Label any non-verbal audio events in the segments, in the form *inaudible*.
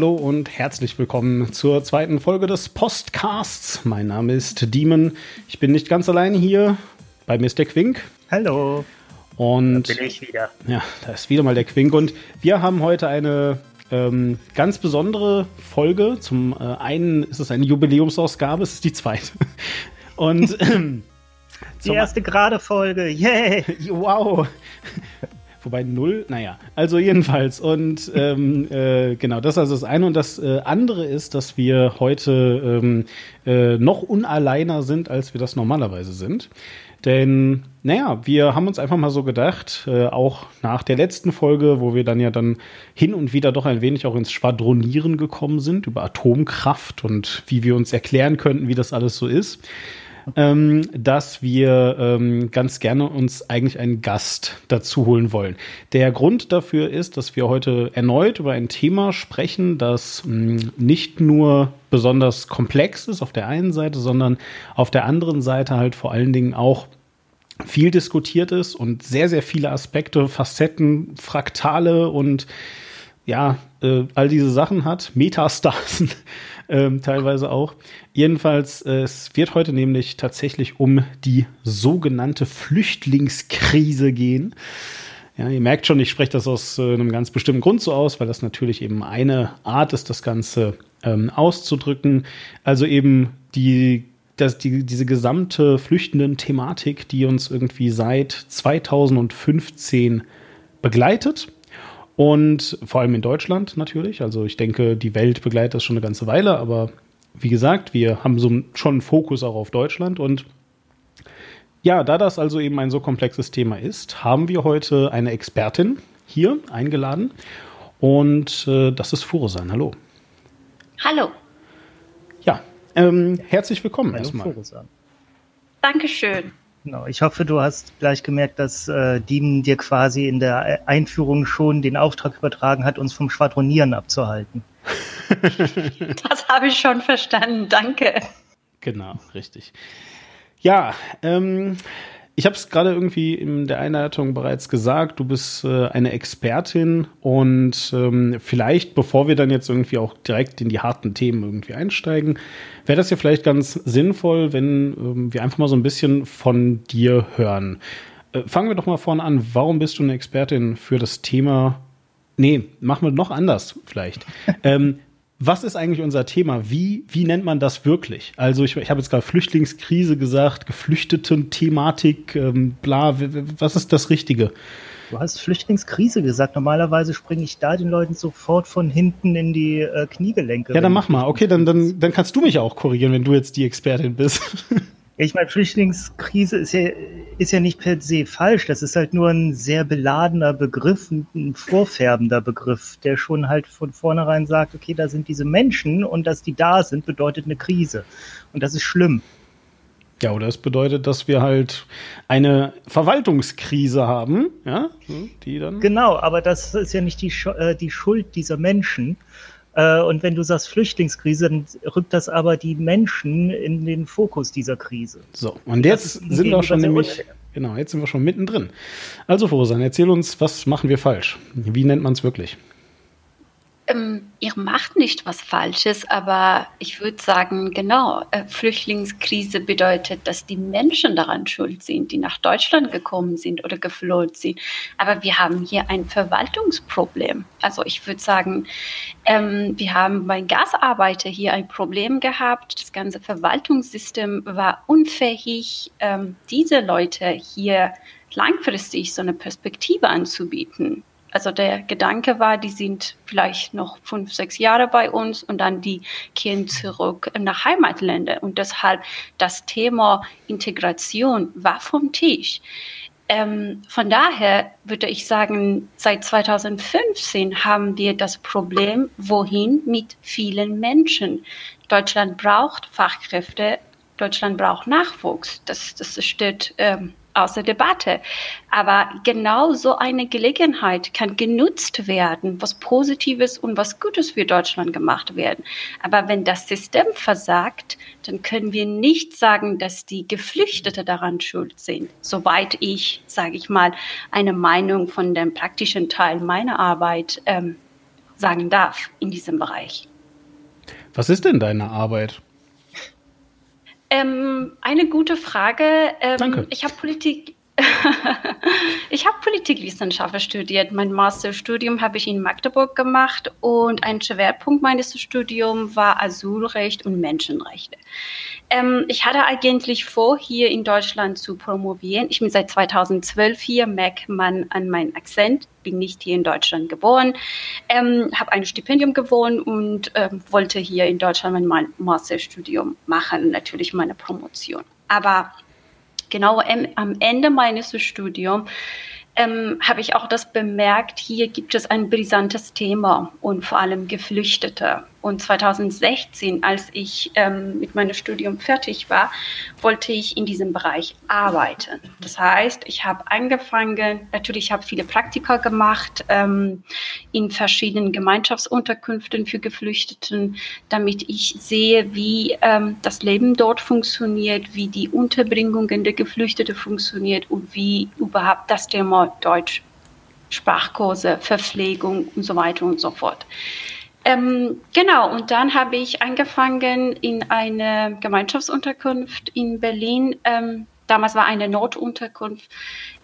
Hallo und herzlich willkommen zur zweiten Folge des Postcasts. Mein Name ist Demon. Ich bin nicht ganz alleine hier. Bei mir ist der Quink. Hallo. Und da bin ich wieder. Ja, da ist wieder mal der Quink. Und wir haben heute eine ähm, ganz besondere Folge. Zum äh, einen ist es eine Jubiläumsausgabe, es ist die zweite. *laughs* Und ähm, *clears throat* die erste gerade Folge, yay! Wow! Wobei null, naja, also jedenfalls. Und ähm, äh, genau, das ist also das eine. Und das äh, andere ist, dass wir heute ähm, äh, noch unalleiner sind, als wir das normalerweise sind. Denn, naja, wir haben uns einfach mal so gedacht, äh, auch nach der letzten Folge, wo wir dann ja dann hin und wieder doch ein wenig auch ins Schwadronieren gekommen sind über Atomkraft und wie wir uns erklären könnten, wie das alles so ist ähm, dass wir ähm, ganz gerne uns eigentlich einen Gast dazu holen wollen. Der Grund dafür ist, dass wir heute erneut über ein Thema sprechen, das mh, hm, nicht nur besonders komplex ist auf der einen Seite, sondern auf der anderen Seite halt vor allen Dingen auch viel diskutiert ist und sehr, sehr viele Aspekte, Facetten, Fraktale und ja, äh, all diese Sachen hat, Metastasen *laughs* ähm, teilweise auch. Jedenfalls, äh, es wird heute nämlich tatsächlich um die sogenannte Flüchtlingskrise gehen. Ja, ihr merkt schon, ich spreche das aus äh, einem ganz bestimmten Grund so aus, weil das natürlich eben eine Art ist, das Ganze ähm, auszudrücken. Also eben die, das, die, diese gesamte Flüchtenden-Thematik, die uns irgendwie seit 2015 begleitet und vor allem in Deutschland natürlich. Also ich denke, die Welt begleitet das schon eine ganze Weile, aber wie gesagt, wir haben so schon einen Fokus auch auf Deutschland und ja, da das also eben ein so komplexes Thema ist, haben wir heute eine Expertin hier eingeladen und äh, das ist Furusan. Hallo. Hallo. Ja, ähm, herzlich willkommen Hallo, erstmal. Furusan. Dankeschön. Genau. Ich hoffe, du hast gleich gemerkt, dass äh, Demon dir quasi in der Einführung schon den Auftrag übertragen hat, uns vom Schwadronieren abzuhalten. *laughs* das habe ich schon verstanden. Danke. Genau, richtig. Ja, ähm, ich habe es gerade irgendwie in der Einleitung bereits gesagt, du bist äh, eine Expertin und ähm, vielleicht, bevor wir dann jetzt irgendwie auch direkt in die harten Themen irgendwie einsteigen, wäre das ja vielleicht ganz sinnvoll, wenn ähm, wir einfach mal so ein bisschen von dir hören. Äh, fangen wir doch mal vorne an. Warum bist du eine Expertin für das Thema? Nee, machen wir noch anders vielleicht. *laughs* ähm, was ist eigentlich unser Thema? Wie, wie nennt man das wirklich? Also ich, ich habe jetzt gerade Flüchtlingskrise gesagt, Geflüchteten-Thematik, ähm, bla, was ist das Richtige? Du hast Flüchtlingskrise gesagt. Normalerweise springe ich da den Leuten sofort von hinten in die äh, Kniegelenke. Ja, dann mach mal. Okay, dann, dann, dann kannst du mich auch korrigieren, wenn du jetzt die Expertin bist. *laughs* Ich meine, Flüchtlingskrise ist ja, ist ja nicht per se falsch. Das ist halt nur ein sehr beladener Begriff, ein vorfärbender Begriff, der schon halt von vornherein sagt, okay, da sind diese Menschen und dass die da sind, bedeutet eine Krise. Und das ist schlimm. Ja, oder es bedeutet, dass wir halt eine Verwaltungskrise haben, ja, die dann. Genau, aber das ist ja nicht die, äh, die Schuld dieser Menschen, und wenn du sagst Flüchtlingskrise, dann rückt das aber die Menschen in den Fokus dieser Krise. So, und jetzt sind wir schon nämlich, genau, jetzt sind wir schon mittendrin. Also, Frosan, erzähl uns, was machen wir falsch? Wie nennt man es wirklich? Ähm, ihr macht nicht was Falsches, aber ich würde sagen, genau, äh, Flüchtlingskrise bedeutet, dass die Menschen daran schuld sind, die nach Deutschland gekommen sind oder geflohen sind. Aber wir haben hier ein Verwaltungsproblem. Also ich würde sagen, ähm, wir haben bei Gasarbeiter hier ein Problem gehabt. Das ganze Verwaltungssystem war unfähig, ähm, diese Leute hier langfristig so eine Perspektive anzubieten also der Gedanke war, die sind vielleicht noch fünf, sechs Jahre bei uns und dann die kehren zurück nach Heimatländer. Und deshalb das Thema Integration war vom Tisch. Ähm, von daher würde ich sagen, seit 2015 haben wir das Problem, wohin mit vielen Menschen. Deutschland braucht Fachkräfte, Deutschland braucht Nachwuchs. Das, das steht ähm, außer Debatte. Aber genau so eine Gelegenheit kann genutzt werden, was Positives und was Gutes für Deutschland gemacht werden. Aber wenn das System versagt, dann können wir nicht sagen, dass die Geflüchteten daran schuld sind. Soweit ich, sage ich mal, eine Meinung von dem praktischen Teil meiner Arbeit ähm, sagen darf in diesem Bereich. Was ist denn deine Arbeit? Ähm, eine gute Frage. Ähm, Danke. Ich habe Politik. *laughs* ich habe Politikwissenschaften studiert. Mein Masterstudium habe ich in Magdeburg gemacht und ein Schwerpunkt meines Studiums war Asylrecht und Menschenrechte. Ähm, ich hatte eigentlich vor, hier in Deutschland zu promovieren. Ich bin seit 2012 hier, merkt man an meinem Akzent, bin nicht hier in Deutschland geboren, ähm, habe ein Stipendium gewonnen und ähm, wollte hier in Deutschland mein Masterstudium machen, natürlich meine Promotion. Aber genau am Ende meines Studiums ähm, habe ich auch das bemerkt, hier gibt es ein brisantes Thema und vor allem Geflüchtete. Und 2016, als ich ähm, mit meinem Studium fertig war, wollte ich in diesem Bereich arbeiten. Das heißt, ich habe angefangen, natürlich ich habe viele Praktika gemacht ähm, in verschiedenen Gemeinschaftsunterkünften für Geflüchteten, damit ich sehe, wie ähm, das Leben dort funktioniert, wie die Unterbringungen der Geflüchteten funktioniert und wie überhaupt das Thema Deutsch Sprachkurse, Verpflegung und so weiter und so fort. Ähm, genau, und dann habe ich angefangen in eine Gemeinschaftsunterkunft in Berlin. Ähm, damals war eine Notunterkunft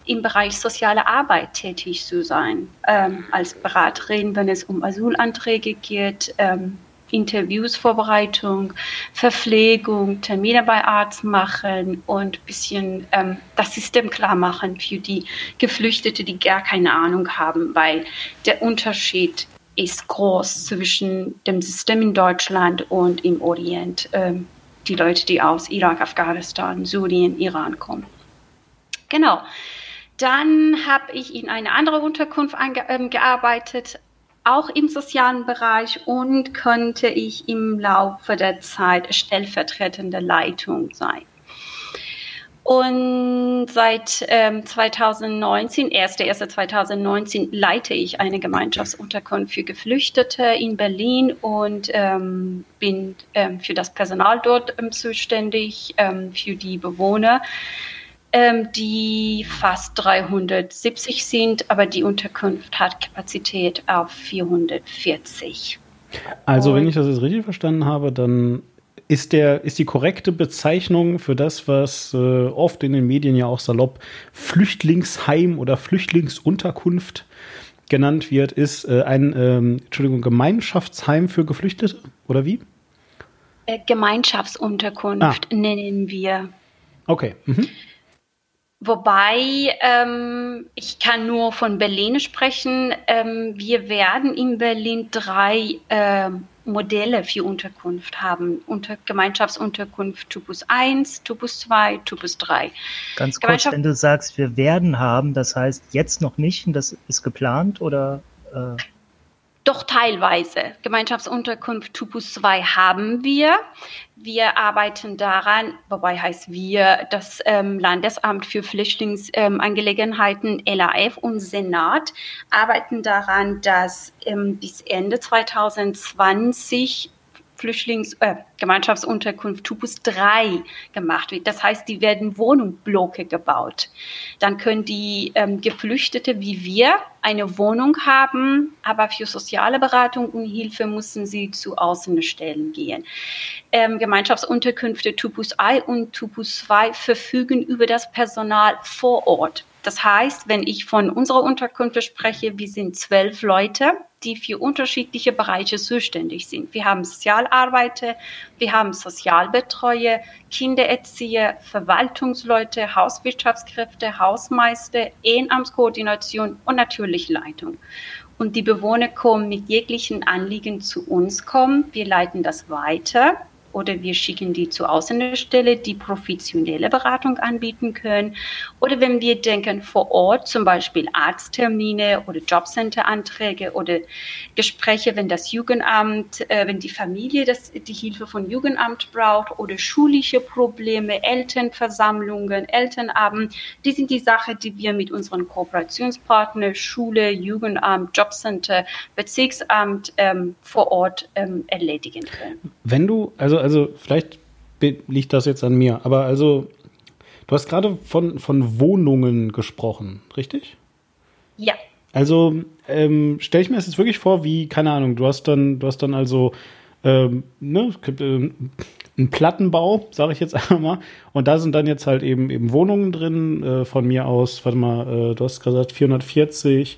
im Bereich soziale Arbeit tätig zu sein, ähm, als Beraterin, wenn es um Asylanträge geht, ähm, Interviews, Vorbereitung, Verpflegung, Termine bei Arzt machen und ein bisschen ähm, das System klar machen für die Geflüchtete, die gar keine Ahnung haben, weil der Unterschied ist groß zwischen dem System in Deutschland und im Orient. Ähm, die Leute, die aus Irak, Afghanistan, Syrien, Iran kommen. Genau. Dann habe ich in eine andere Unterkunft ähm, gearbeitet, auch im sozialen Bereich und könnte ich im Laufe der Zeit stellvertretende Leitung sein. Und seit ähm, 2019, 1.1.2019, leite ich eine Gemeinschaftsunterkunft für Geflüchtete in Berlin und ähm, bin ähm, für das Personal dort ähm, zuständig, ähm, für die Bewohner, ähm, die fast 370 sind, aber die Unterkunft hat Kapazität auf 440. Also, und wenn ich das jetzt richtig verstanden habe, dann ist, der, ist die korrekte Bezeichnung für das, was äh, oft in den Medien ja auch salopp Flüchtlingsheim oder Flüchtlingsunterkunft genannt wird, ist äh, ein ähm, Entschuldigung, Gemeinschaftsheim für Geflüchtete oder wie? Äh, Gemeinschaftsunterkunft ah. nennen wir. Okay. Mhm. Wobei ähm, ich kann nur von Berlin sprechen. Ähm, wir werden in Berlin drei ähm, Modelle für Unterkunft haben. Unter Gemeinschaftsunterkunft Typus 1, Typus 2, Typus 3. Ganz kurz, wenn du sagst, wir werden haben, das heißt jetzt noch nicht und das ist geplant oder? Äh doch teilweise. Gemeinschaftsunterkunft Typus 2 haben wir. Wir arbeiten daran, wobei heißt wir, das ähm, Landesamt für Flüchtlingsangelegenheiten, ähm, LAF und Senat arbeiten daran, dass ähm, bis Ende 2020 Flüchtlings äh, Gemeinschaftsunterkunft Typus 3 gemacht wird. Das heißt, die werden Wohnungsblocke gebaut. Dann können die ähm, Geflüchtete wie wir eine Wohnung haben, aber für soziale Beratung und Hilfe müssen sie zu Außenstellen gehen. Ähm, Gemeinschaftsunterkünfte Typus 1 und Typus 2 verfügen über das Personal vor Ort. Das heißt, wenn ich von unserer Unterkunft spreche, wir sind zwölf Leute, die für unterschiedliche Bereiche zuständig sind. Wir haben Sozialarbeiter, wir haben Sozialbetreuer, Kindererzieher, Verwaltungsleute, Hauswirtschaftskräfte, Hausmeister, Ehrenamtskoordination und natürlich Leitung. Und die Bewohner kommen mit jeglichen Anliegen zu uns kommen. Wir leiten das weiter oder wir schicken die zur Außenstelle, die professionelle Beratung anbieten können. Oder wenn wir denken vor Ort, zum Beispiel Arzttermine oder Jobcenter-Anträge oder Gespräche, wenn das Jugendamt, äh, wenn die Familie das, die Hilfe von Jugendamt braucht oder schulische Probleme, Elternversammlungen, Elternabend, die sind die Sachen, die wir mit unseren Kooperationspartnern, Schule, Jugendamt, Jobcenter, Bezirksamt ähm, vor Ort ähm, erledigen können. Wenn du, also also vielleicht liegt das jetzt an mir, aber also du hast gerade von, von Wohnungen gesprochen, richtig? Ja. Also ähm, stelle ich mir das jetzt wirklich vor, wie, keine Ahnung, du hast dann, du hast dann also ähm, ne, ähm, einen Plattenbau, sage ich jetzt *laughs* einfach mal. Und da sind dann jetzt halt eben eben Wohnungen drin, äh, von mir aus, warte mal, äh, du hast gesagt 440.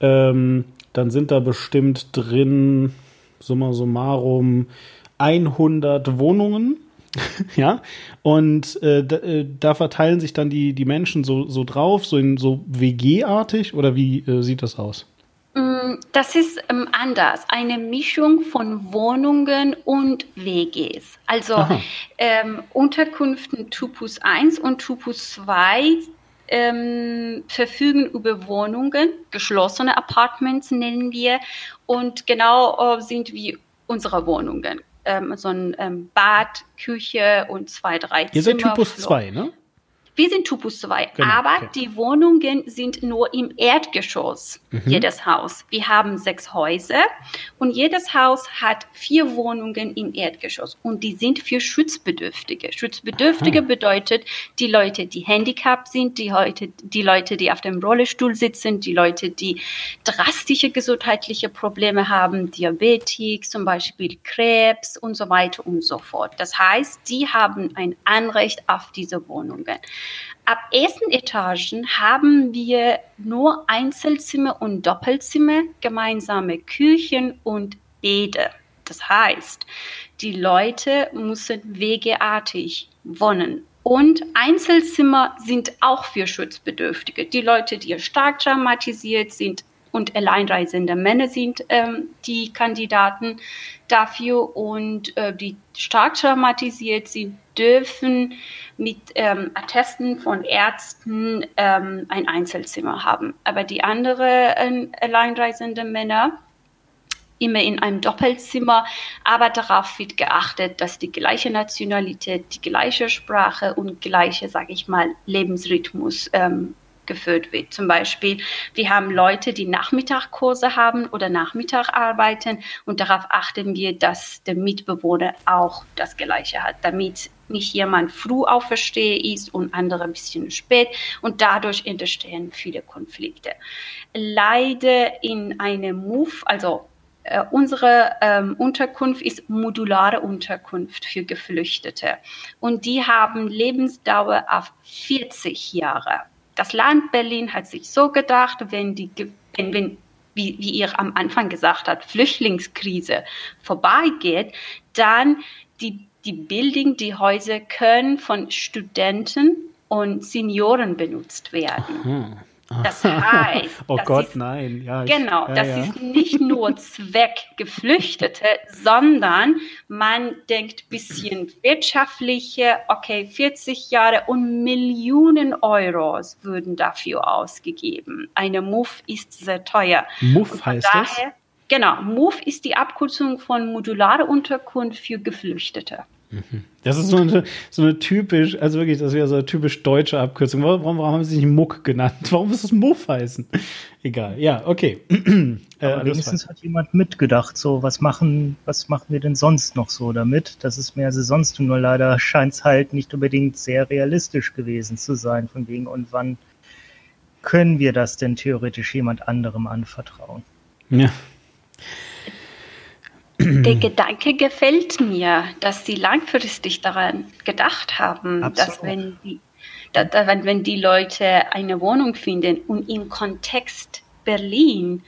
Ähm, dann sind da bestimmt drin, summa summarum, 100 Wohnungen. *laughs* ja, und äh, da, äh, da, verteilen sich dann die, die Menschen so, so drauf, so in so WG-artig oder wie äh, sieht das aus? Mm, das ist ähm, anders, eine Mischung von Wohnungen und WGs. Also ähm, Unterkünften Typus 1 und Typus 2 ähm, verfügen über Wohnungen, geschlossene Apartments nennen wir, und genau äh, sind wie unsere Wohnungen ähm, so ein ähm, Bad, Küche und zwei, drei Ihr Zimmer. Ihr seid Typus 2, ne? Wir sind Typus 2, genau, aber okay. die Wohnungen sind nur im Erdgeschoss, mhm. jedes Haus. Wir haben sechs Häuser und jedes Haus hat vier Wohnungen im Erdgeschoss und die sind für Schutzbedürftige. Schutzbedürftige Aha. bedeutet die Leute, die handicapped sind, die, Leute, die Leute, die auf dem Rollstuhl sitzen, die Leute, die drastische gesundheitliche Probleme haben, Diabetik, zum Beispiel Krebs und so weiter und so fort. Das heißt, die haben ein Anrecht auf diese Wohnungen. Ab ersten Etagen haben wir nur Einzelzimmer und Doppelzimmer, gemeinsame Küchen und Bäder. Das heißt, die Leute müssen wegeartig wohnen. Und Einzelzimmer sind auch für Schutzbedürftige. Die Leute, die stark traumatisiert sind, und alleinreisende Männer sind ähm, die Kandidaten dafür und äh, die stark traumatisiert sind, dürfen mit ähm, Attesten von Ärzten ähm, ein Einzelzimmer haben. Aber die anderen äh, alleinreisenden Männer immer in einem Doppelzimmer, aber darauf wird geachtet, dass die gleiche Nationalität, die gleiche Sprache und gleiche, sage ich mal, Lebensrhythmus ähm, geführt wird. Zum Beispiel, wir haben Leute, die Nachmittagkurse haben oder Nachmittag arbeiten und darauf achten wir, dass der Mitbewohner auch das Gleiche hat, damit nicht jemand früh auferstehe ist und andere ein bisschen spät und dadurch entstehen viele Konflikte. Leider in einem Move, also äh, unsere ähm, Unterkunft ist modulare Unterkunft für Geflüchtete und die haben Lebensdauer auf 40 Jahre das Land Berlin hat sich so gedacht, wenn die, wenn, wenn wie, wie ihr am Anfang gesagt habt, Flüchtlingskrise vorbeigeht, dann die, die Building, die Häuser können von Studenten und Senioren benutzt werden. Aha. Das heißt, *laughs* oh das Gott, ist, nein. Ja, ich, genau, ja, das ja. ist nicht nur *laughs* Zweck Geflüchtete, sondern man denkt bisschen wirtschaftliche, okay, 40 Jahre und Millionen Euros würden dafür ausgegeben. Eine MOVE ist sehr teuer. MOVE heißt daher, das? Genau, MOVE ist die Abkürzung von modulare Unterkunft für Geflüchtete. Das ist so eine, so eine typisch, also wirklich, das wäre so eine typisch deutsche Abkürzung. Warum, warum haben sie sich nicht Muck genannt? *laughs* Warum ist es Muff heißen? Egal. Ja, okay. *clears throat* äh, Aber wenigstens hat jemand mitgedacht, so, was machen, was machen wir denn sonst noch so damit? Das ist mehr als sonst tun, nur leider *laughs* scheint es halt nicht unbedingt sehr realistisch gewesen zu sein, von wegen, und wann können wir das denn theoretisch jemand anderem anvertrauen? Ja. Der *clears throat* Gedanke gefällt mir, dass sie langfristig daran gedacht haben, Absolut. dass wenn die, dass, wenn die Leute eine Wohnung finden und im Kontext Berlin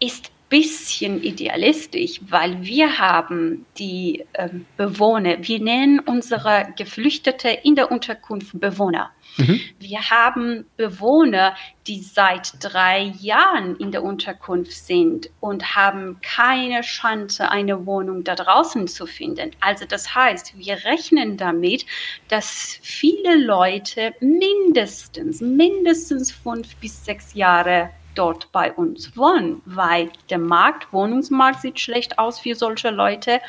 ist bisschen idealistisch, weil wir haben die ähm, Bewohner, wir nennen unsere Geflüchtete in der Unterkunft Bewohner. Mhm. Wir haben Bewohner, die seit drei Jahren in der Unterkunft sind und haben keine Chance, eine Wohnung da draußen zu finden. Also das heißt, wir rechnen damit, dass viele Leute mindestens, mindestens fünf bis sechs Jahre dort bei uns wohnen, weil der Markt, Wohnungsmarkt sieht schlecht aus für solche Leute.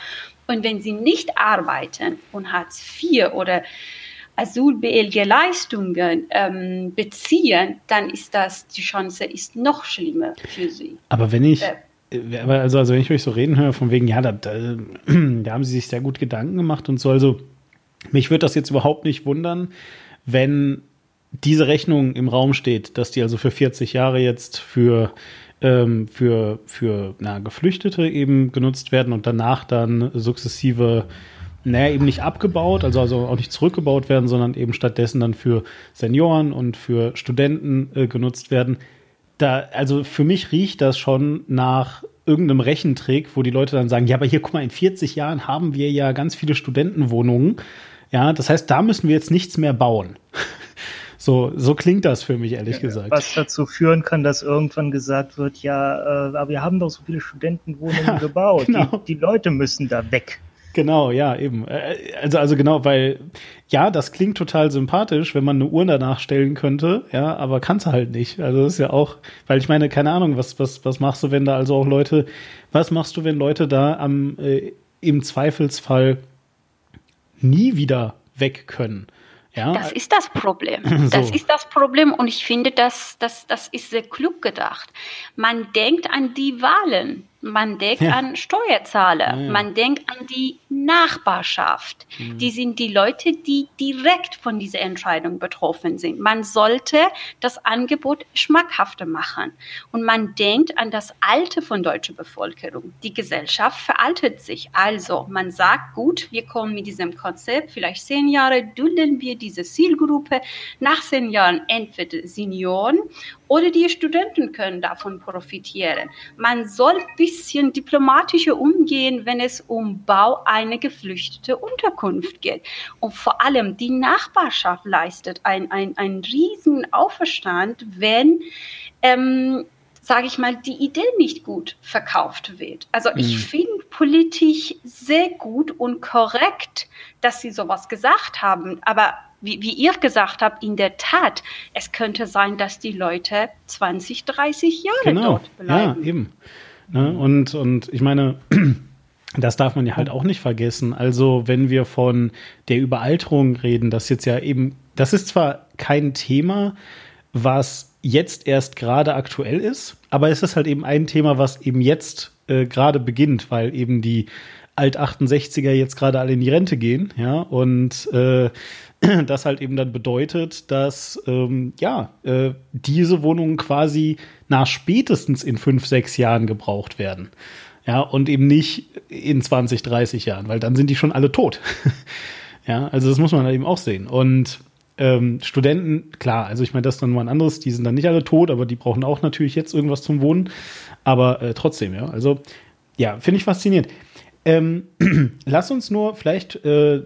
Und wenn sie nicht arbeiten und Hartz IV oder asylbeelge Leistungen ähm, beziehen, dann ist das, die Chance ist noch schlimmer für sie. Aber wenn ich, äh, äh also, also wenn ich euch so reden höre, von wegen, ja, da, da, *clears throat* da haben sie sich sehr gut Gedanken gemacht und so, also mich würde das jetzt überhaupt nicht wundern, wenn diese Rechnung im Raum steht, dass die also für 40 Jahre jetzt für ähm, für, für na, Geflüchtete eben genutzt werden und danach dann sukzessive naja, eben nicht abgebaut, also, also auch nicht zurückgebaut werden, sondern eben stattdessen dann für Senioren und für Studenten äh, genutzt werden. Da, also für mich riecht das schon nach irgendeinem Rechentrick, wo die Leute dann sagen, ja, aber hier, guck mal, in 40 Jahren haben wir ja ganz viele Studentenwohnungen. Ja, das heißt, da müssen wir jetzt nichts mehr bauen. So, so klingt das für mich, ehrlich ja, gesagt. Was dazu führen kann, dass irgendwann gesagt wird, ja, äh, aber wir haben doch so viele Studentenwohnungen *laughs* ja, gebaut. Genau. Die, die Leute müssen da weg. Genau, ja, eben. Äh, also, also genau, weil ja, das klingt total sympathisch, wenn man eine Uhr danach stellen könnte, ja, aber kannst halt nicht. Also das ist ja auch, weil ich meine, keine Ahnung, was, was, was machst du, wenn da also auch Leute, was machst du, wenn Leute da am äh, im Zweifelsfall nie wieder weg können? Ja. Das ist das Problem. *laughs* So. Das ist das Problem und ich finde, das, das, das ist sehr klug gedacht. Man denkt an die Wahlen man denkt ja. an Steuerzahler, ja, man denkt an die Nachbarschaft. Mhm. Die sind die Leute, die direkt von dieser Entscheidung betroffen sind. Man sollte das Angebot schmackhafter machen. Und man denkt an das Alte von deutscher Bevölkerung. Die Gesellschaft veraltet sich. Also man sagt, gut, wir kommen mit diesem Konzept, vielleicht zehn Jahre dulden wir diese Zielgruppe. Nach zehn Jahren entweder Senioren oder die Studenten können davon profitieren. Man soll ein bisschen diplomatischer umgehen, wenn es um Bau einer geflüchteten Unterkunft geht. Und vor allem die Nachbarschaft leistet einen ein riesen Auferstand, wenn ähm, sage ich mal, die Idee nicht gut verkauft wird. Also ich mhm. finde politisch sehr gut und korrekt, dass sie sowas gesagt haben, aber wie, wie ihr gesagt habt, in der Tat, es könnte sein, dass die Leute 20, 30 Jahre genau. dort bleiben. Ja, eben. Ne? Und, und ich meine, *clears throat* das darf man ja halt auch nicht vergessen. Also, wenn wir von der Überalterung reden, das jetzt ja eben, das ist zwar kein Thema, was jetzt erst gerade aktuell ist, aber es ist halt eben ein Thema, was eben jetzt äh, gerade beginnt, weil eben die Alt-68er jetzt gerade alle in die Rente gehen, ja, und äh, *clears throat* das halt eben dann bedeutet, dass ähm, ja äh, diese Wohnungen quasi nach spätestens in fünf, sechs Jahren gebraucht werden. Ja, und eben nicht in 20, 30 Jahren, weil dann sind die schon alle tot. *laughs* ja, also das muss man eben auch sehen. Und ähm, Studenten, klar, also ich meine, das ist dann nur ein anderes, die sind dann nicht alle tot, aber die brauchen auch natürlich jetzt irgendwas zum Wohnen. Aber äh, trotzdem, ja. Also, ja, finde ich faszinierend. Ähm, *clears throat* lass uns nur vielleicht äh,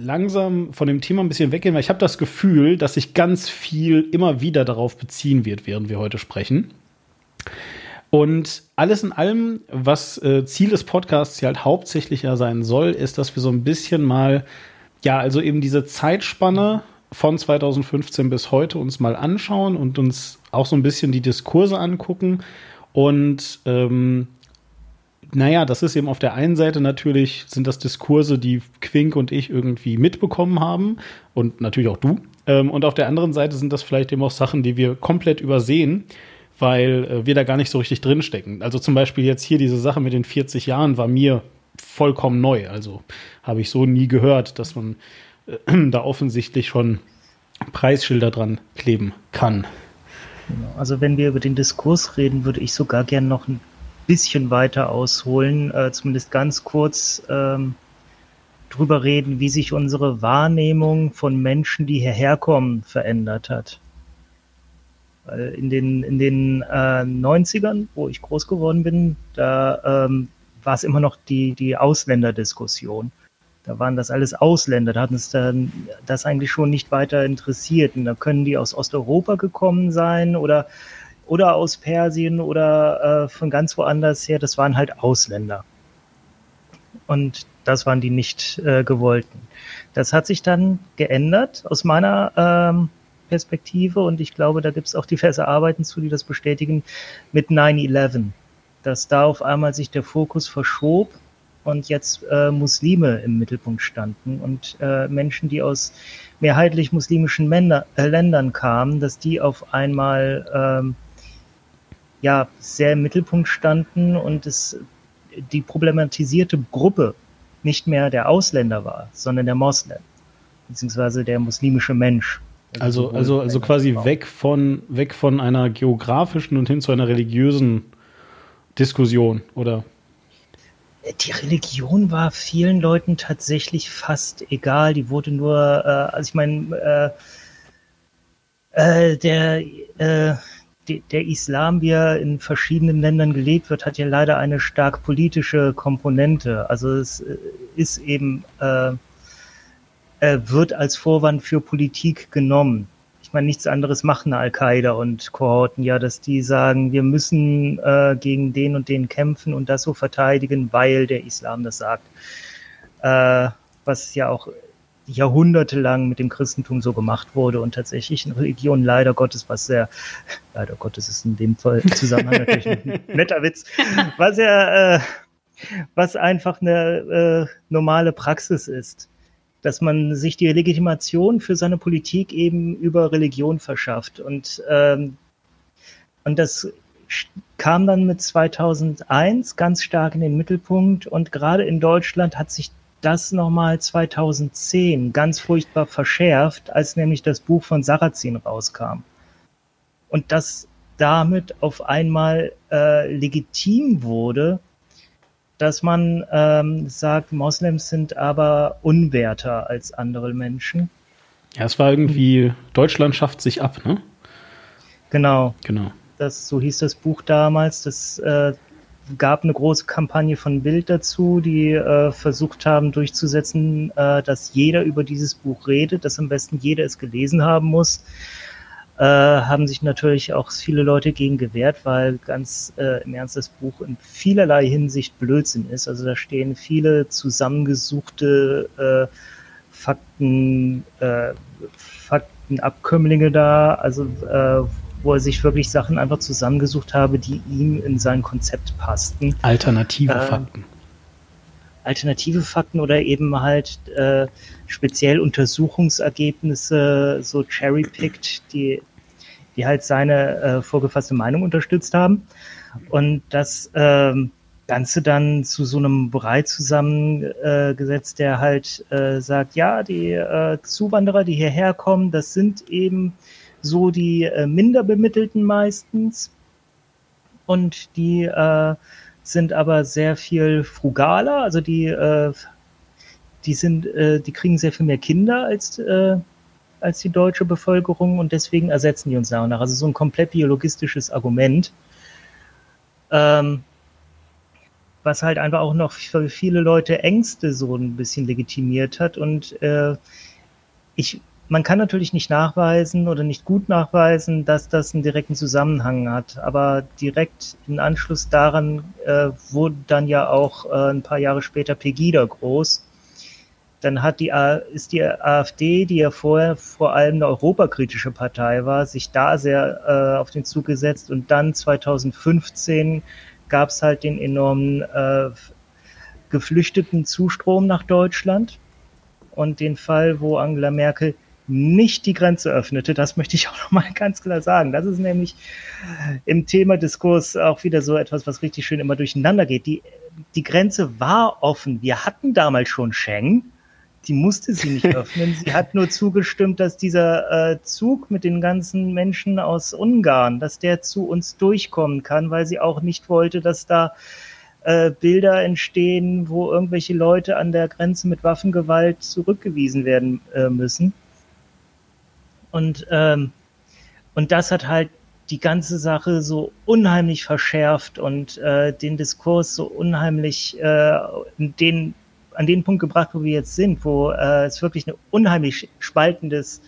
langsam von dem Thema ein bisschen weggehen, weil ich habe das Gefühl, dass sich ganz viel immer wieder darauf beziehen wird, während wir heute sprechen. Und alles in allem, was äh, Ziel des Podcasts hier halt hauptsächlich ja sein soll, ist, dass wir so ein bisschen mal, ja, also eben diese Zeitspanne von 2015 bis heute uns mal anschauen und uns auch so ein bisschen die Diskurse angucken und ähm, naja, das ist eben auf der einen Seite natürlich, sind das Diskurse, die Quink und ich irgendwie mitbekommen haben und natürlich auch du. Ähm, und auf der anderen Seite sind das vielleicht eben auch Sachen, die wir komplett übersehen, weil äh, wir da gar nicht so richtig drinstecken. Also zum Beispiel jetzt hier diese Sache mit den 40 Jahren war mir vollkommen neu. Also habe ich so nie gehört, dass man äh, *clears throat* da offensichtlich schon Preisschilder dran kleben kann. Genau. Also wenn wir über den Diskurs reden, würde ich sogar gern noch ein bisschen weiter ausholen, äh, zumindest ganz kurz ähm, drüber reden, wie sich unsere Wahrnehmung von Menschen, die hierher kommen, verändert hat. Weil in den, in den äh, 90ern, wo ich groß geworden bin, da ähm, war es immer noch die, die Ausländerdiskussion. Da waren das alles Ausländer, da hatten es dann das eigentlich schon nicht weiter interessiert. Und da können die aus Osteuropa gekommen sein oder oder aus Persien oder äh, von ganz woanders her, das waren halt Ausländer. Und das waren die nicht äh, gewollten. Das hat sich dann geändert aus meiner ähm, Perspektive und ich glaube, da gibt es auch diverse Arbeiten zu, die das bestätigen, mit 9-11. Dass da auf einmal sich der Fokus verschob und jetzt äh, Muslime im Mittelpunkt standen und äh, Menschen, die aus mehrheitlich muslimischen Männer, äh, Ländern kamen, dass die auf einmal ähm, ja sehr im Mittelpunkt standen und es die problematisierte Gruppe nicht mehr der Ausländer war, sondern der Moslem, beziehungsweise der muslimische Mensch. Also, also, also, also quasi weg von, weg von einer geografischen und hin zu einer religiösen Diskussion, oder? Die Religion war vielen Leuten tatsächlich fast egal. Die wurde nur, äh, also ich meine, äh, äh, der, äh, der Islam, wie er in verschiedenen Ländern gelebt wird, hat ja leider eine stark politische Komponente. Also es äh, ist eben, äh, wird als Vorwand für Politik genommen. Ich meine, nichts anderes machen Al-Qaida und Kohorten ja, dass die sagen, wir müssen äh, gegen den und den kämpfen und das so verteidigen, weil der Islam das sagt. Äh, was ja auch jahrhundertelang mit dem Christentum so gemacht wurde und tatsächlich in Religion leider Gottes, was sehr, leider Gottes ist in dem Fall *laughs* Zusammenhang natürlich ein netter Witz, was ja, äh, was einfach eine äh, normale Praxis ist, dass man sich die Legitimation für seine Politik eben über Religion verschafft. Und ähm, und das kam dann mit 2001 ganz stark in den Mittelpunkt und gerade in Deutschland hat sich das nochmal 2010 ganz furchtbar verschärft, als nämlich das Buch von Sarrazin rauskam. Und das damit auf einmal äh, legitim wurde, dass man ähm, sagt, Moslems sind aber unwerter als andere Menschen. Ja, es war irgendwie, Deutschland schafft sich ab, ne? Genau. Genau. Das, so hieß das Buch damals. Das äh, gab eine große Kampagne von Bild dazu, die äh, versucht haben durchzusetzen, äh, dass jeder über dieses Buch redet, dass am besten jeder es gelesen haben muss. Äh, haben sich natürlich auch viele Leute gegen gewehrt, weil ganz äh, im Ernst das Buch in vielerlei Hinsicht Blödsinn ist. Also da stehen viele zusammengesuchte äh, Fakten, äh, Faktenabkömmlinge da, also wo er sich wirklich Sachen einfach zusammengesucht habe, die ihm in sein Konzept passten. Alternative äh, Fakten. Alternative Fakten oder eben halt äh, speziell Untersuchungsergebnisse so cherry-picked, die, die halt seine äh, vorgefasste Meinung unterstützt haben. Und das ähm, Ganze dann zu so einem Brei zusammengesetzt, der halt äh, sagt, ja, die äh, Zuwanderer, die hierher kommen, das sind eben so die äh, minder bemittelten meistens. Und die äh, sind aber sehr viel frugaler, also die, äh, die sind, äh, die kriegen sehr viel mehr Kinder als, äh, als die deutsche Bevölkerung und deswegen ersetzen die uns nach und nach. Also so ein komplett biologistisches Argument. Ähm, was halt einfach auch noch für viele Leute Ängste so ein bisschen legitimiert hat. Und äh, ich man kann natürlich nicht nachweisen oder nicht gut nachweisen, dass das einen direkten Zusammenhang hat. Aber direkt in Anschluss daran äh, wurde dann ja auch äh, ein paar Jahre später Pegida groß. Dann hat die, ist die AfD, die ja vorher vor allem eine europakritische Partei war, sich da sehr äh, auf den Zug gesetzt. Und dann 2015 gab es halt den enormen äh, geflüchteten Zustrom nach Deutschland und den Fall, wo Angela Merkel nicht die Grenze öffnete. Das möchte ich auch nochmal *laughs* ganz klar sagen. Das ist nämlich im Thema Diskurs auch wieder so etwas, was richtig schön immer durcheinander geht. Die, die Grenze war offen. Wir hatten damals schon Schengen. Die musste sie nicht *laughs* öffnen. Sie hat nur zugestimmt, dass dieser äh, Zug mit den ganzen Menschen aus Ungarn, dass der zu uns durchkommen kann, weil sie auch nicht wollte, dass da äh, Bilder entstehen, wo irgendwelche Leute an der Grenze mit Waffengewalt zurückgewiesen werden äh, müssen. Und, ähm, und das hat halt die ganze Sache so unheimlich verschärft und äh, den Diskurs so unheimlich äh, den, an den Punkt gebracht, wo wir jetzt sind, wo äh, es wirklich ein unheimlich spaltendes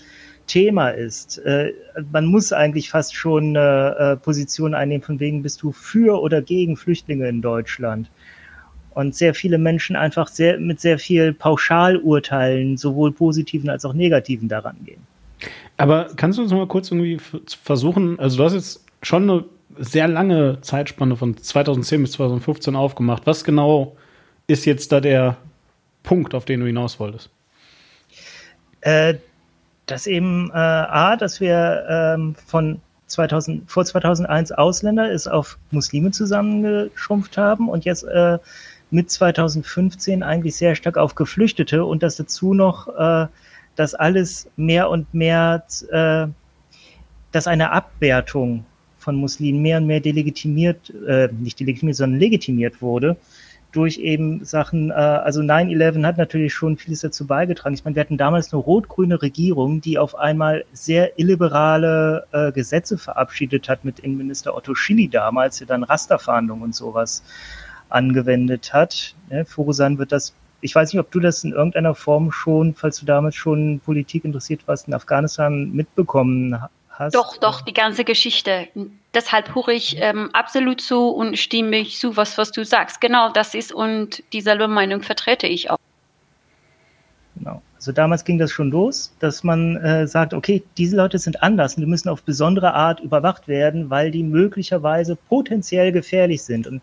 Thema ist. Äh, man muss eigentlich fast schon eine äh, Position einnehmen, von wegen bist du für oder gegen Flüchtlinge in Deutschland. Und sehr viele Menschen einfach sehr, mit sehr viel Pauschalurteilen, sowohl positiven als auch negativen daran gehen. Aber kannst du uns mal kurz irgendwie versuchen, also du hast jetzt schon eine sehr lange Zeitspanne von 2010 bis 2015 aufgemacht. Was genau ist jetzt da der Punkt, auf den du hinaus wolltest? Äh, dass eben äh, A, dass wir ähm, von 2000, vor 2001 Ausländer ist auf Muslime zusammengeschrumpft haben und jetzt äh, mit 2015 eigentlich sehr stark auf Geflüchtete und dass dazu noch äh, dass alles mehr und mehr, äh, dass eine Abwertung von Muslimen mehr und mehr delegitimiert, äh, nicht delegitimiert, sondern legitimiert wurde durch eben Sachen, äh, also 9-11 hat natürlich schon vieles dazu beigetragen. Ich meine, wir hatten damals eine rot-grüne Regierung, die auf einmal sehr illiberale äh, Gesetze verabschiedet hat mit Innenminister Otto Schilly damals, der dann Rasterfahndung und sowas angewendet hat. Ne, Furusan wird das ich weiß nicht, ob du das in irgendeiner Form schon, falls du damals schon Politik interessiert warst, in Afghanistan mitbekommen hast. Doch, doch, die ganze Geschichte. Deshalb höre ich ähm, absolut zu und stimme ich zu, was, was du sagst. Genau, das ist und dieselbe Meinung vertrete ich auch. Genau. Also damals ging das schon los, dass man äh, sagt, okay, diese Leute sind anders und die müssen auf besondere Art überwacht werden, weil die möglicherweise potenziell gefährlich sind. Und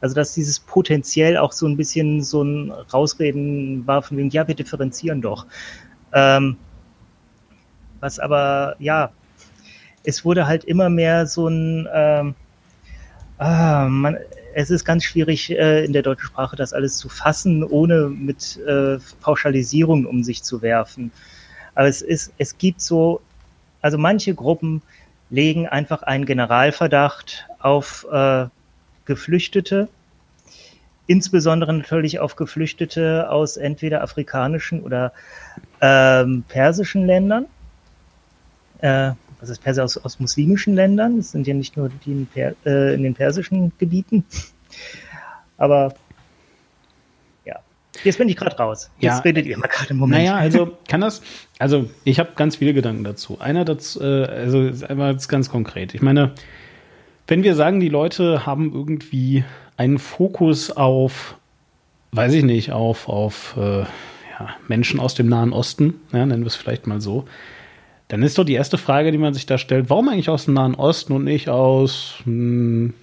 also dass dieses potenziell auch so ein bisschen so ein Rausreden war von wegen, ja, wir differenzieren doch. Ähm, was aber, ja, es wurde halt immer mehr so ein, ähm, ah, man, es ist ganz schwierig äh, in der deutschen Sprache das alles zu fassen, ohne mit äh, Pauschalisierungen um sich zu werfen. Aber es ist, es gibt so, also manche Gruppen legen einfach einen Generalverdacht auf äh, Geflüchtete, insbesondere natürlich auf Geflüchtete aus entweder afrikanischen oder ähm, persischen Ländern. Äh, ist Perser aus, aus muslimischen Ländern. Das sind ja nicht nur die in, per, äh, in den persischen Gebieten. Aber ja, jetzt bin ich gerade raus. Jetzt ja, redet ihr mal gerade im Moment. Naja, also kann das, also ich habe ganz viele Gedanken dazu. Einer dazu, äh, also einmal ganz konkret. Ich meine, wenn wir sagen, die Leute haben irgendwie einen Fokus auf, weiß ich nicht, auf, auf äh, ja, Menschen aus dem Nahen Osten, ja, nennen wir es vielleicht mal so, dann ist doch die erste Frage, die man sich da stellt, warum eigentlich aus dem Nahen Osten und nicht aus, hm,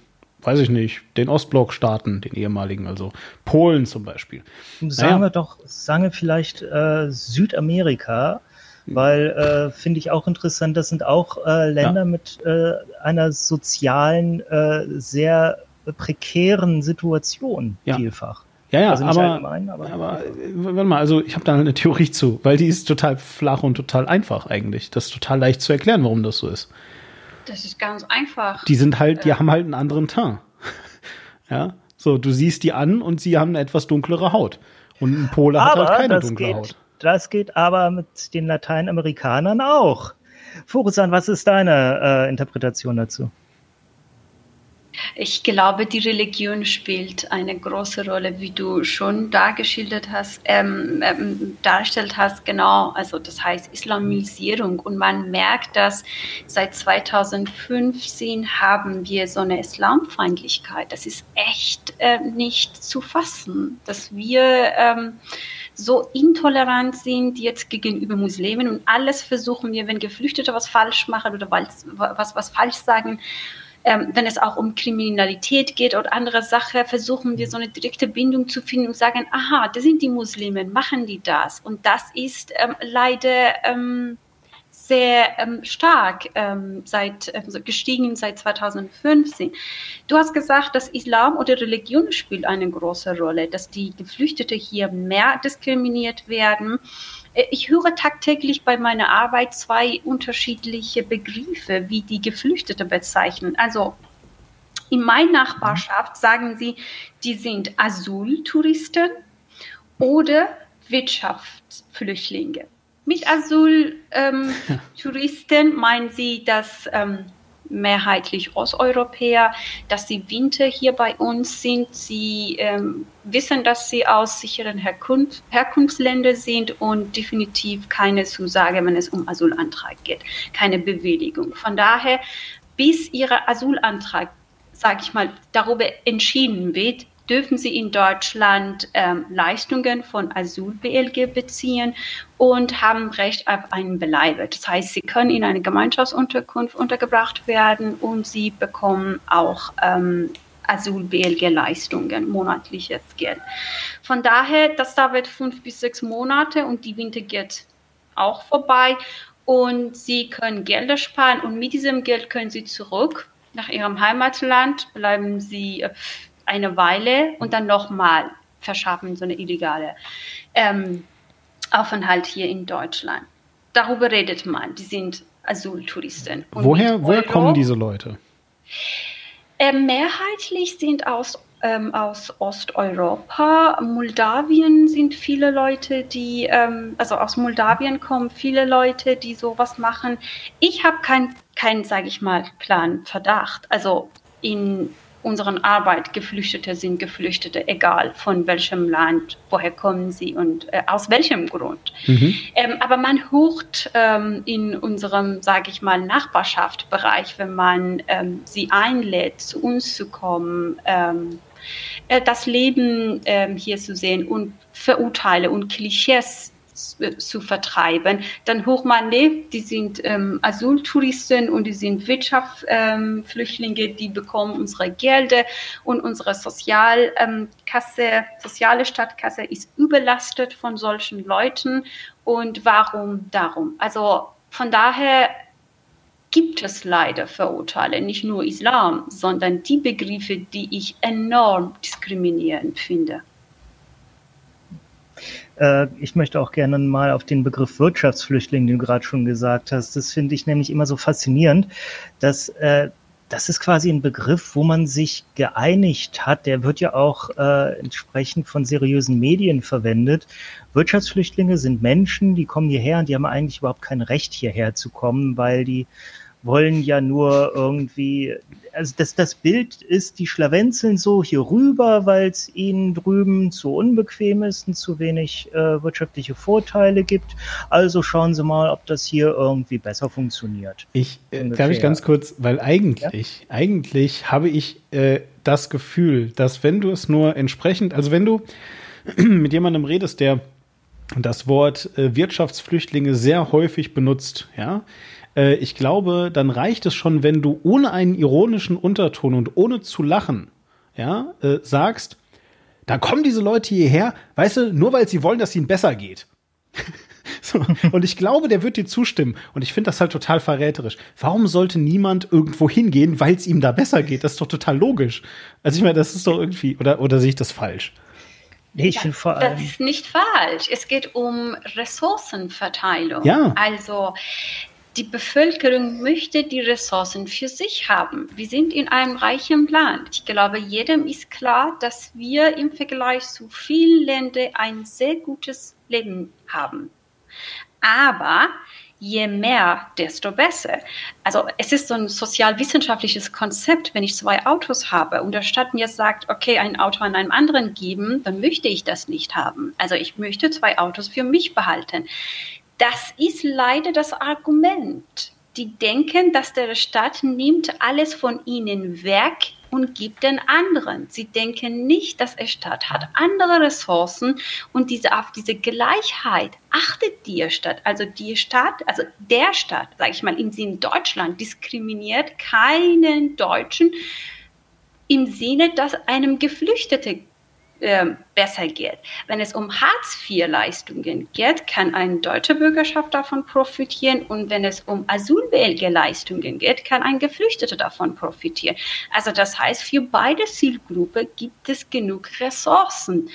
weiß ich nicht, den Ostblock-Staaten, den ehemaligen, also Polen zum Beispiel. Sagen naja. wir doch, sagen wir vielleicht äh, Südamerika, weil äh, finde ich auch interessant, das sind auch äh, Länder ja. mit äh, einer sozialen, äh, sehr prekären Situation ja. vielfach. Ja, ja, also aber, allgemein, aber, aber warte mal, also ich habe da eine Theorie zu, weil die ist total flach und total einfach eigentlich. Das ist total leicht zu erklären, warum das so ist. Das ist ganz einfach. Die sind halt, die äh. haben halt einen anderen Teint. *laughs* ja, so, du siehst die an und sie haben eine etwas dunklere Haut. Und ein Pole hat halt keine dunkle geht, Haut. Das geht aber mit den Lateinamerikanern auch. Furusan, was ist deine äh, Interpretation dazu? Ich glaube, die Religion spielt eine große Rolle, wie du schon dargestellt hast, ähm, ähm, dargestellt hast, genau. Also das heißt Islamisierung und man merkt, dass seit 2015 haben wir so eine Islamfeindlichkeit. Das ist echt äh, nicht zu fassen, dass wir ähm, so intolerant sind jetzt gegenüber Muslimen und alles versuchen wir, wenn Geflüchtete was falsch machen oder was, was, was falsch sagen, ähm, wenn es auch um Kriminalität geht oder andere Sachen, versuchen wir so eine direkte Bindung zu finden und sagen, aha, das sind die Muslimen, machen die das. Und das ist ähm, leider ähm, sehr ähm, stark ähm, seit, äh, gestiegen seit 2015. Du hast gesagt, dass Islam oder Religion spielt eine große Rolle, dass die Geflüchtete hier mehr diskriminiert werden. Äh, ich höre tagtäglich bei meiner Arbeit zwei unterschiedliche Begriffe, wie die Geflüchtete bezeichnen. Also in meiner Nachbarschaft sagen sie, die sind Asyltouristen oder Wirtschaftsflüchtlinge. Mit Asyltouristen ähm, *laughs* meinen sie, dass ähm, mehrheitlich Osteuropäer, dass sie Winter hier bei uns sind. Sie ähm, wissen, dass sie aus sicheren Herkunft, Herkunftsländern sind und definitiv keine Zusage, wenn es um Asylantrag geht, keine Bewilligung. Von daher, bis ihr Asylantrag, sage ich mal, darüber entschieden wird, dürfen sie in Deutschland ähm, Leistungen von Asyl-BLG beziehen und haben Recht auf einen Beleibe. Das heißt, sie können in eine Gemeinschaftsunterkunft untergebracht werden und sie bekommen auch ähm, Asyl-BLG-Leistungen, monatliches Geld. Von daher, das dauert fünf bis sechs Monate und die Winter geht auch vorbei und sie können Gelder sparen und mit diesem Geld können sie zurück nach ihrem Heimatland, bleiben sie äh, eine Weile und dann nochmal verschaffen, so eine illegale ähm, Aufenthalt hier in Deutschland. Darüber redet man. Die sind Asyltouristen. woher woher Euro, kommen diese Leute? Äh, mehrheitlich sind aus ähm, aus Osteuropa. Moldawien sind viele Leute, die, ähm, also aus Moldawien kommen viele Leute, die sowas machen. Ich habe keinen, kein, sage ich mal, klaren Verdacht. Also in unseren Arbeit Geflüchtete sind Geflüchtete, egal von welchem Land, woher kommen sie und äh, aus welchem Grund. Mhm. Ähm, aber man hört ähm, in unserem, sage ich mal, Nachbarschaftsbereich, wenn man ähm, sie einlädt, zu uns zu kommen, ähm, äh, das Leben ähm, hier zu sehen und Verurteile und Klischees zu vertreiben. Dann hoch man lebt, die sind ähm, Asyltouristen und die sind Wirtschaftsflüchtlinge, ähm, die bekommen unsere Gelder und unsere Sozialkasse, ähm, soziale Stadtkasse ist überlastet von solchen Leuten. Und warum darum? Also von daher gibt es leider Verurteile, nicht nur Islam, sondern die Begriffe, die ich enorm diskriminierend finde. Äh, ich möchte auch gerne mal auf den Begriff Wirtschaftsflüchtling, den du gerade schon gesagt hast. Das finde ich nämlich immer so faszinierend, dass äh, das ist quasi ein Begriff, wo man sich geeinigt hat. Der wird ja auch äh, entsprechend von seriösen Medien verwendet. Wirtschaftsflüchtlinge sind Menschen, die kommen hierher und die haben eigentlich überhaupt kein Recht hierher zu kommen, weil die wollen ja nur irgendwie, also das, das Bild ist, die schlawenzeln so hier rüber, weil es ihnen drüben zu unbequem ist und zu wenig äh, wirtschaftliche Vorteile gibt. Also schauen Sie mal, ob das hier irgendwie besser funktioniert. Ich, äh, darf ich ganz kurz, weil eigentlich, ja? eigentlich habe ich äh, das Gefühl, dass wenn du es nur entsprechend, also wenn du *clears throat* mit jemandem redest, der das Wort äh, Wirtschaftsflüchtlinge sehr häufig benutzt, ja, äh, ich glaube, dann reicht es schon, wenn du ohne einen ironischen Unterton und ohne zu lachen, ja, äh, sagst, da kommen diese Leute hierher, weißt du, nur weil sie wollen, dass es ihnen besser geht. *laughs* so, und ich glaube, der wird dir zustimmen. Und ich finde das halt total verräterisch. Warum sollte niemand irgendwo hingehen, weil es ihm da besser geht? Das ist doch total logisch. Also ich meine, das ist doch irgendwie, oder, oder sehe ich das falsch? Nee, ich finde vor allem. Das ist nicht falsch. Es geht um Ressourcenverteilung. Ja. Also die Bevölkerung möchte die Ressourcen für sich haben. Wir sind in einem reichen Land. Ich glaube, jedem ist klar, dass wir im Vergleich zu vielen Ländern ein sehr gutes Leben haben. Aber je mehr, desto besser. Also es ist so ein sozialwissenschaftliches Konzept, wenn ich zwei Autos habe und der Stadt mir sagt, okay, ein Auto an einem anderen geben, dann möchte ich das nicht haben. Also ich möchte zwei Autos für mich behalten. Das ist leider das Argument. Die denken, dass der Staat nimmt alles von ihnen weg und gibt den anderen. Sie denken nicht, dass der Staat hat andere Ressourcen und diese, auf diese Gleichheit achtet die Staat. Also die Staat, also der Staat, sage ich mal, im Sinne Deutschland diskriminiert keinen Deutschen im Sinne, dass einem Geflüchtete ähm, besser geht. Wenn es um Hartz-IV-Leistungen geht, kann eine deutsche Bürgerschaft davon profitieren und wenn es um Asylwelge-Leistungen geht, kann ein Geflüchteter davon profitieren. Also das heißt, für beide Zielgruppen gibt es genug Ressourcen.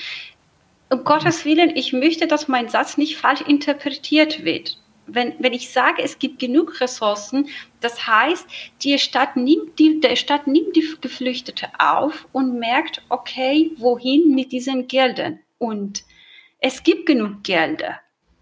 Um Gottes Willen, ich möchte, dass mein Satz nicht falsch interpretiert wird wenn, wenn ich sage, es gibt genug Ressourcen, das heißt, die Stadt nimmt die, der Stadt nimmt die Geflüchtete auf und merkt, okay, wohin mit diesen Geldern? Und es gibt genug Gelder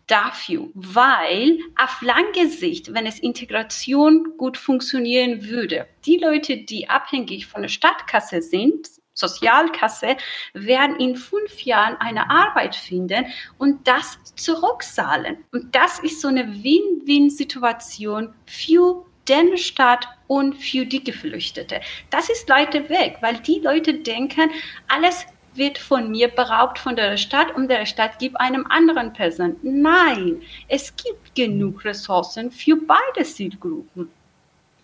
dafür, weil auf lange Sicht, wenn es Integration gut funktionieren würde, die Leute, die abhängig von der Stadtkasse sind, Sozialkasse werden in fünf Jahren eine Arbeit finden und das zurückzahlen. Und das ist so eine Win-Win-Situation für den Staat und für die Geflüchtete. Das ist leider weg, weil die Leute denken, alles wird von mir beraubt von der Stadt und der Stadt gibt einem anderen Person. Nein, es gibt genug Ressourcen für beide Zielgruppen.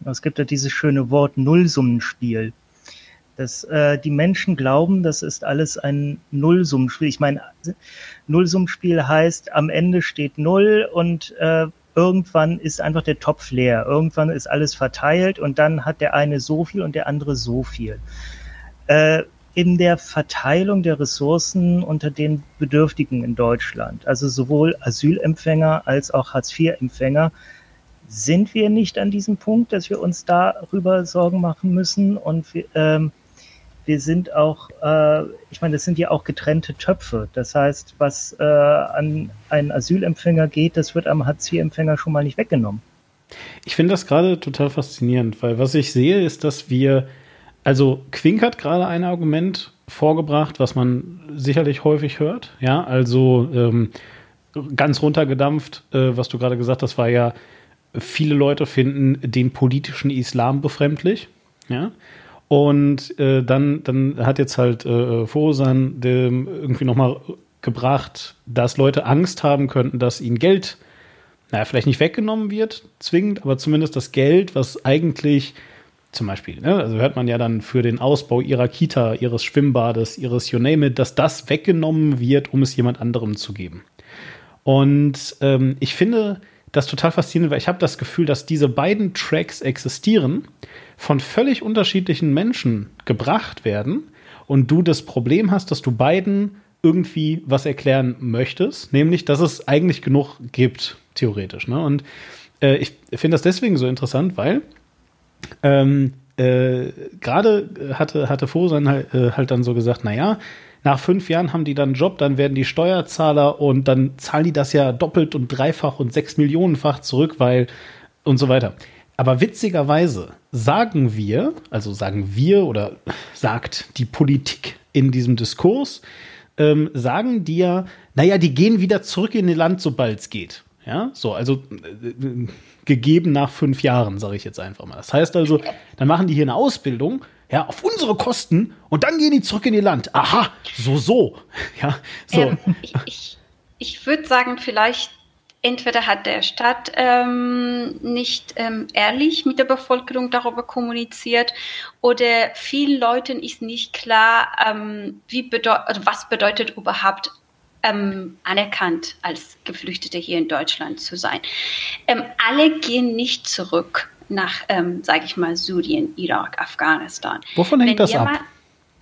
Es gibt ja dieses schöne Wort Nullsummenspiel dass äh, die Menschen glauben, das ist alles ein Nullsummenspiel. Ich meine, Nullsummenspiel heißt, am Ende steht Null und äh, irgendwann ist einfach der Topf leer. Irgendwann ist alles verteilt und dann hat der eine so viel und der andere so viel. Äh, in der Verteilung der Ressourcen unter den Bedürftigen in Deutschland. Also sowohl Asylempfänger als auch Hartz-IV-Empfänger. Sind wir nicht an diesem Punkt, dass wir uns darüber Sorgen machen müssen? Und wir, ähm, wir sind auch, äh, ich meine, das sind ja auch getrennte Töpfe. Das heißt, was äh, an einen Asylempfänger geht, das wird am Hartz-IV-Empfänger schon mal nicht weggenommen. Ich finde das gerade total faszinierend, weil was ich sehe, ist, dass wir also Quink hat gerade ein Argument vorgebracht, was man sicherlich häufig hört. Ja, also ähm, ganz runtergedampft, äh, was du gerade gesagt hast, war ja, viele Leute finden den politischen Islam befremdlich. Ja. Und äh, dann, dann hat jetzt halt äh, Fosan irgendwie nochmal gebracht, dass Leute Angst haben könnten, dass ihnen Geld, naja, vielleicht nicht weggenommen wird, zwingend, aber zumindest das Geld, was eigentlich zum Beispiel. Ne? Also hört man ja dann für den Ausbau ihrer Kita, ihres Schwimmbades, ihres You name it, dass das weggenommen wird, um es jemand anderem zu geben. Und ähm, ich finde das total faszinierend, weil ich habe das Gefühl, dass diese beiden Tracks existieren, von völlig unterschiedlichen Menschen gebracht werden und du das Problem hast, dass du beiden irgendwie was erklären möchtest, nämlich, dass es eigentlich genug gibt, theoretisch. Ne? Und äh, ich finde das deswegen so interessant, weil ähm, äh, Gerade hatte, hatte Fosan halt, äh, halt dann so gesagt, naja, nach fünf Jahren haben die dann einen Job, dann werden die Steuerzahler und dann zahlen die das ja doppelt und dreifach und sechs Millionenfach zurück, weil und so weiter. Aber witzigerweise sagen wir, also sagen wir oder sagt die Politik in diesem Diskurs, ähm, sagen dir, naja, die gehen wieder zurück in ihr Land, sobald es geht. Ja, so, also äh, gegeben nach fünf Jahren, sage ich jetzt einfach mal. Das heißt also, dann machen die hier eine Ausbildung, ja, auf unsere Kosten und dann gehen die zurück in ihr Land. Aha, so, so. *laughs* Ja, so. Ähm, ich ich, würde sagen, vielleicht entweder hat der Staat ähm, nicht ähm, ehrlich mit der Bevölkerung darüber kommuniziert oder vielen Leuten ist nicht klar, ähm, wie bedeu also was bedeutet überhaupt ähm, anerkannt als Geflüchtete hier in Deutschland zu sein. Ähm, alle gehen nicht zurück nach, ähm, sage ich mal, Syrien, Irak, Afghanistan. Wovon hängt wenn das jemand, ab?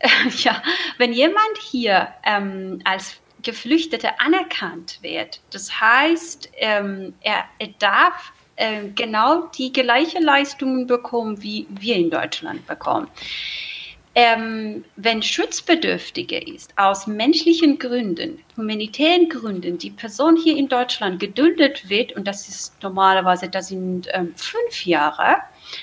*laughs* ja, wenn jemand hier ähm, als Geflüchtete anerkannt wird, das heißt, ähm, er, er darf äh, genau die gleiche Leistungen bekommen, wie wir in Deutschland bekommen ähm, wenn Schutzbedürftige ist, aus menschlichen Gründen, humanitären Gründen, die Person hier in Deutschland geduldet wird, und das ist normalerweise, das sind ähm, fünf Jahre,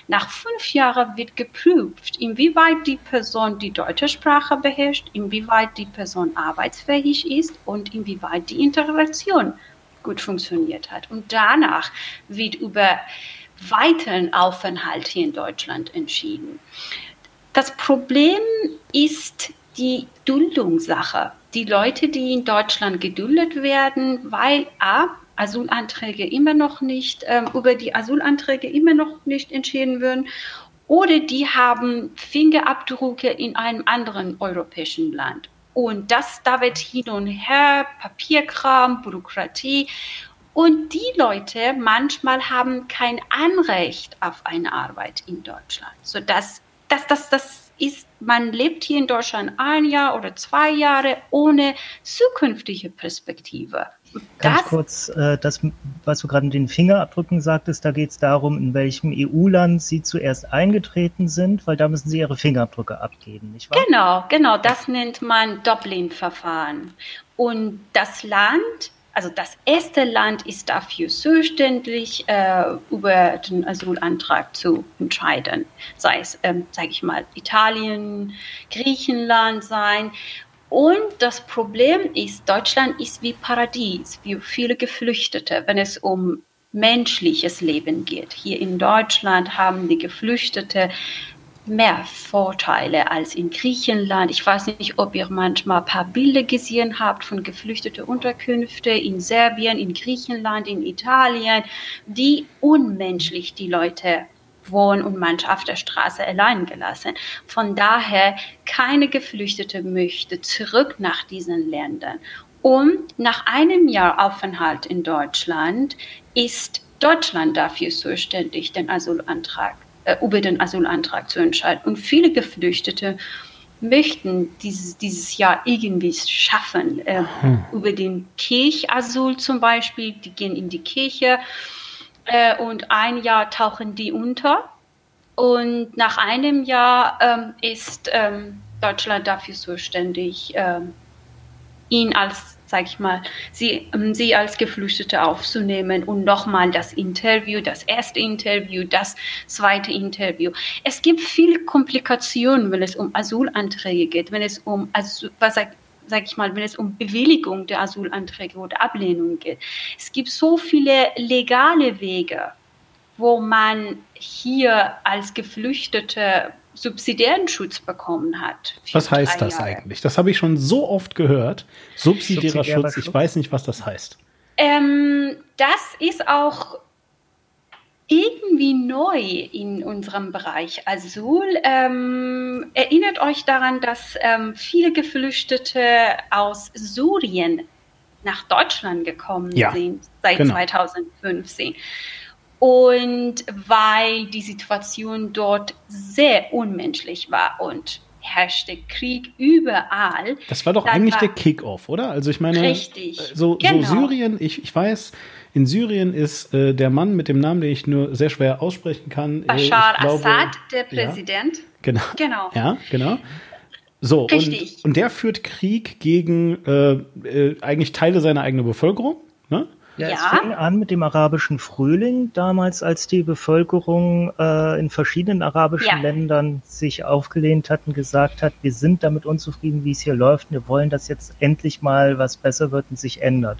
nach fünf Jahren wird geprüft, inwieweit die Person die deutsche Sprache beherrscht, inwieweit die Person arbeitsfähig ist und inwieweit die Integration gut funktioniert hat. Und danach wird über weiteren Aufenthalt hier in Deutschland entschieden. Das Problem ist die Duldungssache. Die Leute, die in Deutschland geduldet werden, weil A, Asylanträge immer noch nicht, äh, über die Asylanträge immer noch nicht entschieden werden, oder die haben Fingerabdrücke in einem anderen europäischen Land. Und das, da wird hin und her, Papierkram, Bürokratie. Und die Leute manchmal haben kein Anrecht auf eine Arbeit in Deutschland, sodass das, das, das ist, man lebt hier in Deutschland ein Jahr oder zwei Jahre ohne zukünftige Perspektive. Ganz das, kurz, äh, das, was du gerade in den Fingerabdrücken sagtest, da geht es darum, in welchem EU-Land sie zuerst eingetreten sind, weil da müssen sie ihre Fingerabdrücke abgeben, nicht wahr? Genau, genau, das nennt man Dublin-Verfahren. Und das Land, also das erste Land ist dafür zuständig, äh, über den Asylantrag zu entscheiden. Sei es, ähm, sage ich mal, Italien, Griechenland sein. Und das Problem ist, Deutschland ist wie Paradies, wie viele Geflüchtete, wenn es um menschliches Leben geht. Hier in Deutschland haben die Geflüchtete mehr Vorteile als in Griechenland. Ich weiß nicht, ob ihr manchmal ein paar Bilder gesehen habt von geflüchteten Unterkünften in Serbien, in Griechenland, in Italien, wie unmenschlich die Leute wohnen und manche auf der Straße allein gelassen. Von daher, keine Geflüchtete möchte zurück nach diesen Ländern. Und nach einem Jahr Aufenthalt in Deutschland ist Deutschland dafür zuständig, den Asylantrag äh, über den Asylantrag zu entscheiden. Und viele Geflüchtete möchten dieses, dieses Jahr irgendwie schaffen. Äh, hm. Über den Kirchasyl zum Beispiel, die gehen in die Kirche äh, und ein Jahr tauchen die unter. Und nach einem Jahr ähm, ist ähm, Deutschland dafür zuständig, ähm, ihn als sage ich mal, sie, ähm, sie als Geflüchtete aufzunehmen und nochmal das Interview, das erste Interview, das zweite Interview. Es gibt viele Komplikationen, wenn es um Asylanträge geht, wenn es um, was sag, sag ich mal, wenn es um Bewilligung der Asylanträge oder Ablehnung geht. Es gibt so viele legale Wege, wo man hier als Geflüchtete subsidiären Schutz bekommen hat. Was heißt das Jahre. eigentlich? Das habe ich schon so oft gehört. Subsidiärer Schutz, ich weiß nicht, was das heißt. Ähm, das ist auch irgendwie neu in unserem Bereich Asyl. Ähm, erinnert euch daran, dass ähm, viele Geflüchtete aus Syrien nach Deutschland gekommen ja, sind seit genau. 2015. Und weil die Situation dort sehr unmenschlich war und herrschte Krieg überall. Das war doch eigentlich war der Kickoff, oder? Also ich meine, richtig, äh, so, genau. so Syrien, ich, ich weiß, in Syrien ist äh, der Mann mit dem Namen, den ich nur sehr schwer aussprechen kann. Äh, Bashar glaube, Assad, der Präsident. Ja, genau. Genau. Ja, genau. So, Richtig. Und, und der führt Krieg gegen äh, äh, eigentlich Teile seiner eigenen Bevölkerung. Ne? Ja, ja, es fing an mit dem arabischen Frühling, damals als die Bevölkerung äh, in verschiedenen arabischen ja. Ländern sich aufgelehnt hat und gesagt hat, wir sind damit unzufrieden, wie es hier läuft, wir wollen, dass jetzt endlich mal was besser wird und sich ändert.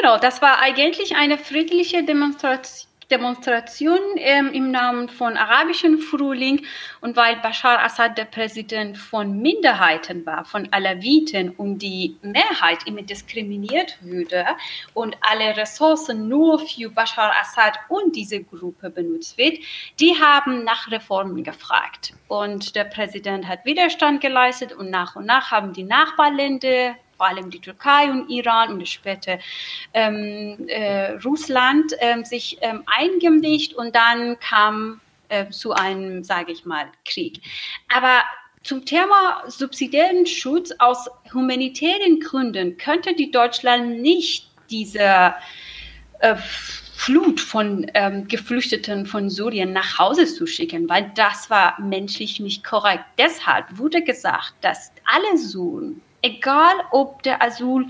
Genau, das war eigentlich eine friedliche Demonstration Demonstration ähm, im Namen von arabischen Frühling und weil Bashar Assad der Präsident von Minderheiten war, von Alawiten und die Mehrheit immer diskriminiert würde und alle Ressourcen nur für Bashar Assad und diese Gruppe benutzt wird, die haben nach Reformen gefragt. Und der Präsident hat Widerstand geleistet und nach und nach haben die Nachbarländer vor allem die Türkei und Iran und später ähm, äh, Russland ähm, sich ähm, eingemischt und dann kam äh, zu einem, sage ich mal, Krieg. Aber zum Thema subsidiären Schutz aus humanitären Gründen könnte die Deutschland nicht diese äh, Flut von ähm, Geflüchteten von Syrien nach Hause zu schicken, weil das war menschlich nicht korrekt. Deshalb wurde gesagt, dass alle Syrien egal ob der Asyl,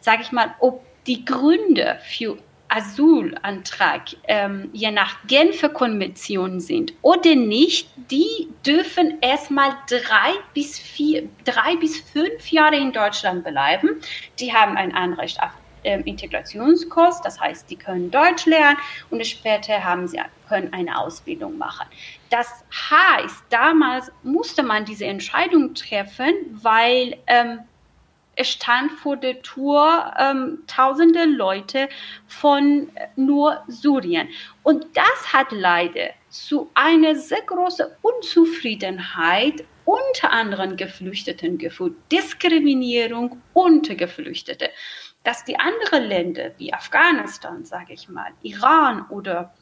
sage ich mal, ob die Gründe für Asylantrag ähm, je nach Genfer Konvention sind oder nicht, die dürfen erstmal drei bis vier, drei bis fünf Jahre in Deutschland bleiben. Die haben ein Anrecht auf ähm, Integrationskurs, das heißt, die können Deutsch lernen und später haben sie können eine Ausbildung machen. Das heißt, damals musste man diese Entscheidung treffen, weil ähm, es stand vor der Tour ähm, tausende Leute von nur Syrien. Und das hat leider zu einer sehr großen Unzufriedenheit unter anderem Geflüchteten geführt, Diskriminierung unter Geflüchtete. Dass die anderen Länder wie Afghanistan, sage ich mal, Iran oder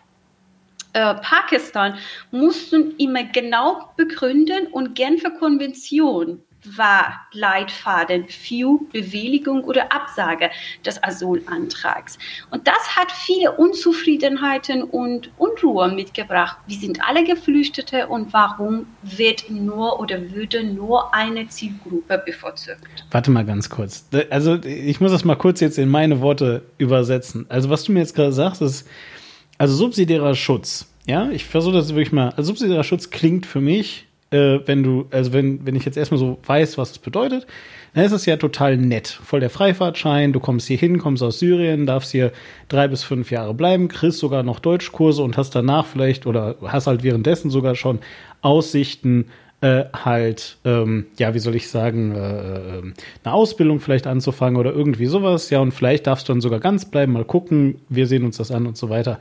äh, Pakistan mussten immer genau begründen und Genfer Konvention war Leitfaden für Bewilligung oder Absage des Asylantrags. Und das hat viele Unzufriedenheiten und Unruhe mitgebracht. Wir sind alle Geflüchtete und warum wird nur oder würde nur eine Zielgruppe bevorzugt? Warte mal ganz kurz. Also ich muss das mal kurz jetzt in meine Worte übersetzen. Also was du mir jetzt gerade sagst, ist, also subsidiärer Schutz. Ja, ich versuche das wirklich mal. Also subsidiärer Schutz klingt für mich äh, wenn du, also wenn, wenn ich jetzt erstmal so weiß, was es bedeutet, dann ist es ja total nett. Voll der Freifahrtschein, du kommst hier hin, kommst aus Syrien, darfst hier drei bis fünf Jahre bleiben, kriegst sogar noch Deutschkurse und hast danach vielleicht oder hast halt währenddessen sogar schon Aussichten, äh, halt, ähm, ja, wie soll ich sagen, äh, äh, eine Ausbildung vielleicht anzufangen oder irgendwie sowas. Ja, und vielleicht darfst du dann sogar ganz bleiben, mal gucken, wir sehen uns das an und so weiter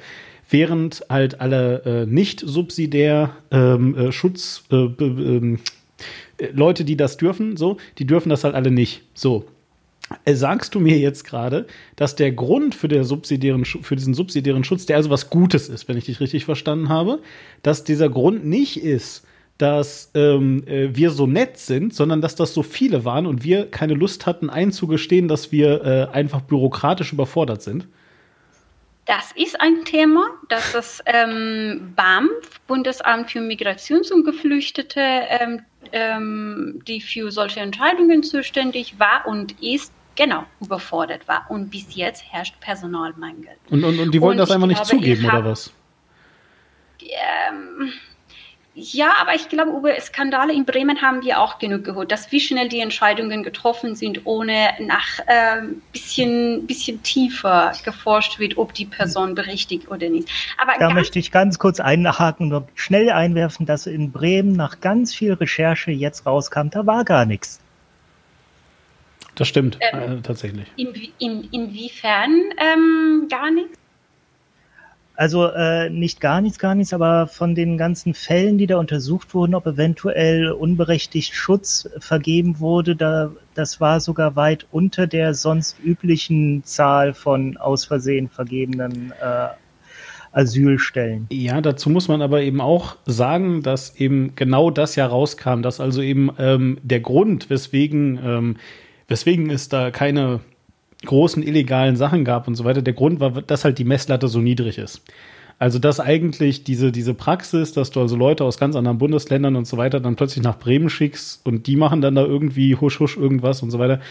während halt alle äh, nicht subsidiär ähm, äh, Schutz äh, ähm, Leute, die das dürfen, so, die dürfen das halt alle nicht. So. Sagst du mir jetzt gerade, dass der Grund für, subsidiären, für diesen subsidiären Schutz, der also was Gutes ist, wenn ich dich richtig verstanden habe, dass dieser Grund nicht ist, dass ähm, äh, wir so nett sind, sondern dass das so viele waren und wir keine Lust hatten einzugestehen, dass wir äh, einfach bürokratisch überfordert sind? Das ist ein Thema, dass das ähm, BAMF, Bundesamt für Migrations- und Geflüchtete, ähm, ähm, die für solche Entscheidungen zuständig war und ist, genau, überfordert war. Und bis jetzt herrscht Personalmangel. Und, und, und die wollen und das einfach nicht glaube, zugeben, oder was? Ähm, ja, aber ich glaube, über Skandale in Bremen haben wir auch genug gehört, dass wie schnell die Entscheidungen getroffen sind, ohne nach ein äh, bisschen, bisschen tiefer geforscht wird, ob die Person berichtigt oder nicht. Aber da möchte ich ganz kurz einhaken und schnell einwerfen, dass in Bremen nach ganz viel Recherche jetzt rauskam, da war gar nichts. Das stimmt, ähm, äh, tatsächlich. In, in, inwiefern ähm, gar nichts? Also äh, nicht gar nichts, gar nichts, aber von den ganzen Fällen, die da untersucht wurden, ob eventuell unberechtigt Schutz vergeben wurde, da, das war sogar weit unter der sonst üblichen Zahl von aus Versehen vergebenen äh, Asylstellen. Ja, dazu muss man aber eben auch sagen, dass eben genau das ja rauskam, dass also eben ähm, der Grund, weswegen, ähm, weswegen es da keine großen illegalen Sachen gab und so weiter. Der Grund war, dass halt die Messlatte so niedrig ist. Also, dass eigentlich diese, diese Praxis, dass du also Leute aus ganz anderen Bundesländern und so weiter dann plötzlich nach Bremen schickst und die machen dann da irgendwie husch husch irgendwas und so weiter.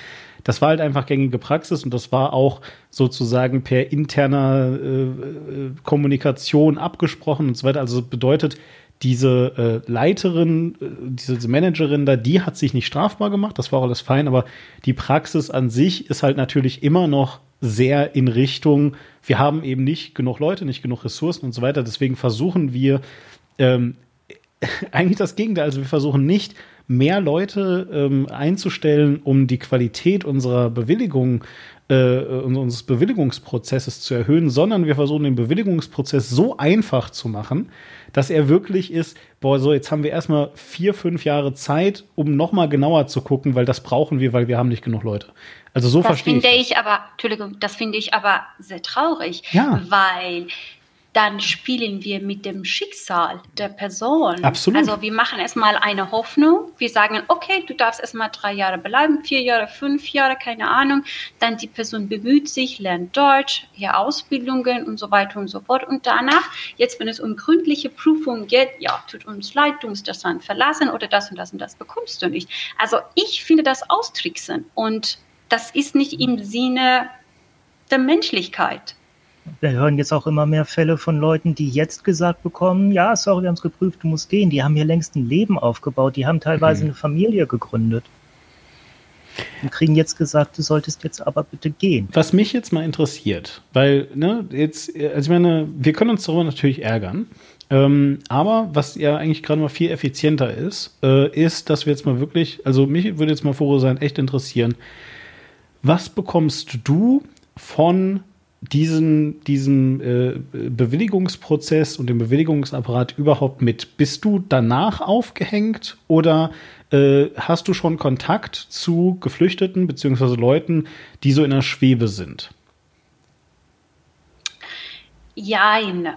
Das war halt einfach gängige Praxis und das war auch sozusagen per interner äh, äh Kommunikation abgesprochen und so weiter. Also bedeutet, diese äh, Leiterin, äh, diese Managerin da, die hat sich nicht strafbar gemacht, das war alles fein, aber die Praxis an sich ist halt natürlich immer noch sehr in Richtung, wir haben eben nicht genug Leute, nicht genug Ressourcen und so weiter. Deswegen versuchen wir ähm, *laughs* eigentlich das Gegenteil. Also wir versuchen nicht mehr Leute ähm, einzustellen, um die Qualität unserer Bewilligung äh, unseres Bewilligungsprozesses zu erhöhen, sondern wir versuchen den Bewilligungsprozess so einfach zu machen, dass er wirklich ist, boah, so jetzt haben wir erstmal vier, fünf Jahre Zeit, um nochmal genauer zu gucken, weil das brauchen wir, weil wir haben nicht genug Leute. Also so verstehe ich. Das finde ich aber, Entschuldigung, das finde ich aber sehr traurig, ja. weil dann spielen wir mit dem Schicksal der Person. Absolut. Also wir machen erstmal eine Hoffnung. Wir sagen, okay, du darfst erstmal drei Jahre bleiben, vier Jahre, fünf Jahre, keine Ahnung. Dann die Person bemüht sich, lernt Deutsch, hier Ausbildungen und so weiter und so fort. Und danach, jetzt wenn es um gründliche Prüfungen geht, ja, tut uns leid, du musst das dann verlassen oder das und das und das bekommst du nicht. Also ich finde das austricksen und das ist nicht im Sinne der Menschlichkeit wir hören jetzt auch immer mehr Fälle von Leuten, die jetzt gesagt bekommen, ja, sorry, wir haben es geprüft, du musst gehen. Die haben hier längst ein Leben aufgebaut, die haben teilweise mhm. eine Familie gegründet. Und kriegen jetzt gesagt, du solltest jetzt aber bitte gehen. Was mich jetzt mal interessiert, weil, ne, jetzt, also ich meine, wir können uns darüber natürlich ärgern. Ähm, aber was ja eigentlich gerade mal viel effizienter ist, äh, ist, dass wir jetzt mal wirklich, also mich würde jetzt mal Foro sein, echt interessieren, was bekommst du von diesen, diesen äh, Bewilligungsprozess und den Bewilligungsapparat überhaupt mit? Bist du danach aufgehängt oder äh, hast du schon Kontakt zu Geflüchteten bzw. Leuten, die so in der Schwebe sind? Jein.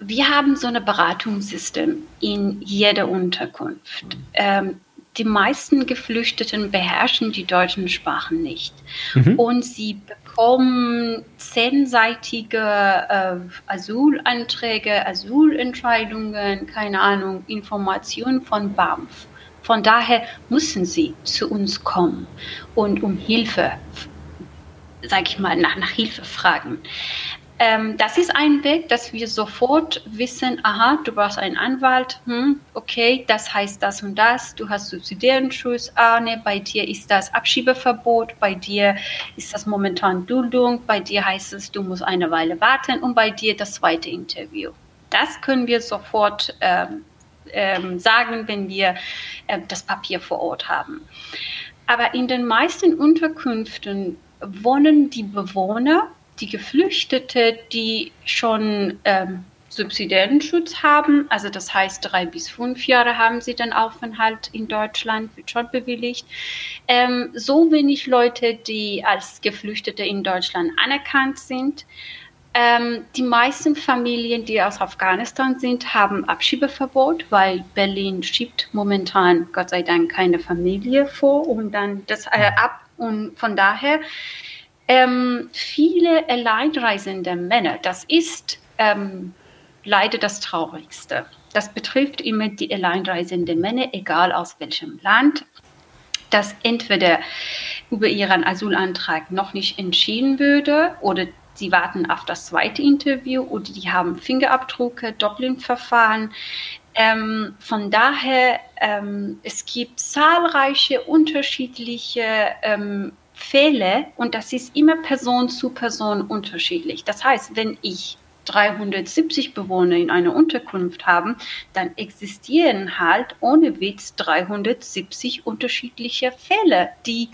Wir haben so ein Beratungssystem in jeder Unterkunft. Ähm, die meisten Geflüchteten beherrschen die deutschen Sprachen nicht. Mhm. Und sie bekommen zehnseitige äh, Asylanträge, Asylentscheidungen, keine Ahnung, Informationen von BAMF. Von daher müssen sie zu uns kommen und um Hilfe, sage ich mal, nach, nach Hilfe fragen. Ähm, das ist ein Weg, dass wir sofort wissen, aha, du brauchst einen Anwalt, hm, okay, das heißt das und das, du hast subsidiären Schutz, ah, ne, bei dir ist das Abschiebeverbot, bei dir ist das momentan Duldung, bei dir heißt es, du musst eine Weile warten und bei dir das zweite Interview. Das können wir sofort ähm, ähm, sagen, wenn wir äh, das Papier vor Ort haben. Aber in den meisten Unterkünften wohnen die Bewohner die Geflüchtete, die schon ähm, subsidiären haben, also das heißt drei bis fünf Jahre haben sie den Aufenthalt in Deutschland, wird schon bewilligt. Ähm, so wenig Leute, die als Geflüchtete in Deutschland anerkannt sind. Ähm, die meisten Familien, die aus Afghanistan sind, haben Abschiebeverbot, weil Berlin schiebt momentan Gott sei Dank keine Familie vor und dann das äh, ab. Und von daher ähm, viele alleinreisende Männer, das ist ähm, leider das Traurigste. Das betrifft immer die alleinreisenden Männer, egal aus welchem Land, dass entweder über ihren Asylantrag noch nicht entschieden würde oder sie warten auf das zweite Interview oder die haben Fingerabdrücke, Dublin-Verfahren. Ähm, von daher, ähm, es gibt zahlreiche unterschiedliche ähm, Fälle und das ist immer Person zu Person unterschiedlich. Das heißt, wenn ich 370 Bewohner in einer Unterkunft haben, dann existieren halt ohne Witz 370 unterschiedliche Fälle, die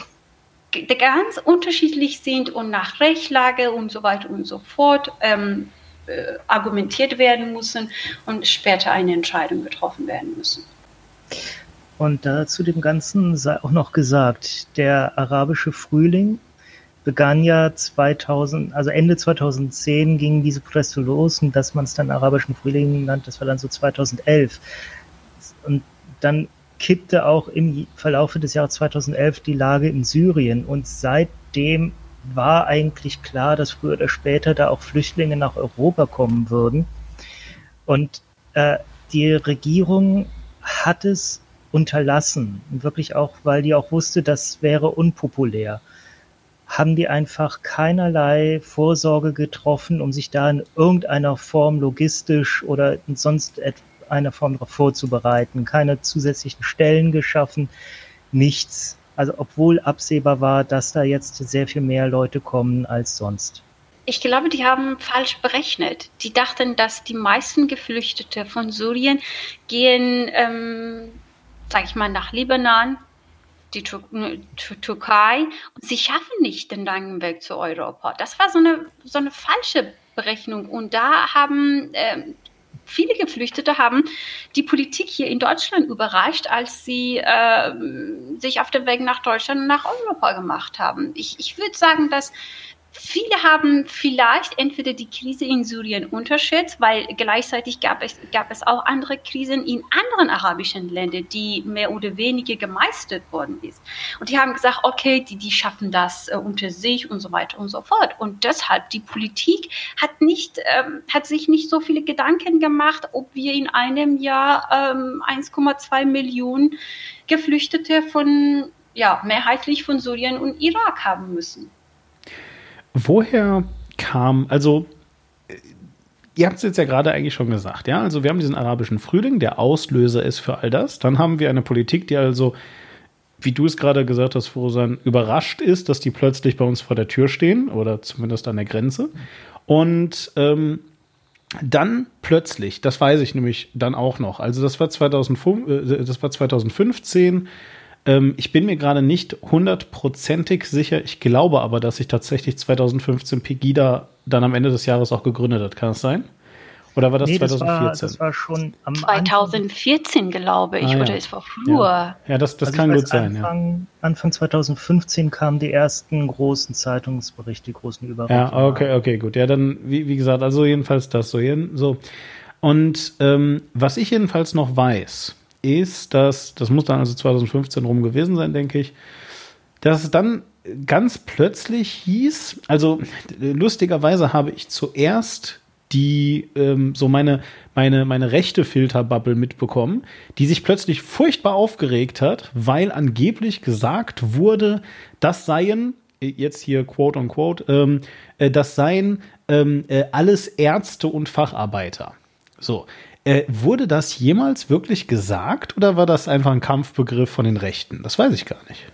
ganz unterschiedlich sind und nach Rechtslage und so weiter und so fort ähm, äh, argumentiert werden müssen und später eine Entscheidung getroffen werden müssen. Und da zu dem Ganzen sei auch noch gesagt, der arabische Frühling begann ja 2000, also Ende 2010 gingen diese Proteste los und dass man es dann arabischen Frühling nannt, das war dann so 2011. Und dann kippte auch im Verlaufe des Jahres 2011 die Lage in Syrien und seitdem war eigentlich klar, dass früher oder später da auch Flüchtlinge nach Europa kommen würden. Und äh, die Regierung hat es unterlassen, wirklich auch, weil die auch wusste, das wäre unpopulär haben die einfach keinerlei Vorsorge getroffen, um sich da in irgendeiner Form logistisch oder in sonst einer Form darauf vorzubereiten. Keine zusätzlichen Stellen geschaffen, nichts. Also obwohl absehbar war, dass da jetzt sehr viel mehr Leute kommen als sonst. Ich glaube, die haben falsch berechnet. Die dachten, dass die meisten Geflüchtete von Syrien gehen, ähm, sag ich mal, nach Libanon, die Tür Türkei und sie schaffen nicht den langen Weg zu Europa. Das war so eine, so eine falsche Berechnung und da haben äh, viele Geflüchtete haben die Politik hier in Deutschland überrascht, als sie äh, sich auf den Weg nach Deutschland und nach Europa gemacht haben. Ich, ich würde sagen, dass Viele haben vielleicht entweder die Krise in Syrien unterschätzt, weil gleichzeitig gab es, gab es auch andere Krisen in anderen arabischen Ländern, die mehr oder weniger gemeistert worden ist. Und die haben gesagt, okay, die, die schaffen das äh, unter sich und so weiter und so fort. Und deshalb, die Politik hat, nicht, ähm, hat sich nicht so viele Gedanken gemacht, ob wir in einem Jahr ähm, 1,2 Millionen Geflüchtete von, ja, mehrheitlich von Syrien und Irak haben müssen. Woher kam, also ihr habt es jetzt ja gerade eigentlich schon gesagt, ja, also wir haben diesen arabischen Frühling, der Auslöser ist für all das. Dann haben wir eine Politik, die also, wie du es gerade gesagt hast, Frosan, überrascht ist, dass die plötzlich bei uns vor der Tür stehen oder zumindest an der Grenze. Und ähm, dann plötzlich, das weiß ich nämlich dann auch noch, also das war, 2005, äh, das war 2015, ähm, ich bin mir gerade nicht hundertprozentig sicher. Ich glaube aber, dass sich tatsächlich 2015 Pegida dann am Ende des Jahres auch gegründet hat. Kann das sein? Oder war das nee, 2014? Das war, das war schon am 2014, Anfang. glaube ich, ah, ja. oder ist war früher. Ja, ja das, das also kann gut sein. Anfang, ja. Anfang 2015 kamen die ersten großen Zeitungsberichte, die großen Überraschungen. Ja, okay, okay, gut. Ja, dann, wie, wie gesagt, also jedenfalls das so. so. Und ähm, was ich jedenfalls noch weiß, ist, dass, das muss dann also 2015 rum gewesen sein, denke ich, dass es dann ganz plötzlich hieß, also lustigerweise habe ich zuerst die ähm, so meine meine meine rechte Filterbubble mitbekommen, die sich plötzlich furchtbar aufgeregt hat, weil angeblich gesagt wurde, das seien jetzt hier quote on quote, ähm, äh, das seien ähm, äh, alles Ärzte und Facharbeiter. So, äh, wurde das jemals wirklich gesagt oder war das einfach ein Kampfbegriff von den Rechten? Das weiß ich gar nicht.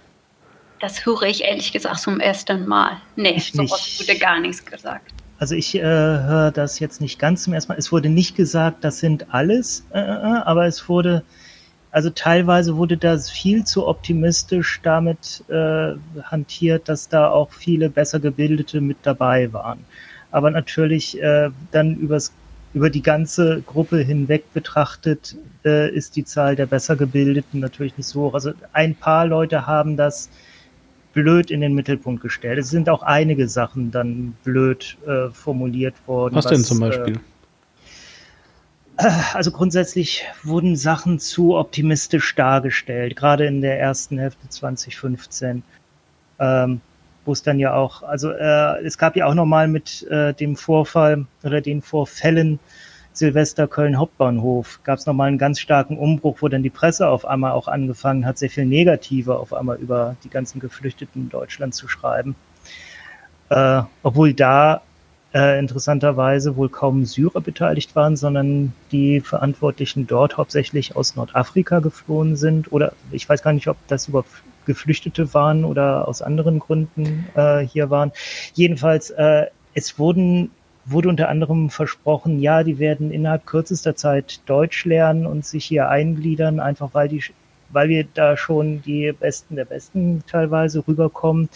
Das höre ich ehrlich gesagt zum ersten Mal. Nee, ich sowas wurde gar nichts gesagt. Also ich äh, höre das jetzt nicht ganz zum ersten Mal. Es wurde nicht gesagt, das sind alles, äh, äh aber es wurde, also teilweise wurde das viel zu optimistisch damit äh, hantiert, dass da auch viele besser gebildete mit dabei waren. Aber natürlich äh, dann übers über die ganze Gruppe hinweg betrachtet äh, ist die Zahl der besser gebildeten natürlich nicht so hoch. Also ein paar Leute haben das blöd in den Mittelpunkt gestellt. Es sind auch einige Sachen dann blöd äh, formuliert worden. Was, was denn zum Beispiel? Äh, also grundsätzlich wurden Sachen zu optimistisch dargestellt, gerade in der ersten Hälfte 2015. Ähm, wo es dann ja auch, also äh, es gab ja auch nochmal mit äh, dem Vorfall oder den Vorfällen Silvester Köln Hauptbahnhof gab es nochmal einen ganz starken Umbruch, wo dann die Presse auf einmal auch angefangen hat, sehr viel Negativer auf einmal über die ganzen Geflüchteten in Deutschland zu schreiben. Äh, obwohl da äh, interessanterweise wohl kaum Syrer beteiligt waren, sondern die Verantwortlichen dort hauptsächlich aus Nordafrika geflohen sind. Oder ich weiß gar nicht, ob das überhaupt Geflüchtete waren oder aus anderen Gründen äh, hier waren. Jedenfalls, äh, es wurden wurde unter anderem versprochen, ja, die werden innerhalb kürzester Zeit Deutsch lernen und sich hier eingliedern, einfach weil die, weil wir da schon die Besten der Besten teilweise rüberkommen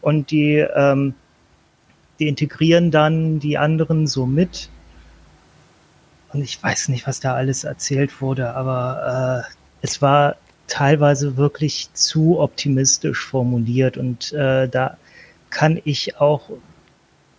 und die, ähm, die integrieren dann die anderen so mit. Und ich weiß nicht, was da alles erzählt wurde, aber äh, es war teilweise wirklich zu optimistisch formuliert und äh, da kann ich auch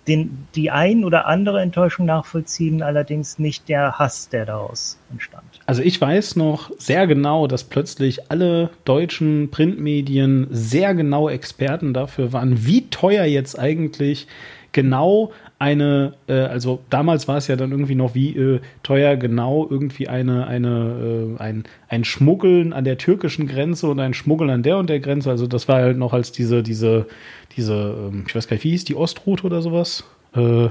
den, die ein oder andere Enttäuschung nachvollziehen, allerdings nicht der Hass, der daraus entstand. Also ich weiß noch sehr genau, dass plötzlich alle deutschen Printmedien sehr genau Experten dafür waren, wie teuer jetzt eigentlich genau eine, äh, also damals war es ja dann irgendwie noch wie äh, teuer genau irgendwie eine, eine, äh, ein, ein Schmuggeln an der türkischen Grenze und ein Schmuggeln an der und der Grenze. Also das war halt noch als diese, diese, diese, ähm, ich weiß gar nicht, wie hieß die Ostroute oder sowas? Äh,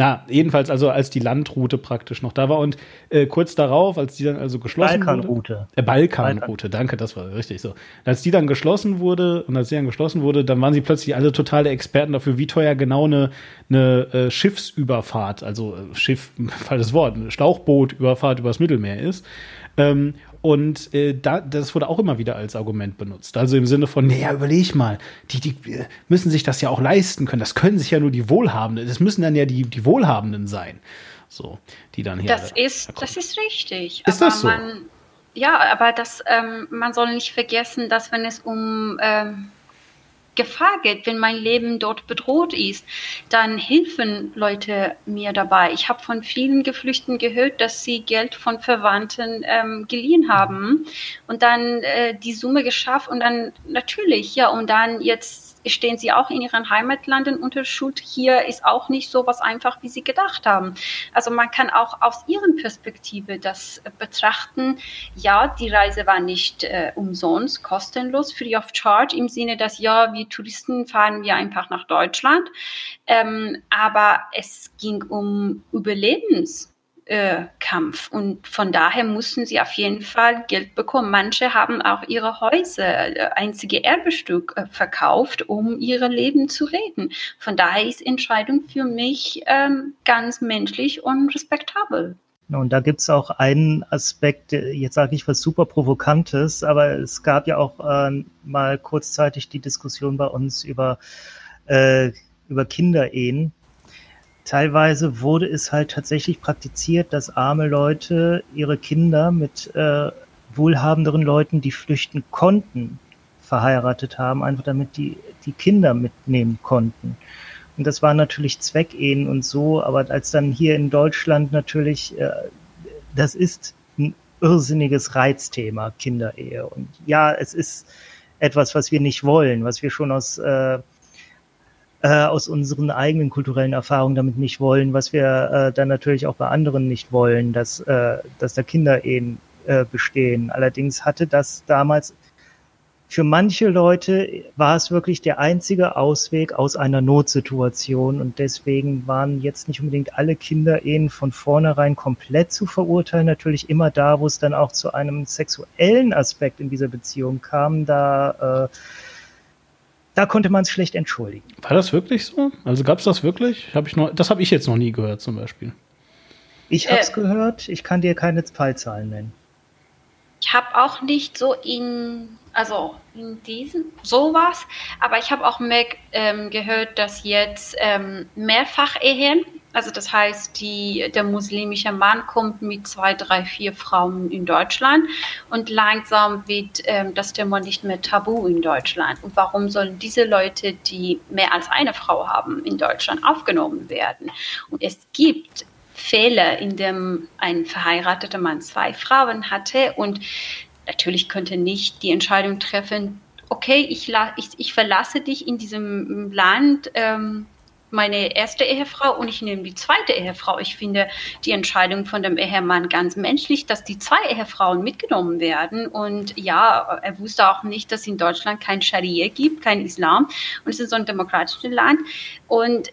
na, jedenfalls also als die Landroute praktisch noch da war und äh, kurz darauf, als die dann also geschlossen Balkanroute. wurde. Äh, Balkanroute, Balkan. danke, das war richtig so. Als die dann geschlossen wurde und als die dann geschlossen wurde, dann waren sie plötzlich alle totale Experten dafür, wie teuer genau eine, eine äh, Schiffsüberfahrt, also äh, Schiff, *laughs* falsches Wort, eine Schlauchbootüberfahrt übers Mittelmeer ist. Ähm, und äh, da, das wurde auch immer wieder als Argument benutzt. Also im Sinne von, naja, überleg mal, die, die müssen sich das ja auch leisten können. Das können sich ja nur die Wohlhabenden. Das müssen dann ja die, die Wohlhabenden sein. So, die dann hier. Das ist, das ist richtig. Ist aber das so? Man, ja, aber das, ähm, man soll nicht vergessen, dass wenn es um ähm, Gefahr geht, wenn mein Leben dort bedroht ist, dann helfen Leute mir dabei. Ich habe von vielen Geflüchteten gehört, dass sie Geld von Verwandten ähm, geliehen haben und dann äh, die Summe geschafft und dann natürlich, ja, und dann jetzt stehen sie auch in ihren Heimatlanden unter Schuld. Hier ist auch nicht so was einfach, wie sie gedacht haben. Also man kann auch aus ihren Perspektive das betrachten. Ja, die Reise war nicht äh, umsonst, kostenlos, free of charge, im Sinne, dass ja, wir Touristen fahren wir einfach nach Deutschland. Ähm, aber es ging um Überlebens äh, Kampf. Und von daher mussten sie auf jeden Fall Geld bekommen. Manche haben auch ihre Häuser, äh, einzige Erbestück, äh, verkauft, um ihre Leben zu retten. Von daher ist Entscheidung für mich ähm, ganz menschlich und respektabel. Und da gibt es auch einen Aspekt, jetzt sage ich was super Provokantes, aber es gab ja auch äh, mal kurzzeitig die Diskussion bei uns über, äh, über Kinderehen teilweise wurde es halt tatsächlich praktiziert, dass arme Leute ihre Kinder mit äh, wohlhabenderen Leuten, die flüchten konnten, verheiratet haben, einfach damit die die Kinder mitnehmen konnten. Und das waren natürlich Zweckehen und so, aber als dann hier in Deutschland natürlich, äh, das ist ein irrsinniges Reizthema, Kinderehe. Und ja, es ist etwas, was wir nicht wollen, was wir schon aus äh, äh, aus unseren eigenen kulturellen Erfahrungen damit nicht wollen, was wir äh, dann natürlich auch bei anderen nicht wollen, dass, äh, dass da Kinderehen äh, bestehen. Allerdings hatte das damals für manche Leute war es wirklich der einzige Ausweg aus einer Notsituation und deswegen waren jetzt nicht unbedingt alle Kinderehen von vornherein komplett zu verurteilen. Natürlich immer da, wo es dann auch zu einem sexuellen Aspekt in dieser Beziehung kam, da äh, da konnte man es schlecht entschuldigen. War das wirklich so? Also gab es das wirklich? Hab ich noch, das habe ich jetzt noch nie gehört zum Beispiel. Ich habe es äh, gehört, ich kann dir keine Fallzahlen nennen. Ich habe auch nicht so in, also in diesem sowas, aber ich habe auch mehr ähm, gehört, dass jetzt ähm, Mehrfach-Ehen Also das heißt, die, der muslimische Mann kommt mit zwei, drei, vier Frauen in Deutschland und langsam wird ähm, das Thema nicht mehr tabu in Deutschland. Und warum sollen diese Leute, die mehr als eine Frau haben, in Deutschland aufgenommen werden? Und es gibt Fälle, in dem ein verheirateter Mann zwei Frauen hatte und natürlich könnte nicht die Entscheidung treffen, okay, ich, ich, ich verlasse dich in diesem Land, ähm, meine erste Ehefrau und ich nehme die zweite Ehefrau. Ich finde die Entscheidung von dem Ehemann ganz menschlich, dass die zwei Ehefrauen mitgenommen werden. Und ja, er wusste auch nicht, dass in Deutschland kein Scharia gibt, kein Islam. Und es ist so ein demokratisches Land. Und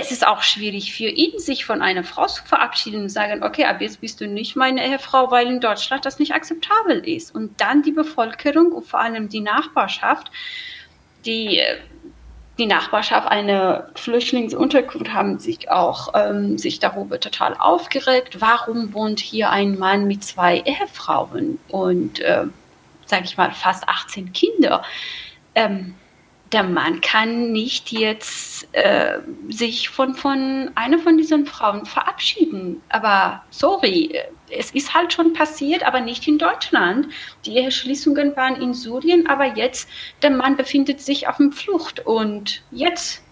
es ist auch schwierig für ihn, sich von einer Frau zu verabschieden und sagen, okay, ab jetzt bist du nicht meine Ehefrau, weil in Deutschland das nicht akzeptabel ist. Und dann die Bevölkerung und vor allem die Nachbarschaft, die die Nachbarschaft eine Flüchtlingsunterkunft haben sich auch ähm, sich darüber total aufgeregt. Warum wohnt hier ein Mann mit zwei Ehefrauen und, äh, sage ich mal, fast 18 Kinder? Ähm, der Mann kann nicht jetzt äh, sich von, von einer von diesen Frauen verabschieden. Aber sorry, es ist halt schon passiert, aber nicht in Deutschland. Die Eheschließungen waren in Syrien, aber jetzt der Mann befindet sich auf dem Flucht und jetzt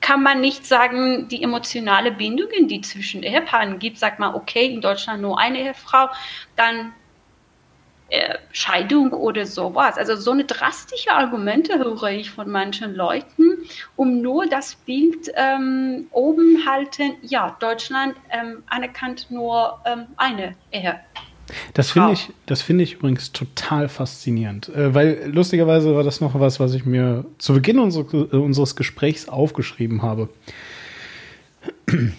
kann man nicht sagen, die emotionale Bindungen, die zwischen Ehepaaren gibt, sagt man, okay, in Deutschland nur eine Ehefrau, dann äh, Scheidung oder sowas. Also so eine drastische Argumente höre ich von manchen Leuten, um nur das Bild ähm, oben halten, ja, Deutschland ähm, anerkannt nur ähm, eine Ehe. Das finde ich, das ich übrigens total faszinierend, äh, weil lustigerweise war das noch was, was ich mir zu Beginn unseres, äh, unseres Gesprächs aufgeschrieben habe. *clears throat*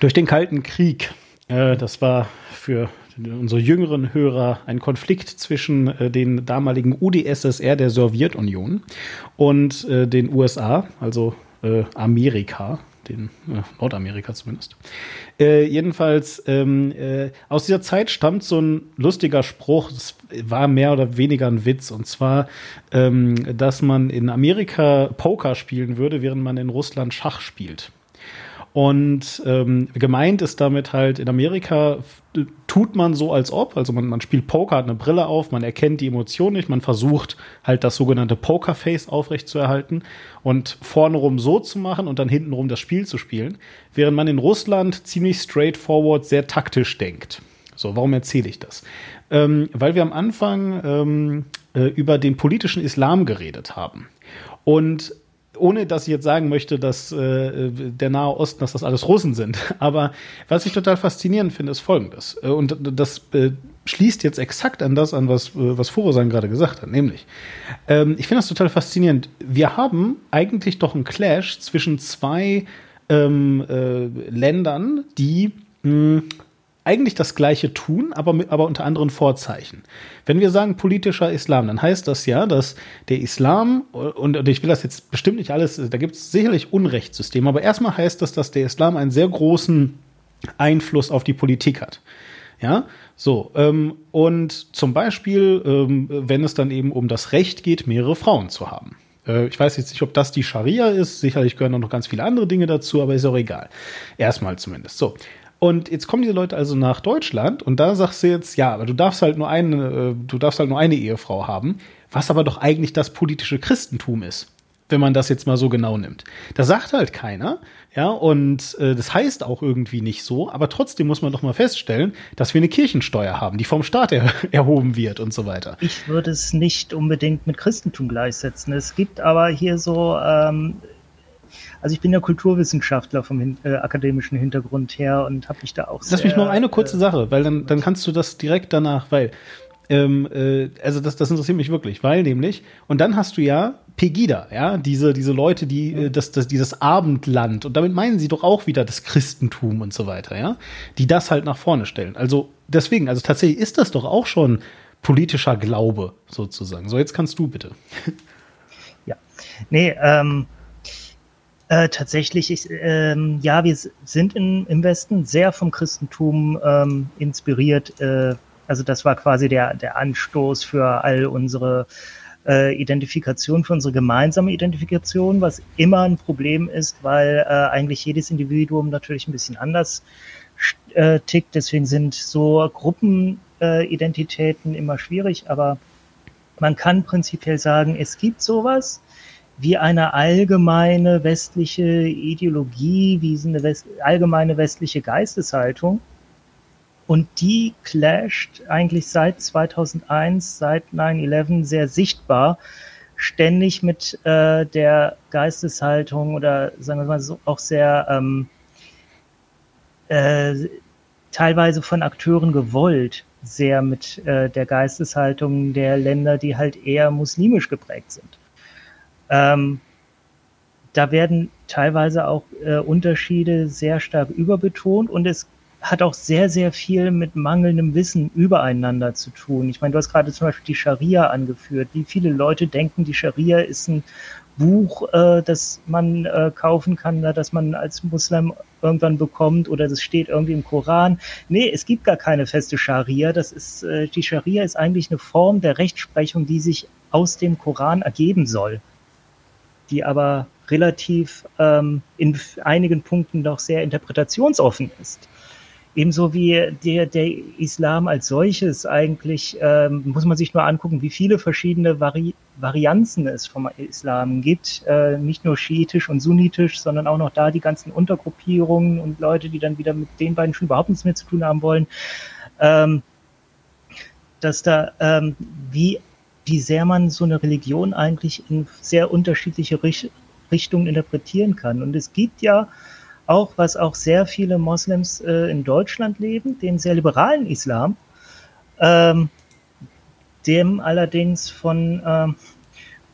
Durch den Kalten Krieg, äh, das war für unsere jüngeren Hörer ein Konflikt zwischen äh, den damaligen UdSSR der Sowjetunion und äh, den USA, also äh, Amerika, den äh, Nordamerika zumindest. Äh, jedenfalls ähm, äh, aus dieser Zeit stammt so ein lustiger Spruch, das war mehr oder weniger ein Witz, und zwar, ähm, dass man in Amerika Poker spielen würde, während man in Russland Schach spielt. Und ähm, gemeint ist damit halt, in Amerika tut man so, als ob, also man, man spielt Poker, hat eine Brille auf, man erkennt die Emotion nicht, man versucht halt das sogenannte Pokerface aufrechtzuerhalten und vorne rum so zu machen und dann hintenrum das Spiel zu spielen, während man in Russland ziemlich straightforward, sehr taktisch denkt. So, warum erzähle ich das? Ähm, weil wir am Anfang ähm, äh, über den politischen Islam geredet haben. Und ohne dass ich jetzt sagen möchte, dass äh, der Nahe Osten, dass das alles Russen sind. *laughs* Aber was ich total faszinierend finde, ist Folgendes. Äh, und das äh, schließt jetzt exakt an das an, was, äh, was Furosan gerade gesagt hat. Nämlich, ähm, ich finde das total faszinierend. Wir haben eigentlich doch einen Clash zwischen zwei ähm, äh, Ländern, die mh, eigentlich das Gleiche tun, aber, aber unter anderen Vorzeichen. Wenn wir sagen politischer Islam, dann heißt das ja, dass der Islam, und ich will das jetzt bestimmt nicht alles, da gibt es sicherlich Unrechtssysteme, aber erstmal heißt das, dass der Islam einen sehr großen Einfluss auf die Politik hat. Ja, so, ähm, und zum Beispiel, ähm, wenn es dann eben um das Recht geht, mehrere Frauen zu haben. Äh, ich weiß jetzt nicht, ob das die Scharia ist. Sicherlich gehören auch noch ganz viele andere Dinge dazu, aber ist auch egal. Erstmal zumindest. So. Und jetzt kommen diese Leute also nach Deutschland und da sagst du jetzt, ja, aber du darfst halt nur eine, äh, du darfst halt nur eine Ehefrau haben, was aber doch eigentlich das politische Christentum ist, wenn man das jetzt mal so genau nimmt. Das sagt halt keiner, ja, und äh, das heißt auch irgendwie nicht so, aber trotzdem muss man doch mal feststellen, dass wir eine Kirchensteuer haben, die vom Staat er *laughs* erhoben wird und so weiter. Ich würde es nicht unbedingt mit Christentum gleichsetzen. Es gibt aber hier so ähm, also ich bin ja Kulturwissenschaftler vom hin, äh, akademischen Hintergrund her und habe mich da auch Lass mich noch eine kurze äh, Sache, weil dann, dann kannst du das direkt danach, weil ähm, äh, also das, das interessiert mich wirklich, weil nämlich, und dann hast du ja Pegida, ja, diese, diese Leute, die äh, das, das, dieses Abendland, und damit meinen sie doch auch wieder das Christentum und so weiter, ja, die das halt nach vorne stellen. Also deswegen, also tatsächlich ist das doch auch schon politischer Glaube sozusagen. So, jetzt kannst du bitte. Ja, nee, ähm, äh, tatsächlich, ich, ähm, ja, wir sind in, im Westen sehr vom Christentum ähm, inspiriert. Äh, also das war quasi der, der Anstoß für all unsere äh, Identifikation für unsere gemeinsame Identifikation, was immer ein Problem ist, weil äh, eigentlich jedes Individuum natürlich ein bisschen anders äh, tickt. Deswegen sind so Gruppenidentitäten immer schwierig, aber man kann prinzipiell sagen, es gibt sowas wie eine allgemeine westliche Ideologie, wie eine West allgemeine westliche Geisteshaltung. Und die clasht eigentlich seit 2001, seit 9-11 sehr sichtbar, ständig mit äh, der Geisteshaltung oder sagen wir mal so auch sehr ähm, äh, teilweise von Akteuren gewollt, sehr mit äh, der Geisteshaltung der Länder, die halt eher muslimisch geprägt sind. Ähm, da werden teilweise auch äh, Unterschiede sehr stark überbetont und es hat auch sehr, sehr viel mit mangelndem Wissen übereinander zu tun. Ich meine, du hast gerade zum Beispiel die Scharia angeführt. Wie viele Leute denken, die Scharia ist ein Buch, äh, das man äh, kaufen kann, das man als Muslim irgendwann bekommt oder das steht irgendwie im Koran. Nee, es gibt gar keine feste Scharia. Das ist, äh, die Scharia ist eigentlich eine Form der Rechtsprechung, die sich aus dem Koran ergeben soll die aber relativ ähm, in einigen Punkten doch sehr interpretationsoffen ist. Ebenso wie der, der Islam als solches eigentlich, ähm, muss man sich nur angucken, wie viele verschiedene Vari Varianzen es vom Islam gibt. Äh, nicht nur schiitisch und sunnitisch, sondern auch noch da die ganzen Untergruppierungen und Leute, die dann wieder mit den beiden schon überhaupt nichts mehr zu tun haben wollen. Ähm, dass da, ähm, wie wie sehr man so eine Religion eigentlich in sehr unterschiedliche Richt Richtungen interpretieren kann. Und es gibt ja auch, was auch sehr viele Moslems äh, in Deutschland leben, den sehr liberalen Islam, ähm, dem allerdings von, ähm,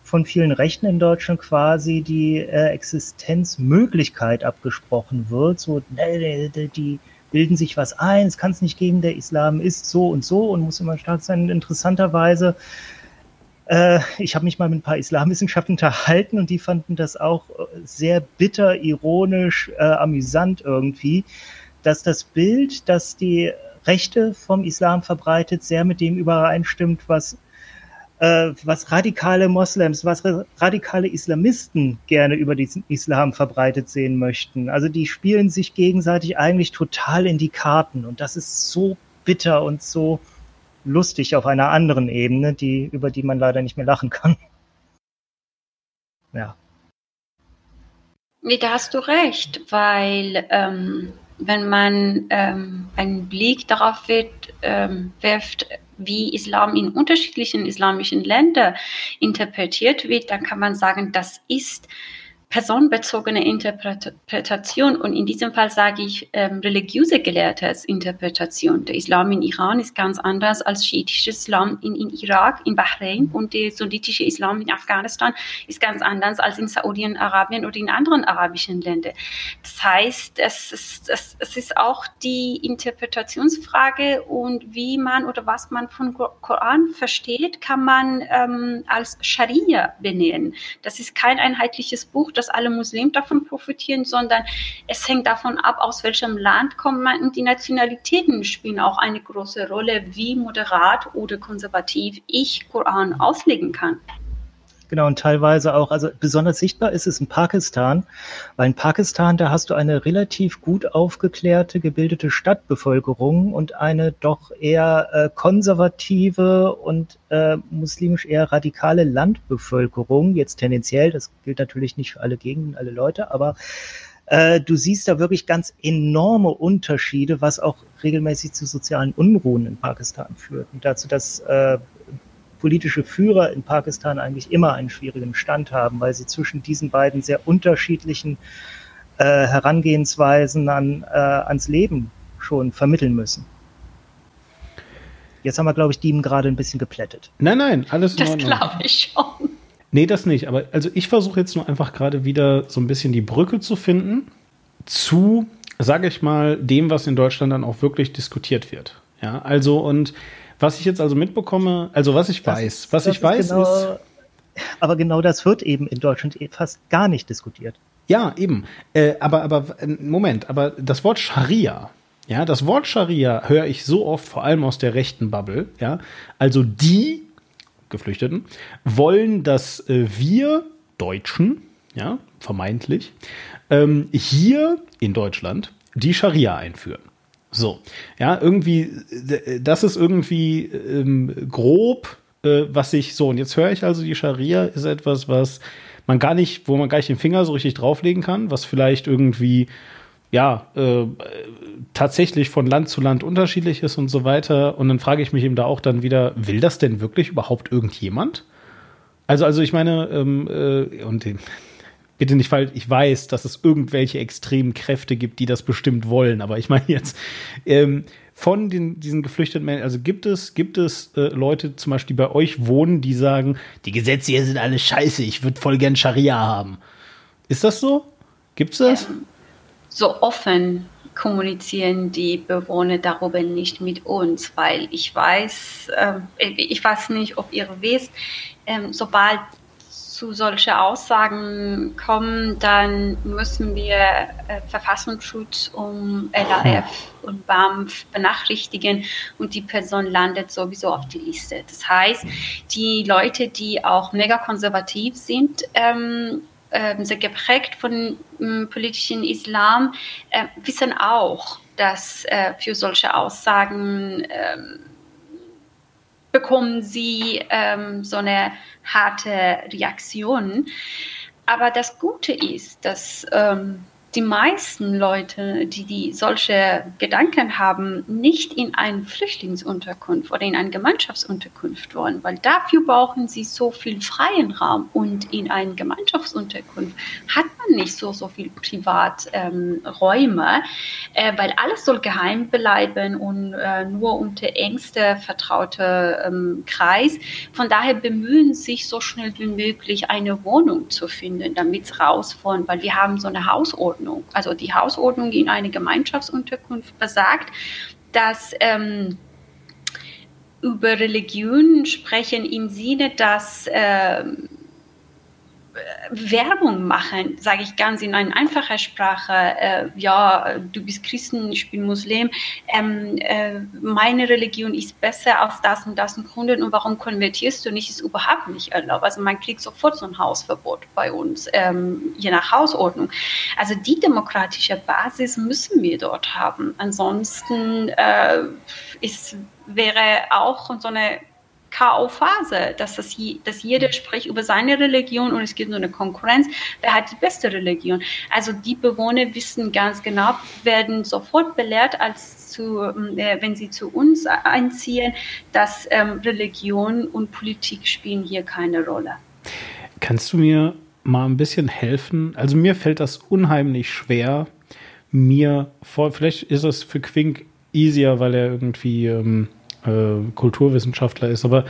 von vielen Rechten in Deutschland quasi die äh, Existenzmöglichkeit abgesprochen wird. So, die, die bilden sich was ein, es kann es nicht geben, der Islam ist so und so und muss immer stark sein. Interessanterweise äh, ich habe mich mal mit ein paar Islamwissenschaftlern unterhalten und die fanden das auch sehr bitter, ironisch, äh, amüsant irgendwie, dass das Bild, das die Rechte vom Islam verbreitet, sehr mit dem übereinstimmt, was äh, was radikale Moslems, was radikale Islamisten gerne über diesen Islam verbreitet sehen möchten. Also die spielen sich gegenseitig eigentlich total in die Karten und das ist so bitter und so lustig auf einer anderen Ebene, die, über die man leider nicht mehr lachen kann. Ja. Nee, da hast du recht, weil ähm, wenn man ähm, einen Blick darauf wird, ähm, wirft, wie Islam in unterschiedlichen islamischen Ländern interpretiert wird, dann kann man sagen, das ist personenbezogene Interpretation und in diesem Fall sage ich ähm, religiöse Gelehrtheitsinterpretation. Der Islam in Iran ist ganz anders als schiitisches Islam in, in Irak, in Bahrain und der sunnitische Islam in Afghanistan ist ganz anders als in Saudi-Arabien oder in anderen arabischen Ländern. Das heißt, es ist, es, es ist auch die Interpretationsfrage und wie man oder was man von Koran versteht, kann man ähm, als Scharia benennen. Das ist kein einheitliches Buch, dass alle Muslime davon profitieren, sondern es hängt davon ab, aus welchem Land kommt man und die Nationalitäten spielen auch eine große Rolle, wie moderat oder konservativ ich Koran auslegen kann. Genau, und teilweise auch, also besonders sichtbar ist es in Pakistan, weil in Pakistan, da hast du eine relativ gut aufgeklärte, gebildete Stadtbevölkerung und eine doch eher äh, konservative und äh, muslimisch eher radikale Landbevölkerung, jetzt tendenziell, das gilt natürlich nicht für alle Gegenden, alle Leute, aber äh, du siehst da wirklich ganz enorme Unterschiede, was auch regelmäßig zu sozialen Unruhen in Pakistan führt. Und dazu, dass äh, politische Führer in Pakistan eigentlich immer einen schwierigen Stand haben, weil sie zwischen diesen beiden sehr unterschiedlichen äh, Herangehensweisen an, äh, ans Leben schon vermitteln müssen. Jetzt haben wir, glaube ich, die gerade ein bisschen geplättet. Nein, nein, alles in Das glaube ich schon. Nee, das nicht. Aber also ich versuche jetzt nur einfach gerade wieder so ein bisschen die Brücke zu finden zu, sage ich mal, dem, was in Deutschland dann auch wirklich diskutiert wird. Ja, also und was ich jetzt also mitbekomme, also was ich das weiß, was ich weiß genau, ist. Aber genau das wird eben in Deutschland eh fast gar nicht diskutiert. Ja, eben. Äh, aber, aber, äh, Moment, aber das Wort Scharia, ja, das Wort Scharia höre ich so oft, vor allem aus der rechten Bubble, ja. Also die Geflüchteten, wollen, dass äh, wir Deutschen, ja, vermeintlich, ähm, hier in Deutschland die Scharia einführen. So, ja, irgendwie, das ist irgendwie ähm, grob, äh, was ich so, und jetzt höre ich also, die Scharia ist etwas, was man gar nicht, wo man gar nicht den Finger so richtig drauflegen kann, was vielleicht irgendwie ja, äh, tatsächlich von Land zu Land unterschiedlich ist und so weiter. Und dann frage ich mich eben da auch dann wieder, will das denn wirklich überhaupt irgendjemand? Also, also ich meine, ähm, äh, und den, bitte nicht falsch, ich weiß, dass es irgendwelche extremen Kräfte gibt, die das bestimmt wollen, aber ich meine jetzt, ähm, von den, diesen geflüchteten Menschen, also gibt es, gibt es äh, Leute zum Beispiel, die bei euch wohnen, die sagen, die Gesetze hier sind alle scheiße, ich würde voll gern Scharia haben. Ist das so? Gibt es das? Ähm, so offen kommunizieren die Bewohner darüber nicht mit uns, weil ich weiß, äh, ich weiß nicht, ob ihr wisst, äh, sobald zu solchen Aussagen kommen, dann müssen wir äh, Verfassungsschutz um LAF und BAMF benachrichtigen und die Person landet sowieso auf die Liste. Das heißt, die Leute, die auch mega konservativ sind, ähm, äh, sehr geprägt von ähm, politischen Islam, äh, wissen auch, dass äh, für solche Aussagen ähm, bekommen sie ähm, so eine harte Reaktion. Aber das Gute ist, dass ähm, die meisten Leute, die, die solche Gedanken haben, nicht in eine Flüchtlingsunterkunft oder in eine Gemeinschaftsunterkunft wollen, weil dafür brauchen sie so viel freien Raum und in einer Gemeinschaftsunterkunft hat man nicht so, so viel Privaträume, ähm, äh, weil alles soll geheim bleiben und äh, nur unter engste vertraute ähm, Kreis. Von daher bemühen sich so schnell wie möglich eine Wohnung zu finden, damit es rausfahren, weil wir haben so eine Hausordnung Hausordnung. Also die Hausordnung in eine Gemeinschaftsunterkunft besagt, dass ähm, über Religion sprechen im Sinne, dass ähm, Werbung machen, sage ich ganz in einer einfachen Sprache, äh, ja, du bist Christen, ich bin Muslim, ähm, äh, meine Religion ist besser aus das und das und Gründen und warum konvertierst du nicht, ist überhaupt nicht erlaubt. Also man kriegt sofort so ein Hausverbot bei uns, ähm, je nach Hausordnung. Also die demokratische Basis müssen wir dort haben. Ansonsten äh, ist, wäre auch so eine K.O.-Phase, dass, das, dass jeder spricht über seine Religion und es gibt so eine Konkurrenz, wer hat die beste Religion. Also die Bewohner wissen ganz genau, werden sofort belehrt, als zu, äh, wenn sie zu uns einziehen, dass ähm, Religion und Politik spielen hier keine Rolle. Kannst du mir mal ein bisschen helfen? Also mir fällt das unheimlich schwer, mir vor, vielleicht ist das für Quink easier, weil er irgendwie ähm, äh, Kulturwissenschaftler ist, aber.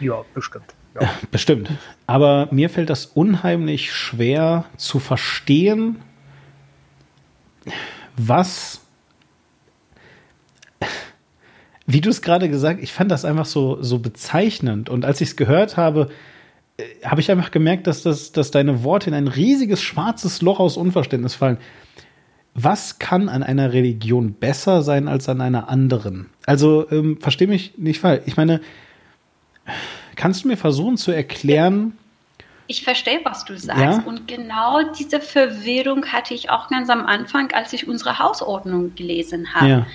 Ja, bestimmt. Ja. Bestimmt. Aber mir fällt das unheimlich schwer zu verstehen, was. Wie du es gerade gesagt, ich fand das einfach so, so bezeichnend. Und als ich es gehört habe, äh, habe ich einfach gemerkt, dass, das, dass deine Worte in ein riesiges schwarzes Loch aus Unverständnis fallen was kann an einer Religion besser sein als an einer anderen? Also, ähm, verstehe mich nicht falsch. Ich meine, kannst du mir versuchen zu erklären? Ich verstehe, was du sagst. Ja? Und genau diese Verwirrung hatte ich auch ganz am Anfang, als ich unsere Hausordnung gelesen habe. Ja.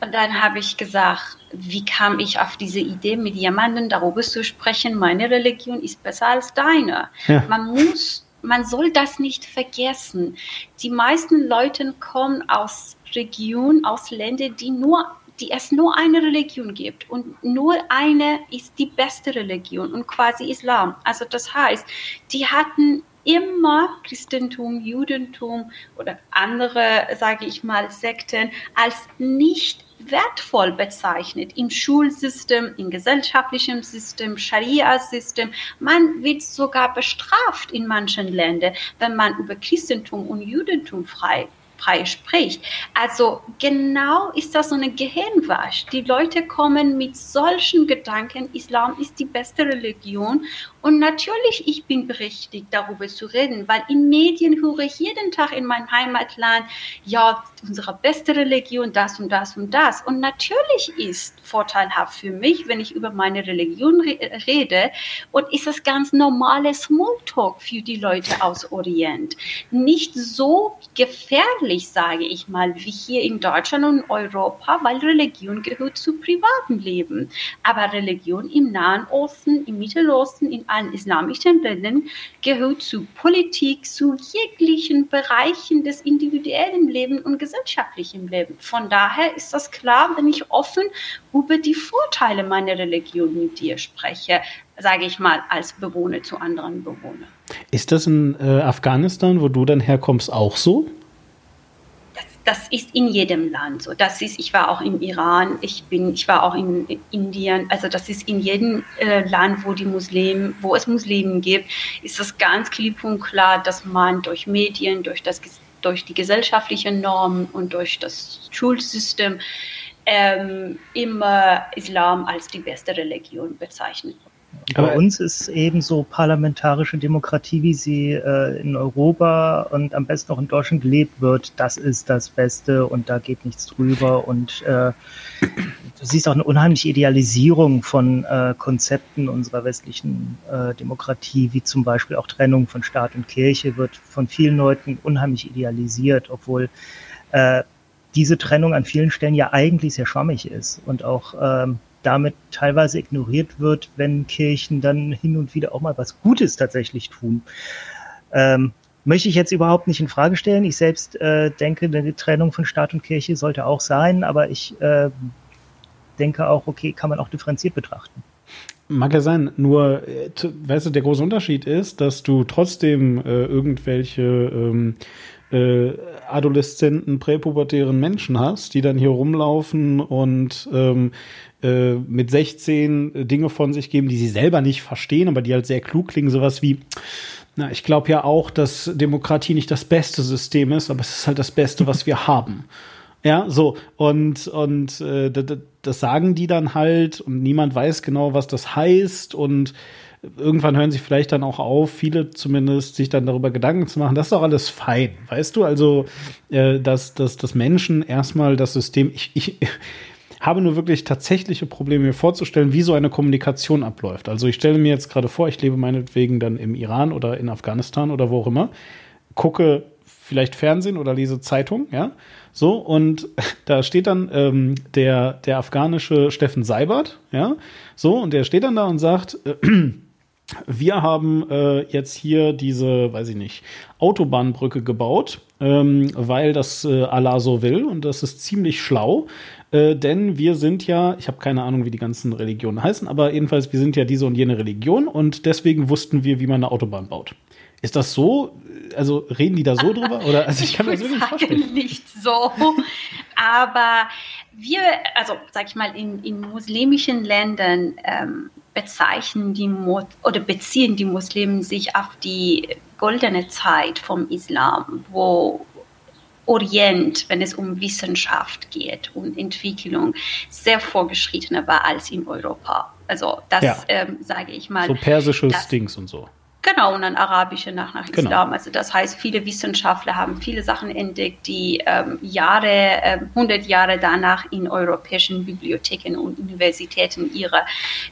Und dann habe ich gesagt, wie kam ich auf diese Idee, mit jemandem darüber zu sprechen, meine Religion ist besser als deine. Ja. Man muss man soll das nicht vergessen. Die meisten Leute kommen aus Regionen, aus Ländern, die nur die es nur eine Religion gibt und nur eine ist die beste Religion und quasi Islam. Also das heißt, die hatten immer Christentum, Judentum oder andere, sage ich mal, Sekten als nicht wertvoll bezeichnet im Schulsystem, im gesellschaftlichen System, Scharia-System. Man wird sogar bestraft in manchen Ländern, wenn man über Christentum und Judentum frei frei spricht. Also genau ist das so eine Gehirnwasch. Die Leute kommen mit solchen Gedanken, Islam ist die beste Religion und natürlich, ich bin berechtigt, darüber zu reden, weil in Medien höre ich jeden Tag in meinem Heimatland, ja, unsere beste Religion, das und das und das. Und natürlich ist vorteilhaft für mich, wenn ich über meine Religion re rede und ist es ganz normales Smalltalk für die Leute aus Orient. Nicht so gefährlich, sage ich mal, wie hier in Deutschland und Europa, weil Religion gehört zu privatem Leben. Aber Religion im Nahen Osten, im Mittelosten, in allen islamischen Ländern gehört zu Politik, zu jeglichen Bereichen des individuellen Lebens und gesellschaftlichen Lebens. Von daher ist das klar, wenn ich offen über die Vorteile meiner Religion mit dir spreche, sage ich mal, als Bewohner zu anderen Bewohnern. Ist das in äh, Afghanistan, wo du dann herkommst, auch so? Das ist in jedem Land so. Das ist, ich war auch im Iran, ich bin, ich war auch in Indien. Also das ist in jedem äh, Land, wo die Muslimen, wo es Muslimen gibt, ist das ganz klipp und klar, dass man durch Medien, durch das, durch die gesellschaftlichen Normen und durch das Schulsystem ähm, immer Islam als die beste Religion bezeichnet. Bei uns ist ebenso parlamentarische Demokratie, wie sie äh, in Europa und am besten auch in Deutschland gelebt wird, das ist das Beste und da geht nichts drüber. Und äh, du siehst auch eine unheimliche Idealisierung von äh, Konzepten unserer westlichen äh, Demokratie, wie zum Beispiel auch Trennung von Staat und Kirche, wird von vielen Leuten unheimlich idealisiert, obwohl äh, diese Trennung an vielen Stellen ja eigentlich sehr schwammig ist und auch ähm, damit teilweise ignoriert wird, wenn Kirchen dann hin und wieder auch mal was Gutes tatsächlich tun. Ähm, möchte ich jetzt überhaupt nicht in Frage stellen. Ich selbst äh, denke, eine Trennung von Staat und Kirche sollte auch sein, aber ich äh, denke auch, okay, kann man auch differenziert betrachten. Mag ja sein, nur, äh, weißt du, der große Unterschied ist, dass du trotzdem äh, irgendwelche ähm, äh, adoleszenten, präpubertären Menschen hast, die dann hier rumlaufen und ähm, äh, mit 16 Dinge von sich geben, die sie selber nicht verstehen, aber die halt sehr klug klingen, sowas wie, na, ich glaube ja auch, dass Demokratie nicht das beste System ist, aber es ist halt das Beste, was wir *laughs* haben. Ja, so, und, und äh, das, das sagen die dann halt und niemand weiß genau, was das heißt und irgendwann hören sie vielleicht dann auch auf, viele zumindest, sich dann darüber Gedanken zu machen. Das ist doch alles fein, weißt du? Also, äh, dass, dass, dass Menschen erstmal das System, ich, ich *laughs* habe nur wirklich tatsächliche Probleme, mir vorzustellen, wie so eine Kommunikation abläuft. Also ich stelle mir jetzt gerade vor, ich lebe meinetwegen dann im Iran oder in Afghanistan oder wo auch immer, gucke vielleicht Fernsehen oder lese Zeitung, ja, so, und *laughs* da steht dann ähm, der, der afghanische Steffen Seibert, ja, so, und der steht dann da und sagt, äh, *clears throat* wir haben äh, jetzt hier diese, weiß ich nicht, Autobahnbrücke gebaut, ähm, weil das äh, Allah so will und das ist ziemlich schlau, äh, denn wir sind ja, ich habe keine Ahnung, wie die ganzen Religionen heißen, aber jedenfalls, wir sind ja diese und jene Religion und deswegen wussten wir, wie man eine Autobahn baut. Ist das so? Also reden die da so drüber? Oder also ich kann ich mir das wirklich vorstellen. Nicht so, aber wir, also sag ich mal, in, in muslimischen Ländern ähm, bezeichnen die oder beziehen die Muslimen sich auf die goldene Zeit vom Islam, wo Orient, wenn es um Wissenschaft geht und Entwicklung, sehr vorgeschrittener war als in Europa. Also das ja. ähm, sage ich mal. So persische Stings und so. Genau, und dann arabische nach, nach genau. Islam. Also das heißt, viele Wissenschaftler haben viele Sachen entdeckt, die ähm, Jahre, äh, 100 Jahre danach in europäischen Bibliotheken und Universitäten ihre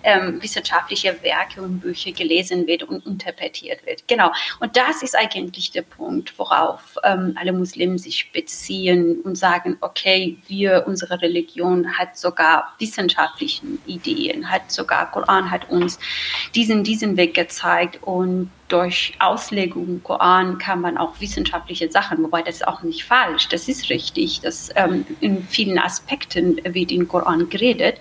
ähm, wissenschaftliche Werke und Bücher gelesen wird und interpretiert wird. Genau. Und das ist eigentlich der Punkt, worauf ähm, alle Muslimen sich beziehen und sagen, okay, wir, unsere Religion hat sogar wissenschaftliche Ideen, hat sogar Koran hat uns diesen, diesen Weg gezeigt und durch Auslegung Koran kann man auch wissenschaftliche Sachen, wobei das ist auch nicht falsch, das ist richtig, dass ähm, in vielen Aspekten wird in Koran geredet.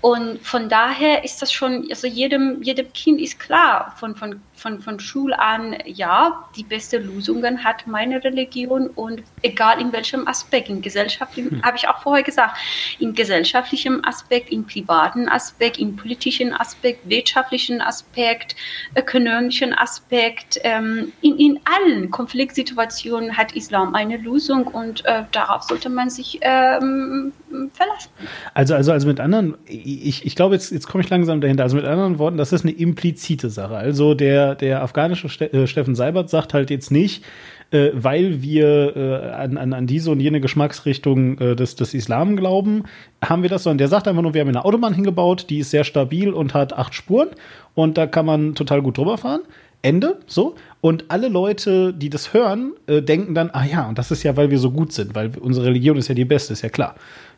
Und von daher ist das schon, also jedem, jedem Kind ist klar, von, von von, von Schul an, ja, die beste Lösungen hat meine Religion und egal in welchem Aspekt, in gesellschaftlichen, hm. habe ich auch vorher gesagt, in gesellschaftlichem Aspekt, in privaten Aspekt, in politischen Aspekt, wirtschaftlichen Aspekt, ökonomischen Aspekt, ähm, in, in allen Konfliktsituationen hat Islam eine Lösung und äh, darauf sollte man sich ähm, verlassen. Also, also, also mit anderen, ich, ich glaube, jetzt, jetzt komme ich langsam dahinter. Also mit anderen Worten, das ist eine implizite Sache. Also der, der afghanische Ste äh, Steffen Seibert sagt halt jetzt nicht, äh, weil wir äh, an, an, an diese und jene Geschmacksrichtung äh, des, des Islam glauben, haben wir das, sondern der sagt einfach nur, wir haben eine Autobahn hingebaut, die ist sehr stabil und hat acht Spuren und da kann man total gut drüber fahren. Ende, so. Und alle Leute, die das hören, äh, denken dann, ah ja, und das ist ja, weil wir so gut sind, weil unsere Religion ist ja die beste, ist ja klar.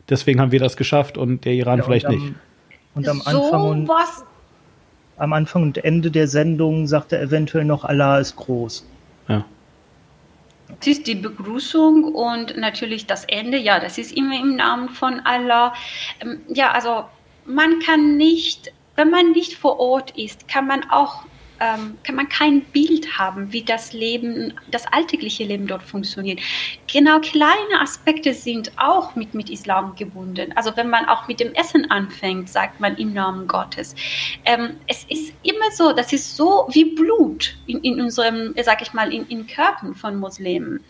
Deswegen haben wir das geschafft und der Iran ja, vielleicht am, nicht. Und am Anfang und, was? Am Anfang und Ende der Sendung sagt er eventuell noch, Allah ist groß. Ja. Das ist die Begrüßung und natürlich das Ende, ja, das ist immer im Namen von Allah. Ähm, ja, also man kann nicht, wenn man nicht vor Ort ist, kann man auch ähm, kann man kein Bild haben, wie das Leben, das alltägliche Leben dort funktioniert. Genau kleine Aspekte sind auch mit, mit Islam gebunden. Also wenn man auch mit dem Essen anfängt, sagt man im Namen Gottes. Ähm, es ist immer so, das ist so wie Blut in, in unserem, sag ich mal, in, in Körpern von Muslimen.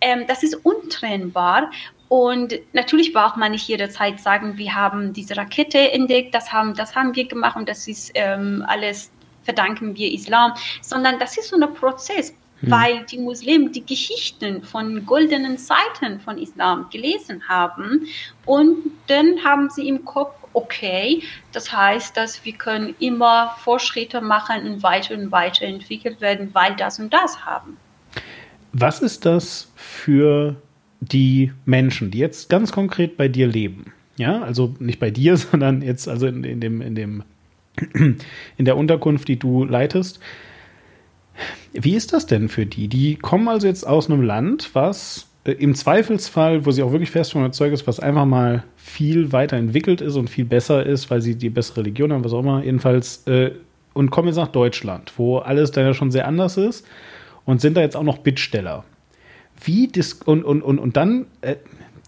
Ähm, das ist untrennbar und natürlich braucht man nicht jederzeit sagen, wir haben diese Rakete entdeckt, das haben, das haben wir gemacht und das ist ähm, alles verdanken wir Islam, sondern das ist so ein Prozess, hm. weil die Muslimen die Geschichten von goldenen Seiten von Islam gelesen haben und dann haben sie im Kopf, okay, das heißt, dass wir können immer Fortschritte machen und weiter und weiter entwickelt werden, weil das und das haben. Was ist das für die Menschen, die jetzt ganz konkret bei dir leben? Ja, also nicht bei dir, *laughs* sondern jetzt also in, in dem, in dem *clears throat* in der Unterkunft, die du leitest. Wie ist das denn für die? Die kommen also jetzt aus einem Land, was äh, im Zweifelsfall, wo sie auch wirklich fest von überzeugt ist, was einfach mal viel weiterentwickelt ist und viel besser ist, weil sie die bessere Religion haben, was auch immer, jedenfalls, äh, und kommen jetzt nach Deutschland, wo alles dann ja schon sehr anders ist und sind da jetzt auch noch Bittsteller. Wie dis und, und, und, und dann, äh,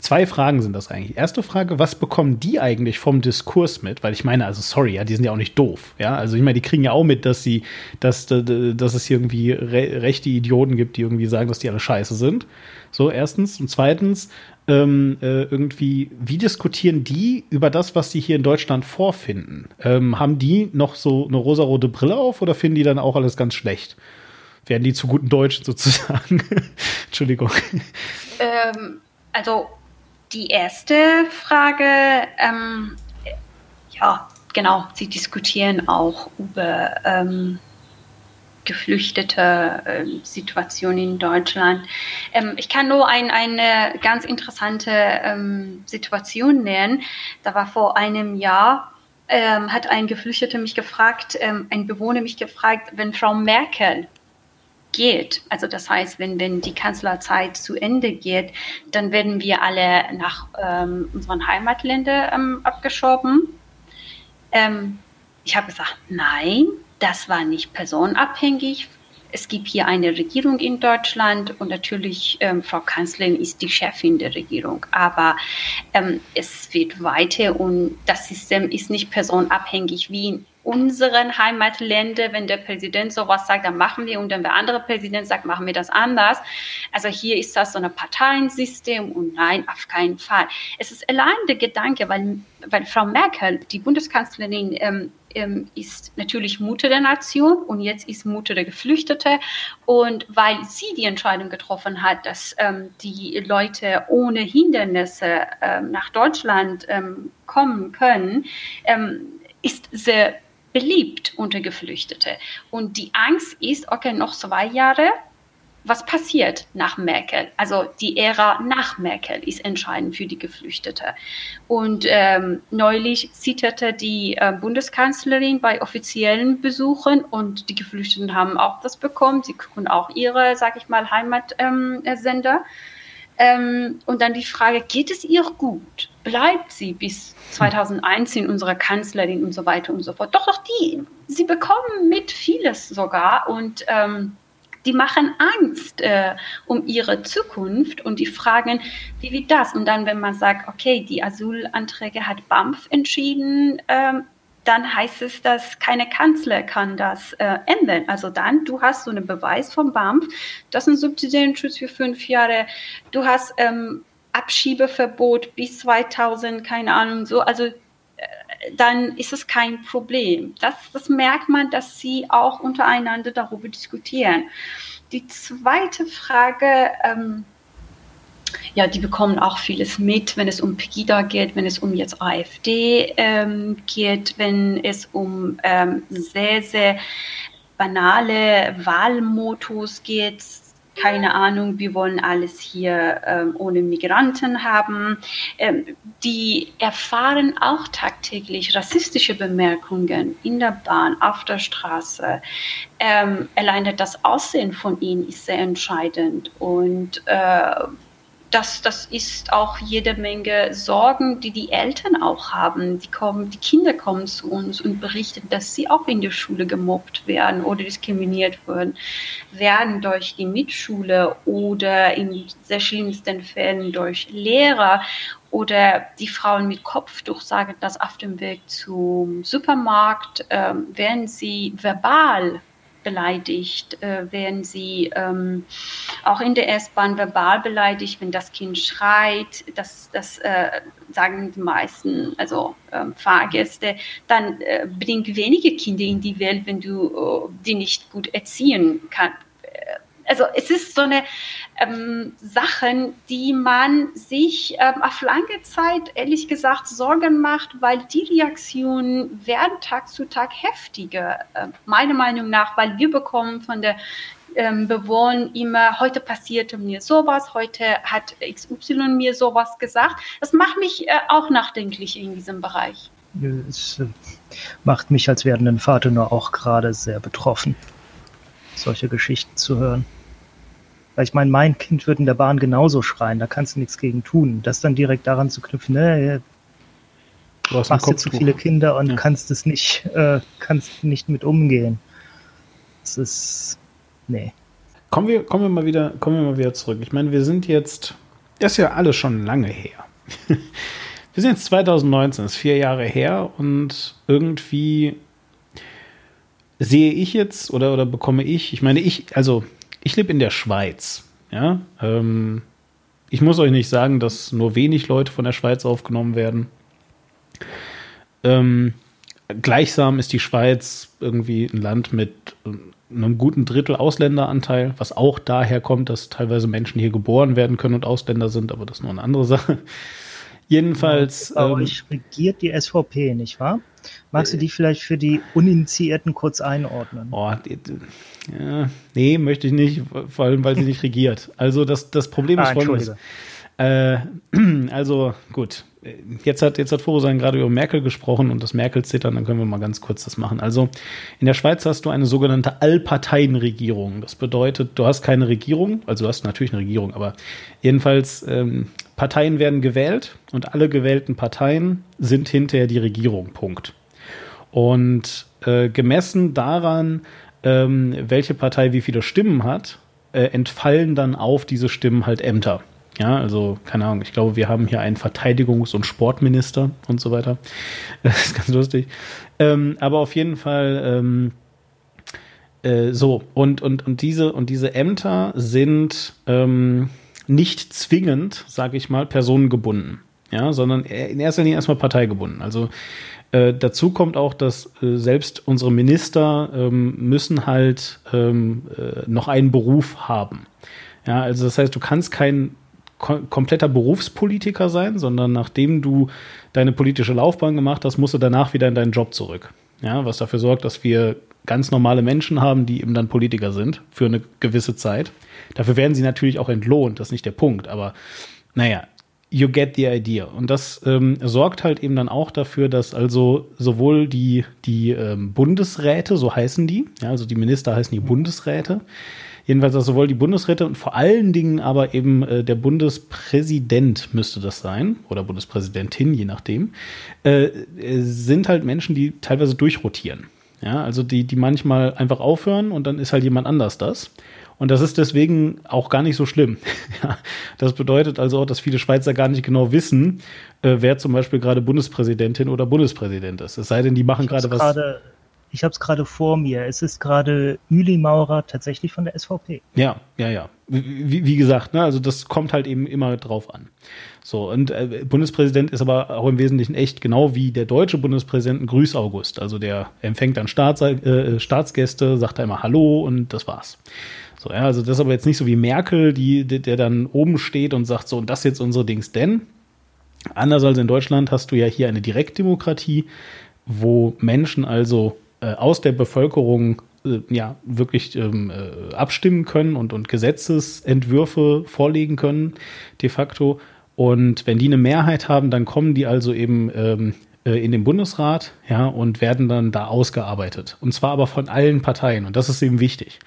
Zwei Fragen sind das eigentlich. Erste Frage, was bekommen die eigentlich vom Diskurs mit? Weil ich meine, also sorry, ja, die sind ja auch nicht doof, ja. Also ich meine, die kriegen ja auch mit, dass sie, dass, dass es hier irgendwie re rechte Idioten gibt, die irgendwie sagen, dass die alle scheiße sind. So, erstens. Und zweitens, ähm, äh, irgendwie, wie diskutieren die über das, was sie hier in Deutschland vorfinden? Ähm, haben die noch so eine rosarote Brille auf oder finden die dann auch alles ganz schlecht? Werden die zu guten Deutschen sozusagen? *laughs* Entschuldigung. Ähm, also die erste Frage, ähm, ja, genau, Sie diskutieren auch über ähm, geflüchtete äh, Situation in Deutschland. Ähm, ich kann nur ein, eine ganz interessante ähm, Situation nennen. Da war vor einem Jahr, ähm, hat ein Geflüchteter mich gefragt, ähm, ein Bewohner mich gefragt, wenn Frau Merkel geht, also das heißt, wenn, wenn die Kanzlerzeit zu Ende geht, dann werden wir alle nach ähm, unseren Heimatländern ähm, abgeschoben. Ähm, ich habe gesagt, nein, das war nicht personenabhängig. Es gibt hier eine Regierung in Deutschland und natürlich, ähm, Frau Kanzlerin ist die Chefin der Regierung. Aber ähm, es wird weiter und das System ist nicht personenabhängig wie in unseren Heimatländern, wenn der Präsident sowas sagt, dann machen wir und dann der andere Präsident sagt, machen wir das anders. Also hier ist das so ein Parteiensystem und nein, auf keinen Fall. Es ist allein der Gedanke, weil, weil Frau Merkel, die Bundeskanzlerin, ähm, ähm, ist natürlich Mutter der Nation und jetzt ist Mutter der Geflüchtete. Und weil sie die Entscheidung getroffen hat, dass ähm, die Leute ohne Hindernisse ähm, nach Deutschland ähm, kommen können, ähm, ist sehr beliebt unter Geflüchtete. Und die Angst ist, okay, noch zwei Jahre, was passiert nach Merkel? Also die Ära nach Merkel ist entscheidend für die Geflüchtete. Und ähm, neulich zitterte die äh, Bundeskanzlerin bei offiziellen Besuchen und die Geflüchteten haben auch das bekommen. Sie gucken auch ihre, sag ich mal, Heimatsender. Ähm, Ähm, und dann die Frage, geht es ihr gut? Bleibt sie bis 2001 in unserer Kanzlerin und so weiter und so fort? Doch, doch, die, sie bekommen mit vieles sogar und ähm, die machen Angst äh, um ihre Zukunft und die fragen, wie wird das? Und dann, wenn man sagt, okay, die Asylanträge hat BAMF entschieden, ähm, dann heißt es, dass keine Kanzler kann das äh, ändern. Also dann, du hast so einen Beweis vom BAMF, das ist ein Subsidienschutz für fünf Jahre, du hast ähm, Abschiebeverbot bis 2000, keine Ahnung, so, also äh, dann ist es kein Problem. Das, das merkt man, dass sie auch untereinander darüber diskutieren. Die zweite Frage, ähm, ja, die bekommen auch vieles mit, wenn es um Pegida geht, wenn es um jetzt AfD ähm, geht, wenn es um ähm, sehr, sehr banale Wahlmotos geht. Keine Ahnung, wir wollen alles hier ähm, ohne Migranten haben. Ähm, die erfahren auch tagtäglich rassistische Bemerkungen in der Bahn, auf der Straße. Ähm, alleine das Aussehen von ihnen ist sehr entscheidend. Und äh, das, das ist auch jede Menge Sorgen, die die Eltern auch haben. Die, kommen, die Kinder kommen zu uns und berichten, dass sie auch in der Schule gemobbt werden oder diskriminiert werden, werden durch die Mitschule oder in sehr schlimmsten Fällen durch Lehrer oder die Frauen mit Kopftuch sagen dass auf dem Weg zum Supermarkt, äh, werden sie verbal beleidigt, äh, werden sie ähm, auch in der S-Bahn verbal beleidigt, wenn das Kind schreit, das, das äh, sagen die meisten, also ähm, Fahrgäste, dann äh, bring wenige Kinder in die Welt, wenn du äh, die nicht gut erziehen kannst also es ist so eine ähm, Sachen, die man sich ähm, auf lange Zeit ehrlich gesagt Sorgen macht, weil die Reaktionen werden Tag zu Tag heftiger, äh, meiner Meinung nach, weil wir bekommen von der ähm, Bewohner immer, heute passierte mir sowas, heute hat XY mir sowas gesagt. Das macht mich äh, auch nachdenklich in diesem Bereich. Es äh, macht mich als werdenden Vater nur auch gerade sehr betroffen solche Geschichten zu hören. Weil ich meine, mein Kind wird in der Bahn genauso schreien, da kannst du nichts gegen tun. Das dann direkt daran zu knüpfen, ne, du hast machst zu viele Kinder und ja. kannst es nicht, äh, kannst nicht mit umgehen. Das ist, nee. Kommen wir, kommen wir mal wieder, kommen wir mal wieder zurück. Ich meine, wir sind jetzt, das ist ja alles schon lange her. *laughs* wir sind jetzt 2019, das ist vier Jahre her und irgendwie sehe ich jetzt oder, oder bekomme ich, ich meine, ich, also ich lebe in der Schweiz, ja. Ähm, ich muss euch nicht sagen, dass nur wenig Leute von der Schweiz aufgenommen werden. Ähm, gleichsam ist die Schweiz irgendwie ein Land mit einem guten Drittel Ausländeranteil, was auch daher kommt, dass teilweise Menschen hier geboren werden können und Ausländer sind, aber das ist nur eine andere Sache. Jedenfalls. Bei ähm, euch regiert die SVP, nicht wahr? Magst du die vielleicht für die Uninitiierten kurz einordnen? Oh, ja, nee, möchte ich nicht, vor allem, weil sie nicht regiert. Also das, das Problem ist ah, folgendes. Äh, also gut, jetzt hat, jetzt hat Forosan gerade über Merkel gesprochen und das Merkel-Zittern, dann können wir mal ganz kurz das machen. Also in der Schweiz hast du eine sogenannte Allparteienregierung. Das bedeutet, du hast keine Regierung, also du hast natürlich eine Regierung, aber jedenfalls ähm, Parteien werden gewählt und alle gewählten Parteien sind hinterher die Regierung. Punkt. Und äh, gemessen daran, ähm, welche Partei wie viele Stimmen hat, äh, entfallen dann auf diese Stimmen halt Ämter. Ja, also keine Ahnung, ich glaube, wir haben hier einen Verteidigungs- und Sportminister und so weiter. *laughs* Das ist ganz lustig. Ähm, aber auf jeden Fall ähm, äh, so, und, und, und, diese, und diese Ämter sind ähm, nicht zwingend, sage ich mal, personengebunden. Ja, sondern in erster Linie erstmal parteigebunden. Also äh, dazu kommt auch, dass äh, selbst unsere Minister ähm, müssen halt ähm, äh, noch einen Beruf haben. Ja, also das heißt, du kannst kein kom kompletter Berufspolitiker sein, sondern nachdem du deine politische Laufbahn gemacht hast, musst du danach wieder in deinen Job zurück. Ja, was dafür sorgt, dass wir ganz normale Menschen haben, die eben dann Politiker sind für eine gewisse Zeit. Dafür werden sie natürlich auch entlohnt, das ist nicht der Punkt, aber naja, you get the idea. Und das ähm, sorgt halt eben dann auch dafür, dass also sowohl die, die ähm, Bundesräte, so heißen die, ja, also die Minister heißen die Bundesräte, Jedenfalls also sowohl die Bundesräte und vor allen Dingen aber eben äh, der Bundespräsident müsste das sein oder Bundespräsidentin, je nachdem, äh, sind halt Menschen, die teilweise durchrotieren. Ja, also die, die manchmal einfach aufhören und dann ist halt jemand anders das. Und das ist deswegen auch gar nicht so schlimm. *laughs* ja, das bedeutet also auch, dass viele Schweizer gar nicht genau wissen, äh, wer zum Beispiel gerade Bundespräsidentin oder Bundespräsident ist. Es sei denn, die machen gerade was. Grade, ich habe es gerade vor mir. Es ist gerade Üli Maurer tatsächlich von der SVP. Ja, ja, ja. Wie, wie gesagt, ne, also das kommt halt eben immer drauf an. So, und äh, Bundespräsident ist aber auch im Wesentlichen echt genau wie der deutsche Bundespräsident ein Grüß August. Also der empfängt dann Staats, äh, Staatsgäste, sagt da immer Hallo und das war's. So, ja, also das ist aber jetzt nicht so wie Merkel, die, der dann oben steht und sagt so, und das ist jetzt unsere Dings, denn anders als in Deutschland hast du ja hier eine Direktdemokratie, wo Menschen also aus der Bevölkerung äh, ja wirklich ähm, äh, abstimmen können und, und Gesetzesentwürfe vorlegen können, de facto. Und wenn die eine Mehrheit haben, dann kommen die also eben ähm, äh, in den Bundesrat, ja, und werden dann da ausgearbeitet. Und zwar aber von allen Parteien. Und das ist eben wichtig.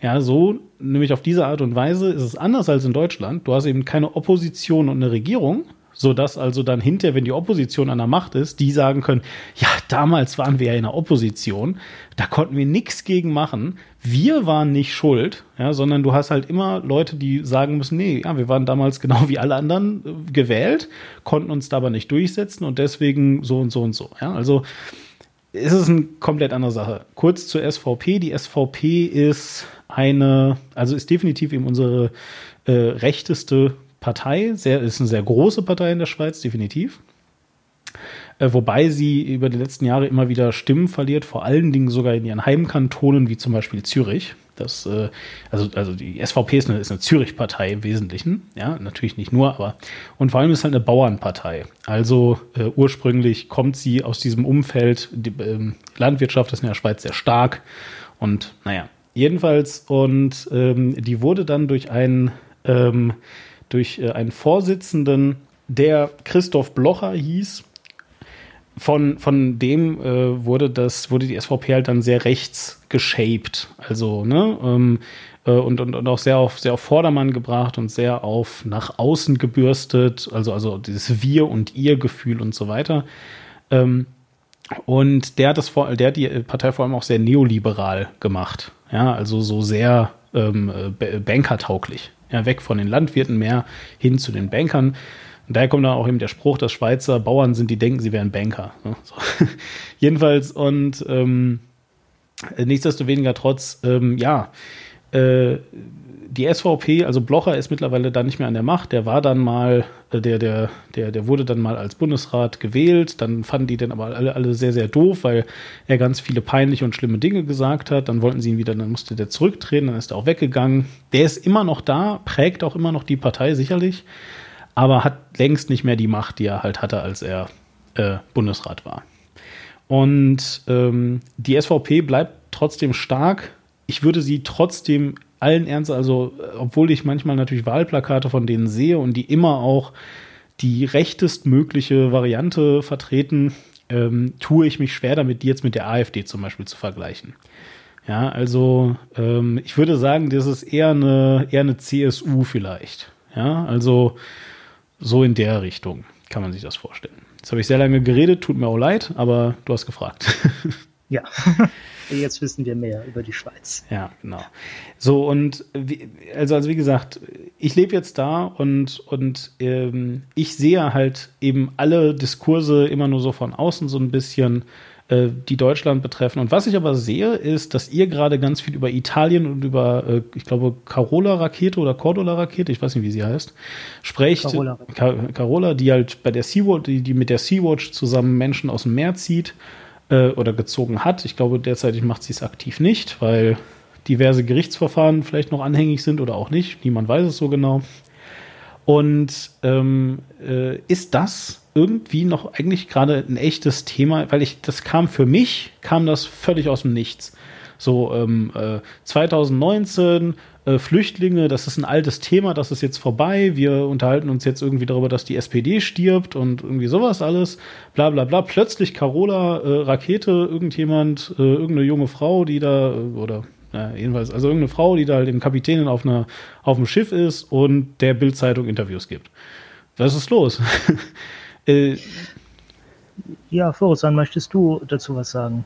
Ja, so, nämlich auf diese Art und Weise ist es anders als in Deutschland. Du hast eben keine Opposition und eine Regierung, sodass also dann hinterher, wenn die Opposition an der Macht ist, die sagen können, ja, damals waren wir ja in der Opposition, da konnten wir nichts gegen machen, wir waren nicht schuld, ja, sondern du hast halt immer Leute, die sagen müssen, nee, ja, wir waren damals genau wie alle anderen äh, gewählt, konnten uns da aber nicht durchsetzen und deswegen so und so und so, ja, also es ist eine komplett andere Sache. Kurz zur SVP. Die SVP ist eine, also ist definitiv eben unsere äh, rechteste Partei. Sehr, ist eine sehr große Partei in der Schweiz, definitiv. Äh, wobei sie über die letzten Jahre immer wieder Stimmen verliert, vor allen Dingen sogar in ihren Heimkantonen, wie zum Beispiel Zürich. Das, äh, also, also die SVP ist eine, eine Zürich-Partei im Wesentlichen, ja, natürlich nicht nur, aber und vor allem ist halt eine Bauernpartei. Also äh, ursprünglich kommt sie aus diesem Umfeld, die äh, Landwirtschaft ist in der Schweiz sehr stark und naja, jedenfalls und ähm, die wurde dann durch einen ähm, durch äh, einen Vorsitzenden, der Christoph Blocher hieß, von, von dem äh, wurde das, wurde die SVP halt dann sehr rechts geshaped. Also, ne, ähm, äh, und, und, und auch sehr auf, sehr auf Vordermann gebracht und sehr auf nach außen gebürstet, also, also dieses Wir- und Ihr-Gefühl und so weiter. Ähm, und der hat das vor, der hat die Partei vor allem auch sehr neoliberal gemacht. Ja, also so sehr ähm, bankertauglich. Ja, weg von den Landwirten mehr hin zu den Bankern. Und daher kommt dann auch eben der Spruch, dass Schweizer Bauern sind, die denken, sie wären Banker. So. *laughs* Jedenfalls und ähm, nichtsdestoweniger trotz, ähm, ja, äh, die SVP, also Blocher ist mittlerweile dann nicht mehr an der Macht. Der war dann mal, äh, der, der, der, der wurde dann mal als Bundesrat gewählt. Dann fanden die den aber alle, alle sehr, sehr doof, weil er ganz viele peinliche und schlimme Dinge gesagt hat. Dann wollten sie ihn wieder, dann musste der zurücktreten, dann ist er auch weggegangen. Der ist immer noch da, prägt auch immer noch die Partei sicherlich aber hat längst nicht mehr die Macht, die er halt hatte, als er äh, Bundesrat war. Und ähm, die SVP bleibt trotzdem stark. Ich würde sie trotzdem allen Ernst, also obwohl ich manchmal natürlich Wahlplakate von denen sehe und die immer auch die rechtestmögliche Variante vertreten, ähm, tue ich mich schwer damit, die jetzt mit der AfD zum Beispiel zu vergleichen. Ja, also ähm, ich würde sagen, das ist eher eine, eher eine CSU vielleicht. Ja, also so in der Richtung kann man sich das vorstellen. Jetzt habe ich sehr lange geredet, tut mir auch leid, aber du hast gefragt. *laughs* Ja, *laughs* jetzt wissen wir mehr über die Schweiz. Ja, genau. So, und wie, also, also wie gesagt, ich lebe jetzt da und, und ähm, ich sehe halt eben alle Diskurse immer nur so von außen so ein bisschen äh, die Deutschland betreffen. Und was ich aber sehe, ist, dass ihr gerade ganz viel über Italien und über, äh, ich glaube, Carola-Rakete oder Cordola-Rakete, ich weiß nicht, wie sie heißt, sprecht. Carola, Carola die halt bei der Sea-Watch, die, die mit der Sea-Watch zusammen Menschen aus dem Meer zieht äh, oder gezogen hat. Ich glaube, derzeitig macht sie es aktiv nicht, weil diverse Gerichtsverfahren vielleicht noch anhängig sind oder auch nicht. Niemand weiß es so genau. Und ähm, äh, ist das irgendwie noch eigentlich gerade ein echtes Thema, weil ich, das kam für mich, kam das völlig aus dem Nichts. So, ähm, äh, 2019, äh, Flüchtlinge, das ist ein altes Thema, das ist jetzt vorbei. Wir unterhalten uns jetzt irgendwie darüber, dass die SPD stirbt und irgendwie sowas alles. Bla bla bla. Plötzlich Carola, äh, Rakete, irgendjemand, äh, irgendeine junge Frau, die da, äh, oder Ja, jedenfalls, also irgendeine Frau, die da halt im Kapitänin auf, einer, auf einem Schiff ist und der Bildzeitung Interviews gibt. Was ist los? *laughs* äh, ja, Forosan, möchtest du dazu was sagen?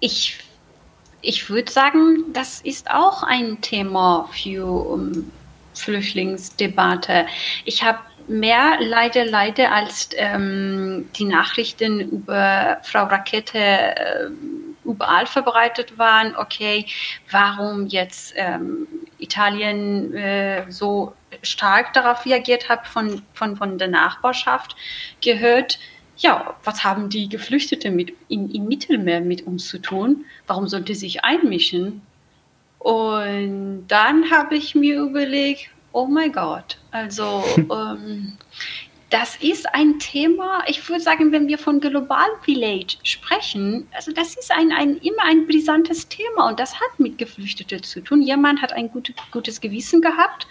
Ich, ich würde sagen, das ist auch ein Thema für um, Flüchtlingsdebatte. Ich habe mehr leider, leider als ähm, die Nachrichten über Frau Rakete äh, überall verbreitet waren. Okay, warum jetzt ähm, Italien äh, so stark darauf reagiert hat von, von, von der Nachbarschaft gehört. Ja, was haben die Geflüchteten mit, in, im Mittelmeer mit uns zu tun? Warum sollte sich einmischen? Und dann habe ich mir überlegt, oh mein Gott, also *laughs* ähm, das ist ein Thema, ich würde sagen, wenn wir von Global Village sprechen, also das ist ein, ein, immer ein brisantes Thema und das hat mit Geflüchteten zu tun. Jemand hat ein gut, gutes Gewissen gehabt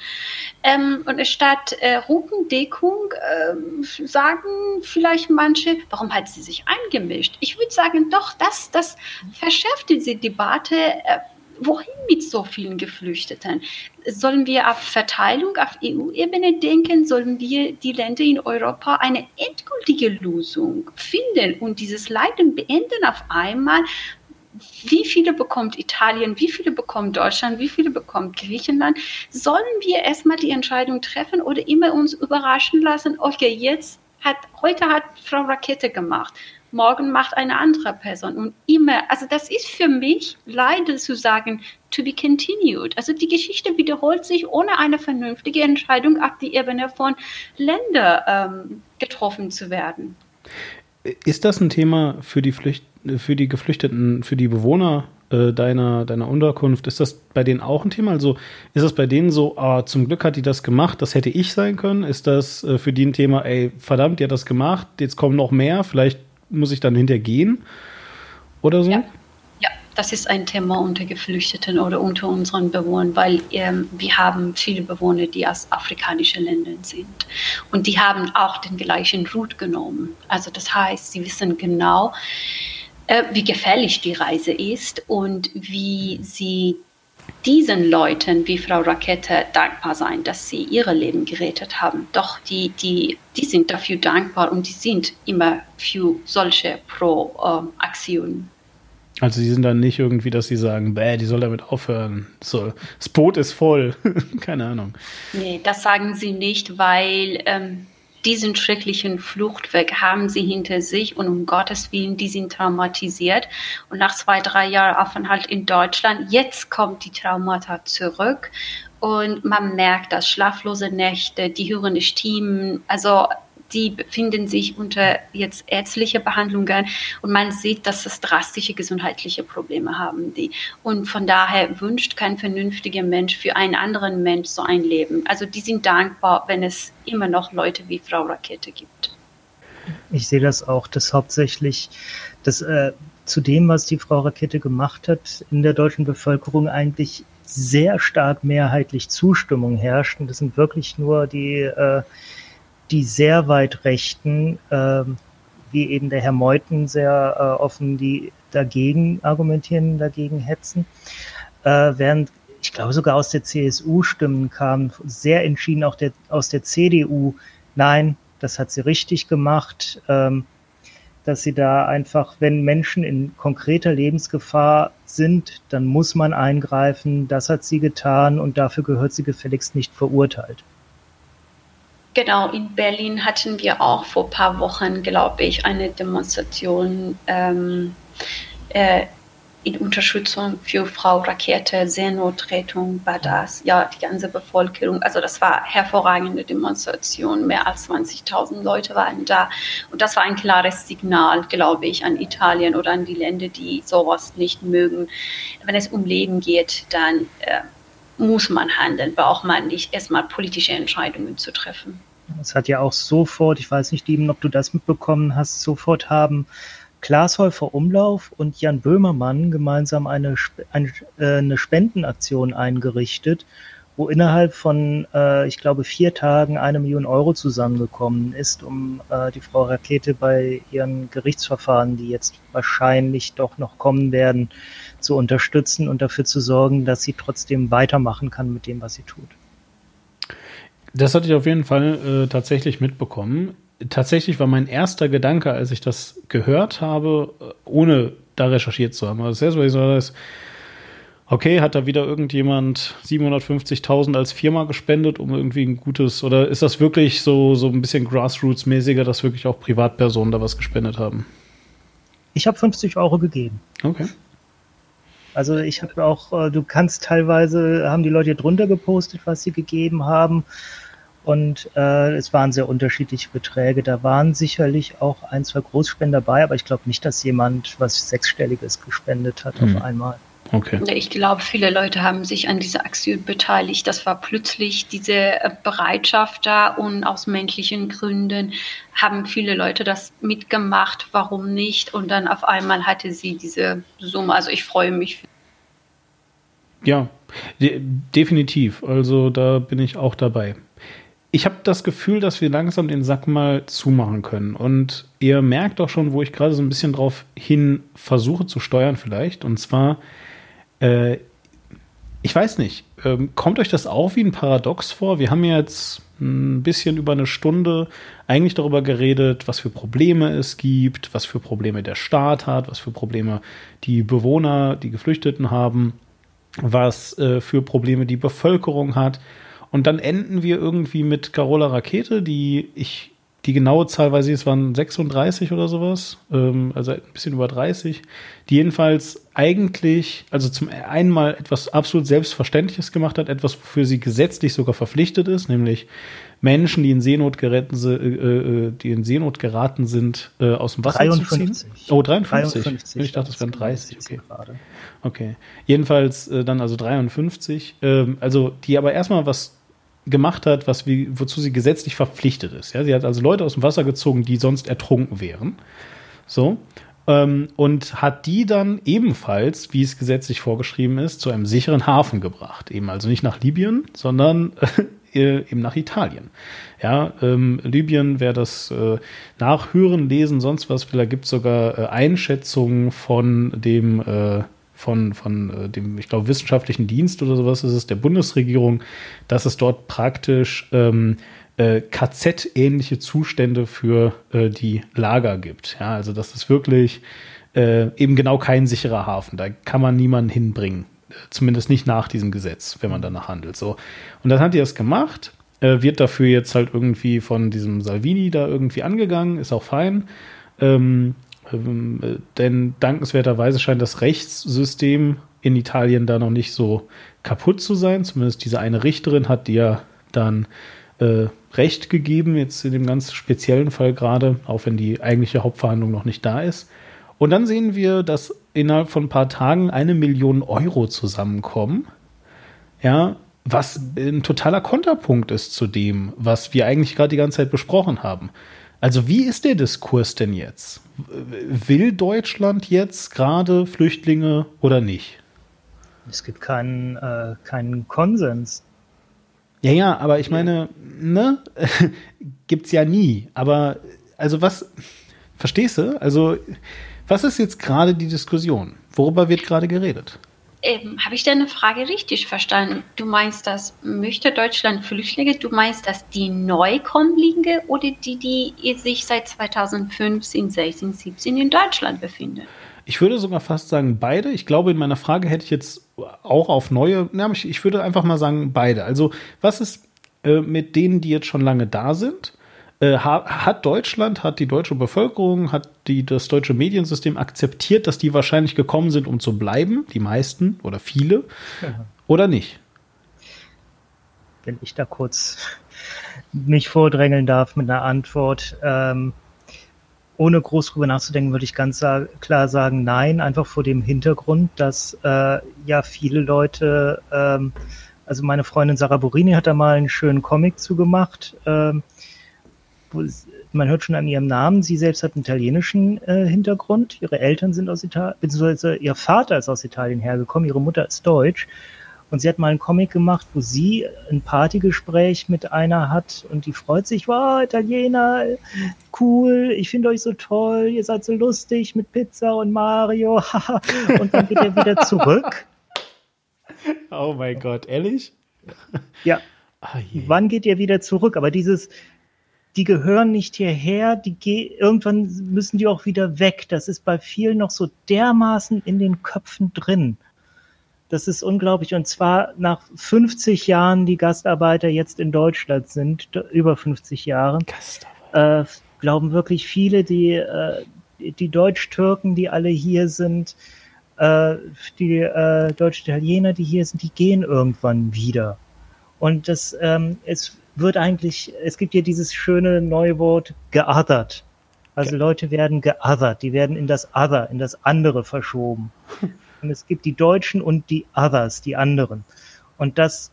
ähm, und statt äh, Rückendeckung äh, sagen vielleicht manche, warum hat sie sich eingemischt? Ich würde sagen, doch, das, das verschärft diese Debatte. Äh, wohin mit so vielen Geflüchteten? Sollen wir auf Verteilung auf EU-Ebene denken? Sollen wir die Länder in Europa eine endgültige Lösung finden und dieses Leiden beenden auf einmal? wie viele bekommt Italien, wie viele bekommt Deutschland, wie viele bekommt Griechenland? Sollen wir erstmal die Entscheidung treffen oder immer uns überraschen lassen, okay, jetzt hat, heute hat Frau Rakete gemacht morgen macht eine andere Person. Und immer, also das ist für mich leider zu sagen, to be continued. Also die Geschichte wiederholt sich, ohne eine vernünftige Entscheidung auf die Ebene von Ländern ähm, getroffen zu werden. Ist das ein Thema für die, Flücht für die Geflüchteten, für die Bewohner äh, deiner, deiner Unterkunft? Ist das bei denen auch ein Thema? Also ist das bei denen so, ah, zum Glück hat die das gemacht, das hätte ich sein können? Ist das äh, für die ein Thema, ey, verdammt, die hat das gemacht, jetzt kommen noch mehr, vielleicht muss ich dann hintergehen oder so? Ja. ja. Das ist ein Thema unter Geflüchteten oder unter unseren Bewohnern, weil ähm, wir haben viele Bewohner, die aus afrikanischen Ländern sind. Und die haben auch den gleichen Route genommen. Also das heißt, sie wissen genau, äh, wie gefährlich die Reise ist und wie sie diesen Leuten wie Frau Rakete dankbar sein, dass sie ihre Leben gerettet haben. Doch die, die, die sind dafür dankbar und die sind immer für solche Pro-Aktionen. also sie sind dann nicht irgendwie, dass sie sagen, bäh, die soll damit aufhören. So, das Boot ist voll. *laughs* Keine Ahnung. Nee, das sagen sie nicht, weil ähm, diesen schrecklichen Fluchtweg haben sie hinter sich und um Gottes Willen, die sind traumatisiert. Und nach zwei, drei Jahren Aufenthalt in Deutschland, jetzt kommt die Traumata zurück und man merkt das, schlaflose Nächte, die hören Stimmen, also die befinden sich unter jetzt ärztliche Behandlungen und man sieht, dass es drastische gesundheitliche Probleme haben die. Und von daher wünscht kein vernünftiger Mensch für einen anderen Mensch so ein Leben. Also die sind dankbar, wenn es immer noch Leute wie Frau Rakete gibt. Ich sehe das auch, dass hauptsächlich das äh, zu dem, was die Frau Rakete gemacht hat, in der deutschen Bevölkerung eigentlich sehr stark mehrheitlich Zustimmung herrscht. Und das sind wirklich nur die äh, die sehr weit Rechten, äh, wie eben der Herr Meuthen sehr äh, offen, die dagegen argumentieren, dagegen hetzen, äh, während ich glaube sogar aus der CSU Stimmen kamen, sehr entschieden auch der, aus der CDU, nein, das hat sie richtig gemacht, ähm, dass sie da einfach, wenn Menschen in konkreter Lebensgefahr sind, dann muss man eingreifen, das hat sie getan und dafür gehört sie gefälligst nicht verurteilt. Genau, in Berlin hatten wir auch vor ein paar Wochen, glaube ich, eine Demonstration ähm, äh, in Unterstützung für Frau Rakete, Seenotrettung war das. Ja, die ganze Bevölkerung. Also das war hervorragende Demonstration. Mehr als 20.000 Leute waren da. Und das war ein klares Signal, glaube ich, an Italien oder an die Länder, die sowas nicht mögen. Wenn es um Leben geht, dann äh, muss man handeln, braucht man nicht erstmal politische Entscheidungen zu treffen. Es hat ja auch sofort, ich weiß nicht, Lieben, ob du das mitbekommen hast, sofort haben Klaas Häufer Umlauf und Jan Böhmermann gemeinsam eine, eine, äh, eine Spendenaktion eingerichtet, wo innerhalb von, äh, ich glaube, vier Tagen eine Million Euro zusammengekommen ist, um äh, die Frau Rakete bei ihren Gerichtsverfahren, die jetzt wahrscheinlich doch noch kommen werden, zu unterstützen und dafür zu sorgen, dass sie trotzdem weitermachen kann mit dem, was sie tut. Das hatte ich auf jeden Fall äh, tatsächlich mitbekommen. Tatsächlich war mein erster Gedanke, als ich das gehört habe, äh, ohne da recherchiert zu haben. Also das erste, was ich so ist, okay, hat da wieder irgendjemand 750.000 als Firma gespendet, um irgendwie ein gutes, oder ist das wirklich so, so ein bisschen Grassroots-mäßiger, dass wirklich auch Privatpersonen da was gespendet haben? Ich habe 50 Euro gegeben. Okay. Also ich habe auch, äh, du kannst teilweise, haben die Leute hier drunter gepostet, was sie gegeben haben. Und äh, es waren sehr unterschiedliche Beträge. Da waren sicherlich auch ein, zwei Großspender dabei, aber ich glaube nicht, dass jemand was Sechsstelliges gespendet hat hm. auf einmal. Okay. Ich glaube, viele Leute haben sich an dieser Aktion beteiligt. Das war plötzlich diese äh, Bereitschaft da und aus menschlichen Gründen haben viele Leute das mitgemacht. Warum nicht? Und dann auf einmal hatte sie diese Summe. Also ich freue mich. Ja, de definitiv. Also da bin ich auch dabei. Ich habe das Gefühl, dass wir langsam den Sack mal zumachen können. Und ihr merkt auch schon, wo ich gerade so ein bisschen drauf hin versuche zu steuern vielleicht. Und zwar äh, ich weiß nicht, ähm, kommt euch das auch wie ein Paradox vor? Wir haben jetzt ein bisschen über eine Stunde eigentlich darüber geredet, was für Probleme es gibt, was für Probleme der Staat hat, was für Probleme die Bewohner, die Geflüchteten haben, was äh, für Probleme die Bevölkerung hat. Und dann enden wir irgendwie mit Carola Rakete, die ich die genaue Zahl weiß ich, es waren 36 oder sowas, ähm, also ein bisschen über 30, die jedenfalls eigentlich, also zum einen mal etwas absolut Selbstverständliches gemacht hat, etwas, wofür sie gesetzlich sogar verpflichtet ist, nämlich Menschen, die in Seenot, geraten, äh, äh, die in Seenot geraten sind, äh, aus dem Wasser 53. zu ziehen. Oh, 53. 53 ich dachte, das wären 30. Okay. okay. Jedenfalls äh, dann also 53. Ähm, also die aber erstmal was gemacht hat, was wie, wozu sie gesetzlich verpflichtet ist. Ja, sie hat also Leute aus dem Wasser gezogen, die sonst ertrunken wären. So. Ähm, und hat die dann ebenfalls, wie es gesetzlich vorgeschrieben ist, zu einem sicheren Hafen gebracht. Eben also nicht nach Libyen, sondern *laughs* äh, eben nach Italien. Ja, ähm, Libyen, wer das äh, nachhören, lesen, sonst was will, da gibt es sogar äh, Einschätzungen von dem äh, von, von äh, dem, ich glaube, wissenschaftlichen Dienst oder sowas ist es, der Bundesregierung, dass es dort praktisch ähm, äh, KZ-ähnliche Zustände für äh, die Lager gibt. Ja, also das ist wirklich äh, eben genau kein sicherer Hafen. Da kann man niemanden hinbringen. Zumindest nicht nach diesem Gesetz, wenn man danach handelt. So. Und dann hat die das gemacht, äh, wird dafür jetzt halt irgendwie von diesem Salvini da irgendwie angegangen, ist auch fein. Ähm, ähm, äh, denn dankenswerterweise scheint das Rechtssystem in Italien da noch nicht so kaputt zu sein. Zumindest diese eine Richterin hat dir dann äh, Recht gegeben, jetzt in dem ganz speziellen Fall gerade, auch wenn die eigentliche Hauptverhandlung noch nicht da ist. Und dann sehen wir, dass innerhalb von ein paar Tagen eine Million Euro zusammenkommen. Ja, was ein totaler Konterpunkt ist zu dem, was wir eigentlich gerade die ganze Zeit besprochen haben. Also wie ist der Diskurs denn jetzt? Will Deutschland jetzt gerade Flüchtlinge oder nicht? Es gibt keinen, äh, keinen Konsens. Ja, ja, aber ich meine, ne, *laughs* gibt's ja nie. Aber also was, verstehst du? Also was ist jetzt gerade die Diskussion? Worüber wird gerade geredet? Ähm, Habe ich deine Frage richtig verstanden? Du meinst, dass möchte Deutschland Flüchtlinge? Du meinst, dass die Neukommlinge oder die, die sich seit 2015, 16, 17 in Deutschland befinden? Ich würde sogar fast sagen beide. Ich glaube, in meiner Frage hätte ich jetzt auch auf neue, na, ich, ich würde einfach mal sagen beide. Also was ist äh, mit denen, die jetzt schon lange da sind? Äh, hat Deutschland, hat die deutsche Bevölkerung, hat die, das deutsche Mediensystem akzeptiert, dass die wahrscheinlich gekommen sind, um zu bleiben, die meisten oder viele, ja. oder nicht? Wenn ich da kurz mich vordrängeln darf mit einer Antwort, ähm, ohne groß drüber nachzudenken, würde ich ganz sa klar sagen, nein, einfach vor dem Hintergrund, dass äh, ja viele Leute, ähm, also meine Freundin Sarah Borini hat da mal einen schönen Comic zugemacht, ähm, man hört schon an ihrem Namen, sie selbst hat einen italienischen äh, Hintergrund. Ihre Eltern sind aus Italien, beziehungsweise ihr Vater ist aus Italien hergekommen, ihre Mutter ist deutsch. Und sie hat mal einen Comic gemacht, wo sie ein Partygespräch mit einer hat und die freut sich, wow, Italiener, cool, ich finde euch so toll, ihr seid so lustig mit Pizza und Mario. *laughs* und dann geht er wieder zurück. Oh mein Gott, ehrlich? Ja. Oh Wann geht ihr wieder zurück? Aber dieses, die gehören nicht hierher, die irgendwann müssen die auch wieder weg. Das ist bei vielen noch so dermaßen in den Köpfen drin. Das ist unglaublich. Und zwar nach 50 Jahren, die Gastarbeiter jetzt in Deutschland sind, über 50 Jahren, äh, glauben wirklich viele, die, äh, die Deutsch-Türken, die alle hier sind, äh, die äh, Deutsch-Italiener, die hier sind, die gehen irgendwann wieder. Und das ähm, es wird eigentlich, es gibt hier dieses schöne neue Wort geothert. Also Ge Leute werden geothert, die werden in das Other, in das andere verschoben. *laughs* Und es gibt die Deutschen und die Others, die anderen. Und das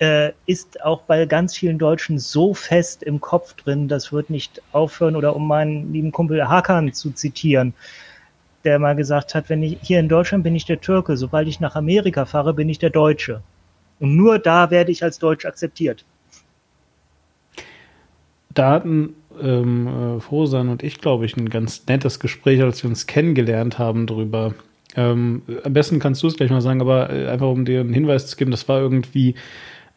äh, ist auch bei ganz vielen Deutschen so fest im Kopf drin, das wird nicht aufhören. Oder um meinen lieben Kumpel Hakan zu zitieren, der mal gesagt hat, wenn ich hier in Deutschland bin ich der Türke, sobald ich nach Amerika fahre, bin ich der Deutsche. Und nur da werde ich als Deutsch akzeptiert. Da hatten ähm, äh, Frosan und ich, glaube ich, ein ganz nettes Gespräch, als wir uns kennengelernt haben darüber. Ähm, am besten kannst du es gleich mal sagen, aber äh, einfach um dir einen Hinweis zu geben, das war irgendwie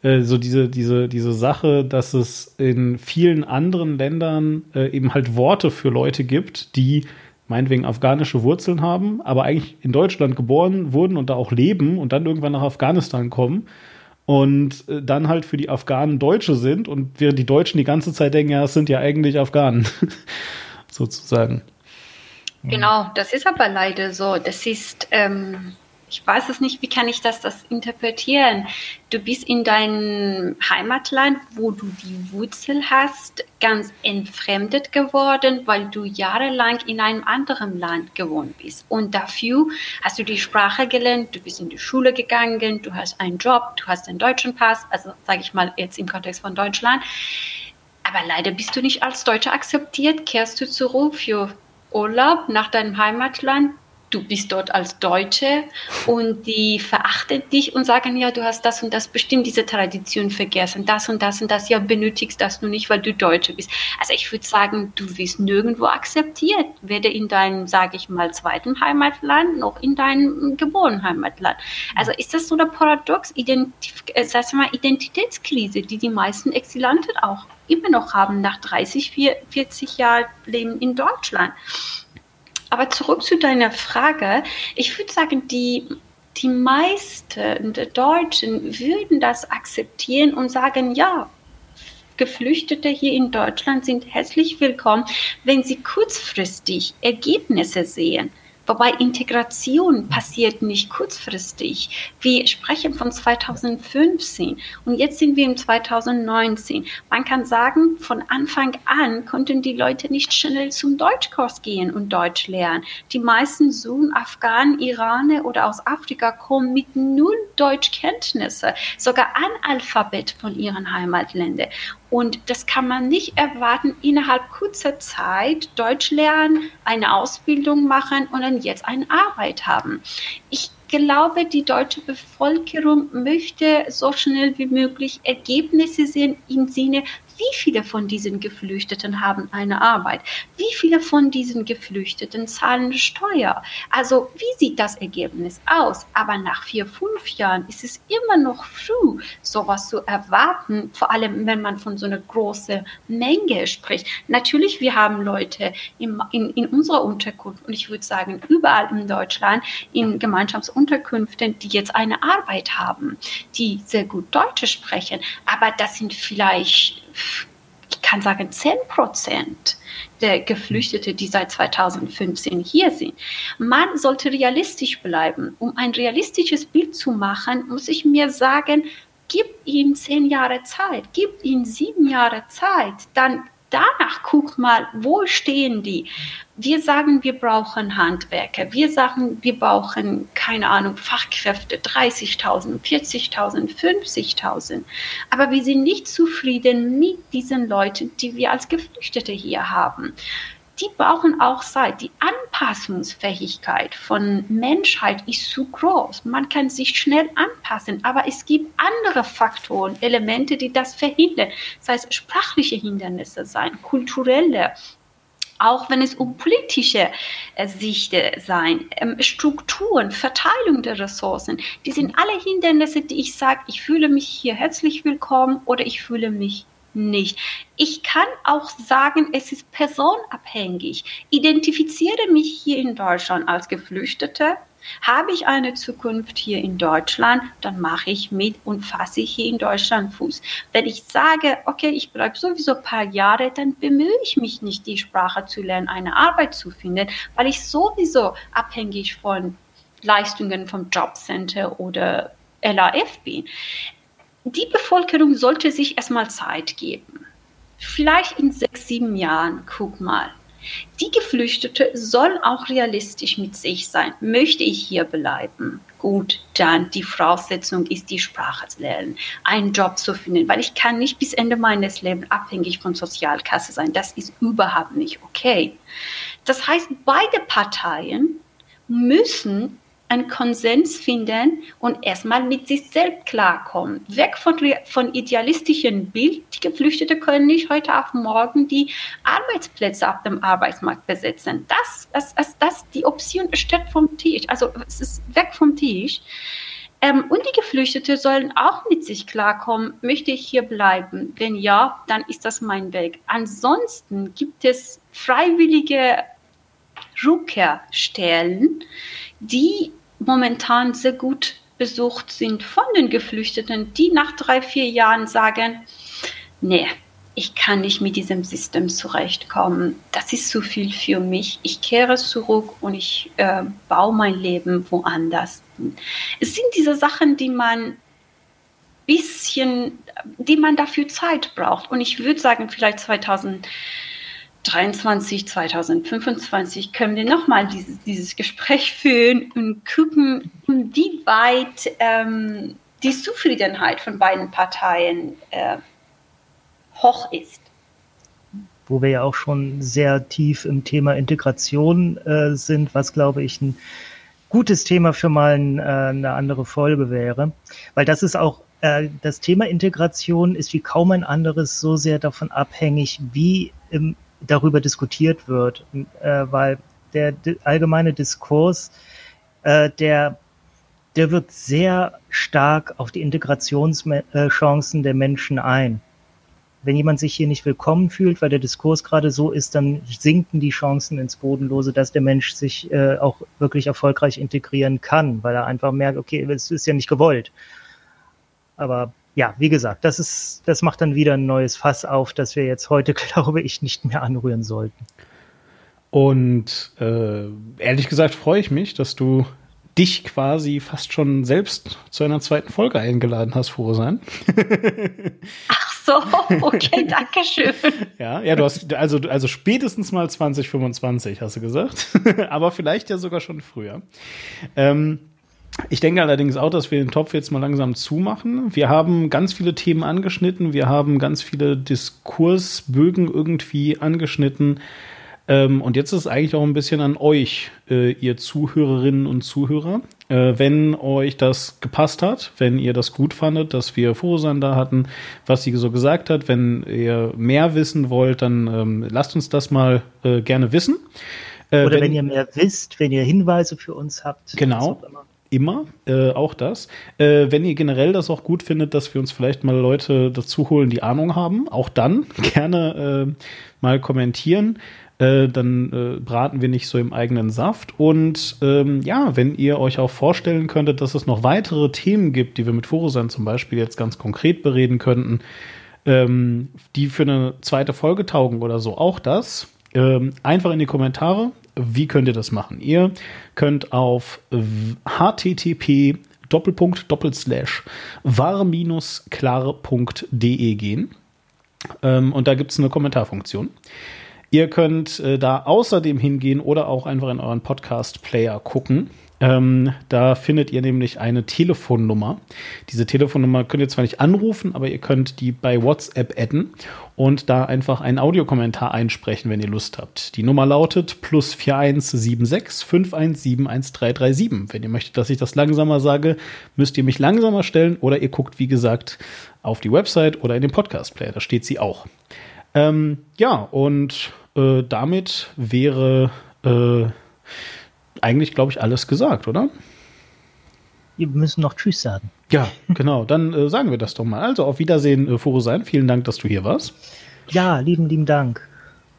äh, so diese, diese, diese Sache, dass es in vielen anderen Ländern äh, eben halt Worte für Leute gibt, die meinetwegen afghanische Wurzeln haben, aber eigentlich in Deutschland geboren wurden und da auch leben und dann irgendwann nach Afghanistan kommen und äh, dann halt für die Afghanen Deutsche sind und während die Deutschen die ganze Zeit denken, ja, es sind ja eigentlich Afghanen, *laughs* sozusagen. Genau, das ist aber leider so. Das ist, ähm, ich weiß es nicht, wie kann ich das, das interpretieren? Du bist in deinem Heimatland, wo du die Wurzel hast, ganz entfremdet geworden, weil du jahrelang in einem anderen Land gewohnt bist. Und dafür hast du die Sprache gelernt, du bist in die Schule gegangen, du hast einen Job, du hast einen deutschen Pass, also sage ich mal jetzt im Kontext von Deutschland. Aber leider bist du nicht als Deutscher akzeptiert, kehrst du zurück für Urlaub nach deinem Heimatland, du bist dort als Deutsche und die verachten dich und sagen, ja, du hast das und das bestimmt diese Tradition vergessen, das und das und das, ja, benötigst das nur nicht, weil du Deutsche bist. Also ich würde sagen, du wirst nirgendwo akzeptiert, weder in deinem, sage ich mal, zweiten Heimatland noch in deinem geborenen Heimatland. Also ist das so der Paradox, Identif äh, sag mal, Identitätskrise, die die meisten Exilanten auch immer noch haben nach 30, 40 Jahren Leben in Deutschland. Aber zurück zu deiner Frage. Ich würde sagen, die, die meisten der Deutschen würden das akzeptieren und sagen, ja, Geflüchtete hier in Deutschland sind herzlich willkommen, wenn sie kurzfristig Ergebnisse sehen. Wobei Integration passiert nicht kurzfristig. Wir sprechen von 2015 und jetzt sind wir im 2019. Man kann sagen, von Anfang an konnten die Leute nicht schnell zum Deutschkurs gehen und Deutsch lernen. Die meisten Sun, Afghanen, Iraner oder aus Afrika kommen mit null Deutschkenntnisse, sogar Analphabet von ihren Heimatländern. Und das kann man nicht erwarten, innerhalb kurzer Zeit Deutsch lernen, eine Ausbildung machen und dann jetzt eine Arbeit haben. Ich glaube, die deutsche Bevölkerung möchte so schnell wie möglich Ergebnisse sehen im Sinne, wie viele von diesen Geflüchteten haben eine Arbeit? Wie viele von diesen Geflüchteten zahlen Steuer? Also wie sieht das Ergebnis aus? Aber nach vier, fünf Jahren ist es immer noch früh, sowas zu erwarten, vor allem wenn man von so einer großen Menge spricht. Natürlich, wir haben Leute in, in, in unserer Unterkunft und ich würde sagen überall in Deutschland in Gemeinschaftsunterkünften, die jetzt eine Arbeit haben, die sehr gut Deutsch sprechen. Aber das sind vielleicht ich kann sagen, 10 Prozent der Geflüchteten, die seit 2015 hier sind. Man sollte realistisch bleiben. Um ein realistisches Bild zu machen, muss ich mir sagen, gib ihm zehn Jahre Zeit, gib ihm sieben Jahre Zeit, dann danach guck mal, wo stehen die? Wir sagen, wir brauchen Handwerker. Wir sagen, wir brauchen, keine Ahnung, Fachkräfte, 30.000, 40.000, 50.000. Aber wir sind nicht zufrieden mit diesen Leuten, die wir als Geflüchtete hier haben. die brauchen auch Zeit. Die Anpassungsfähigkeit von Menschheit ist zu groß. Man kann sich schnell anpassen, aber es gibt andere Faktoren, Elemente, die das verhindern. Das heißt, sprachliche Hindernisse sein, kulturelle, auch wenn es um politische äh, Sichte sein, ähm, Strukturen, Verteilung der Ressourcen, die sind alle Hindernisse, die ich sage, ich fühle mich hier herzlich willkommen oder ich fühle mich nicht. Ich kann auch sagen, es ist personabhängig. Identifiziere mich hier in Deutschland als Geflüchtete. Habe ich eine Zukunft hier in Deutschland, dann mache ich mit und fasse hier in Deutschland Fuß. Wenn ich sage, okay, ich bleibe sowieso ein paar Jahre, dann bemühe ich mich nicht, die Sprache zu lernen, eine Arbeit zu finden, weil ich sowieso abhängig von Leistungen vom Jobcenter oder LAF bin die Bevölkerung sollte sich erstmal Zeit geben. Vielleicht in sechs, sieben Jahren, guck mal. Die Geflüchtete sollen auch realistisch mit sich sein. Möchte ich hier bleiben? Gut, dann die Voraussetzung ist, die Sprache zu lernen, einen Job zu finden, weil ich kann nicht bis Ende meines Lebens abhängig von Sozialkasse sein. Das ist überhaupt nicht okay. Das heißt, beide Parteien müssen einen Konsens finden und erstmal mit sich selbst klarkommen. Weg von, von idealistischen Bild. Die Geflüchteten können nicht heute auf morgen die Arbeitsplätze auf dem Arbeitsmarkt besetzen. Das, das, das, das die Option steht vom Tisch. Also es ist weg vom Tisch. Ähm, und die Geflüchteten sollen auch mit sich klarkommen, möchte ich hier bleiben? Wenn ja, dann ist das mein Weg. Ansonsten gibt es freiwillige Rückkehrstellen, die momentan sehr gut besucht sind von den Geflüchteten, die nach drei, vier Jahren sagen, nee, ich kann nicht mit diesem System zurechtkommen. Das ist zu viel für mich. Ich kehre zurück und ich äh, baue mein Leben woanders. Es sind diese Sachen, die man bisschen, die man dafür Zeit braucht. Und ich würde sagen, vielleicht 2000 2023, 2025 können wir nochmal dieses, dieses Gespräch führen und gucken, inwieweit ähm, die Zufriedenheit von beiden Parteien äh, hoch ist. Wo wir ja auch schon sehr tief im Thema Integration äh, sind, was glaube ich ein gutes Thema für mal ein, äh, eine andere Folge wäre. Weil das ist auch äh, das Thema Integration ist wie kaum ein anderes so sehr davon abhängig, wie im darüber diskutiert wird, äh, weil der allgemeine Diskurs, äh, der, der wirkt sehr stark auf die Integrationschancen der Menschen ein. Wenn jemand sich hier nicht willkommen fühlt, weil der Diskurs gerade so ist, dann sinken die Chancen ins Bodenlose, dass der Mensch sich äh, auch wirklich erfolgreich integrieren kann, weil er einfach merkt, okay, es ist ja nicht gewollt. Aber ja, wie gesagt, das ist, das macht dann wieder ein neues Fass auf, das wir jetzt heute, *laughs* glaube ich, nicht mehr anrühren sollten. Und äh, ehrlich gesagt freue ich mich, dass du dich quasi fast schon selbst zu einer zweiten Folge eingeladen hast, Frohsein. *laughs* Ach so, okay, *laughs* danke schön. Ja, ja, du hast also also spätestens mal 2025 hast du gesagt, aber vielleicht ja sogar schon früher. Ähm, ich denke allerdings auch, dass wir den Topf jetzt mal langsam zumachen. Wir haben ganz viele Themen angeschnitten. Wir haben ganz viele Diskursbögen irgendwie angeschnitten. Ähm, und jetzt ist es eigentlich auch ein bisschen an euch, äh, ihr Zuhörerinnen und Zuhörer. Äh, wenn euch das gepasst hat, wenn ihr das gut fandet, dass wir Fosan da hatten, was sie so gesagt hat, wenn ihr mehr wissen wollt, dann ähm, lasst uns das mal äh, gerne wissen. Oder wenn, wenn, ihr mehr wisst, wenn ihr Hinweise für uns habt. Genau immer, äh, auch das. Äh, wenn ihr generell das auch gut findet, dass wir uns vielleicht mal Leute dazu holen, die Ahnung haben, auch dann *laughs* gerne äh, mal kommentieren. Äh, dann äh, braten wir nicht so im eigenen Saft. Und ähm, ja, wenn ihr euch auch vorstellen könntet, dass es noch weitere Themen gibt, die wir mit Forusan zum Beispiel jetzt ganz konkret bereden könnten, ähm, die für eine zweite Folge taugen oder so, auch das. Ähm, einfach in die Kommentare. Wie könnt ihr das machen? Ihr könnt auf http Doppelpunkt Doppelslash war-klare.de gehen. Ähm, und da gibt es eine Kommentarfunktion. Ihr könnt äh, da außerdem hingehen oder auch einfach in euren Podcast-Player gucken. Ähm, da findet ihr nämlich eine Telefonnummer. Diese Telefonnummer könnt ihr zwar nicht anrufen, aber ihr könnt die bei WhatsApp adden und da einfach einen Audiokommentar einsprechen, wenn ihr Lust habt. Die Nummer lautet plus 4176 517 1337. Wenn ihr möchtet, dass ich das langsamer sage, müsst ihr mich langsamer stellen oder ihr guckt, wie gesagt, auf die Website oder in den Podcast-Player. Da steht sie auch. Ähm, ja, und äh, damit wäre äh, eigentlich, glaube ich, alles gesagt, oder? Wir müssen noch Tschüss sagen. Ja, *laughs* genau. Dann äh, sagen wir das doch mal. Also auf Wiedersehen, äh, Furusein. Vielen Dank, dass du hier warst. Ja, lieben, lieben Dank.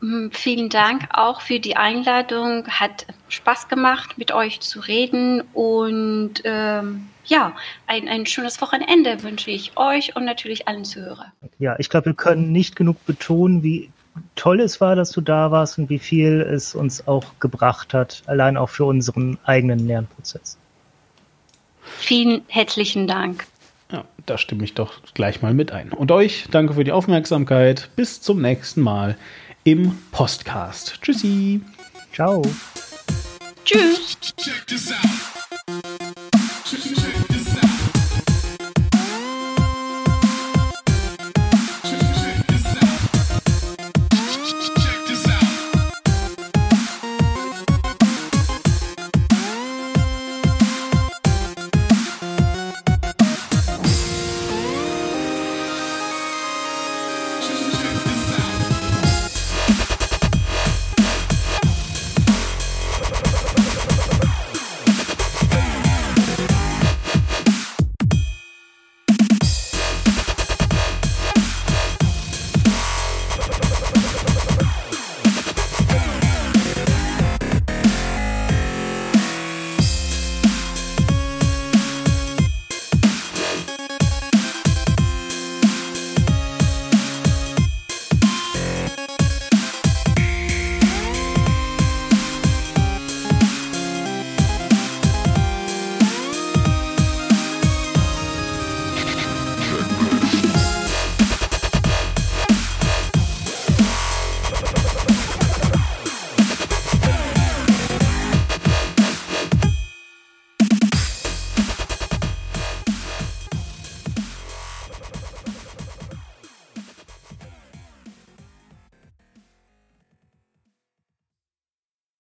Mm, vielen Dank auch für die Einladung. Hat Spaß gemacht, mit euch zu reden. Und ähm, ja, ein, ein schönes Wochenende wünsche ich euch und natürlich allen Zuhörern. Ja, ich glaube, wir können nicht genug betonen, wie toll es war, dass du da warst und wie viel es uns auch gebracht hat, allein auch für unseren eigenen Lernprozess. Vielen herzlichen Dank. Ja, da stimme ich doch gleich mal mit ein. Und euch danke für die Aufmerksamkeit. Bis zum nächsten Mal im Postcast. Tschüssi. Ciao. Tschüss.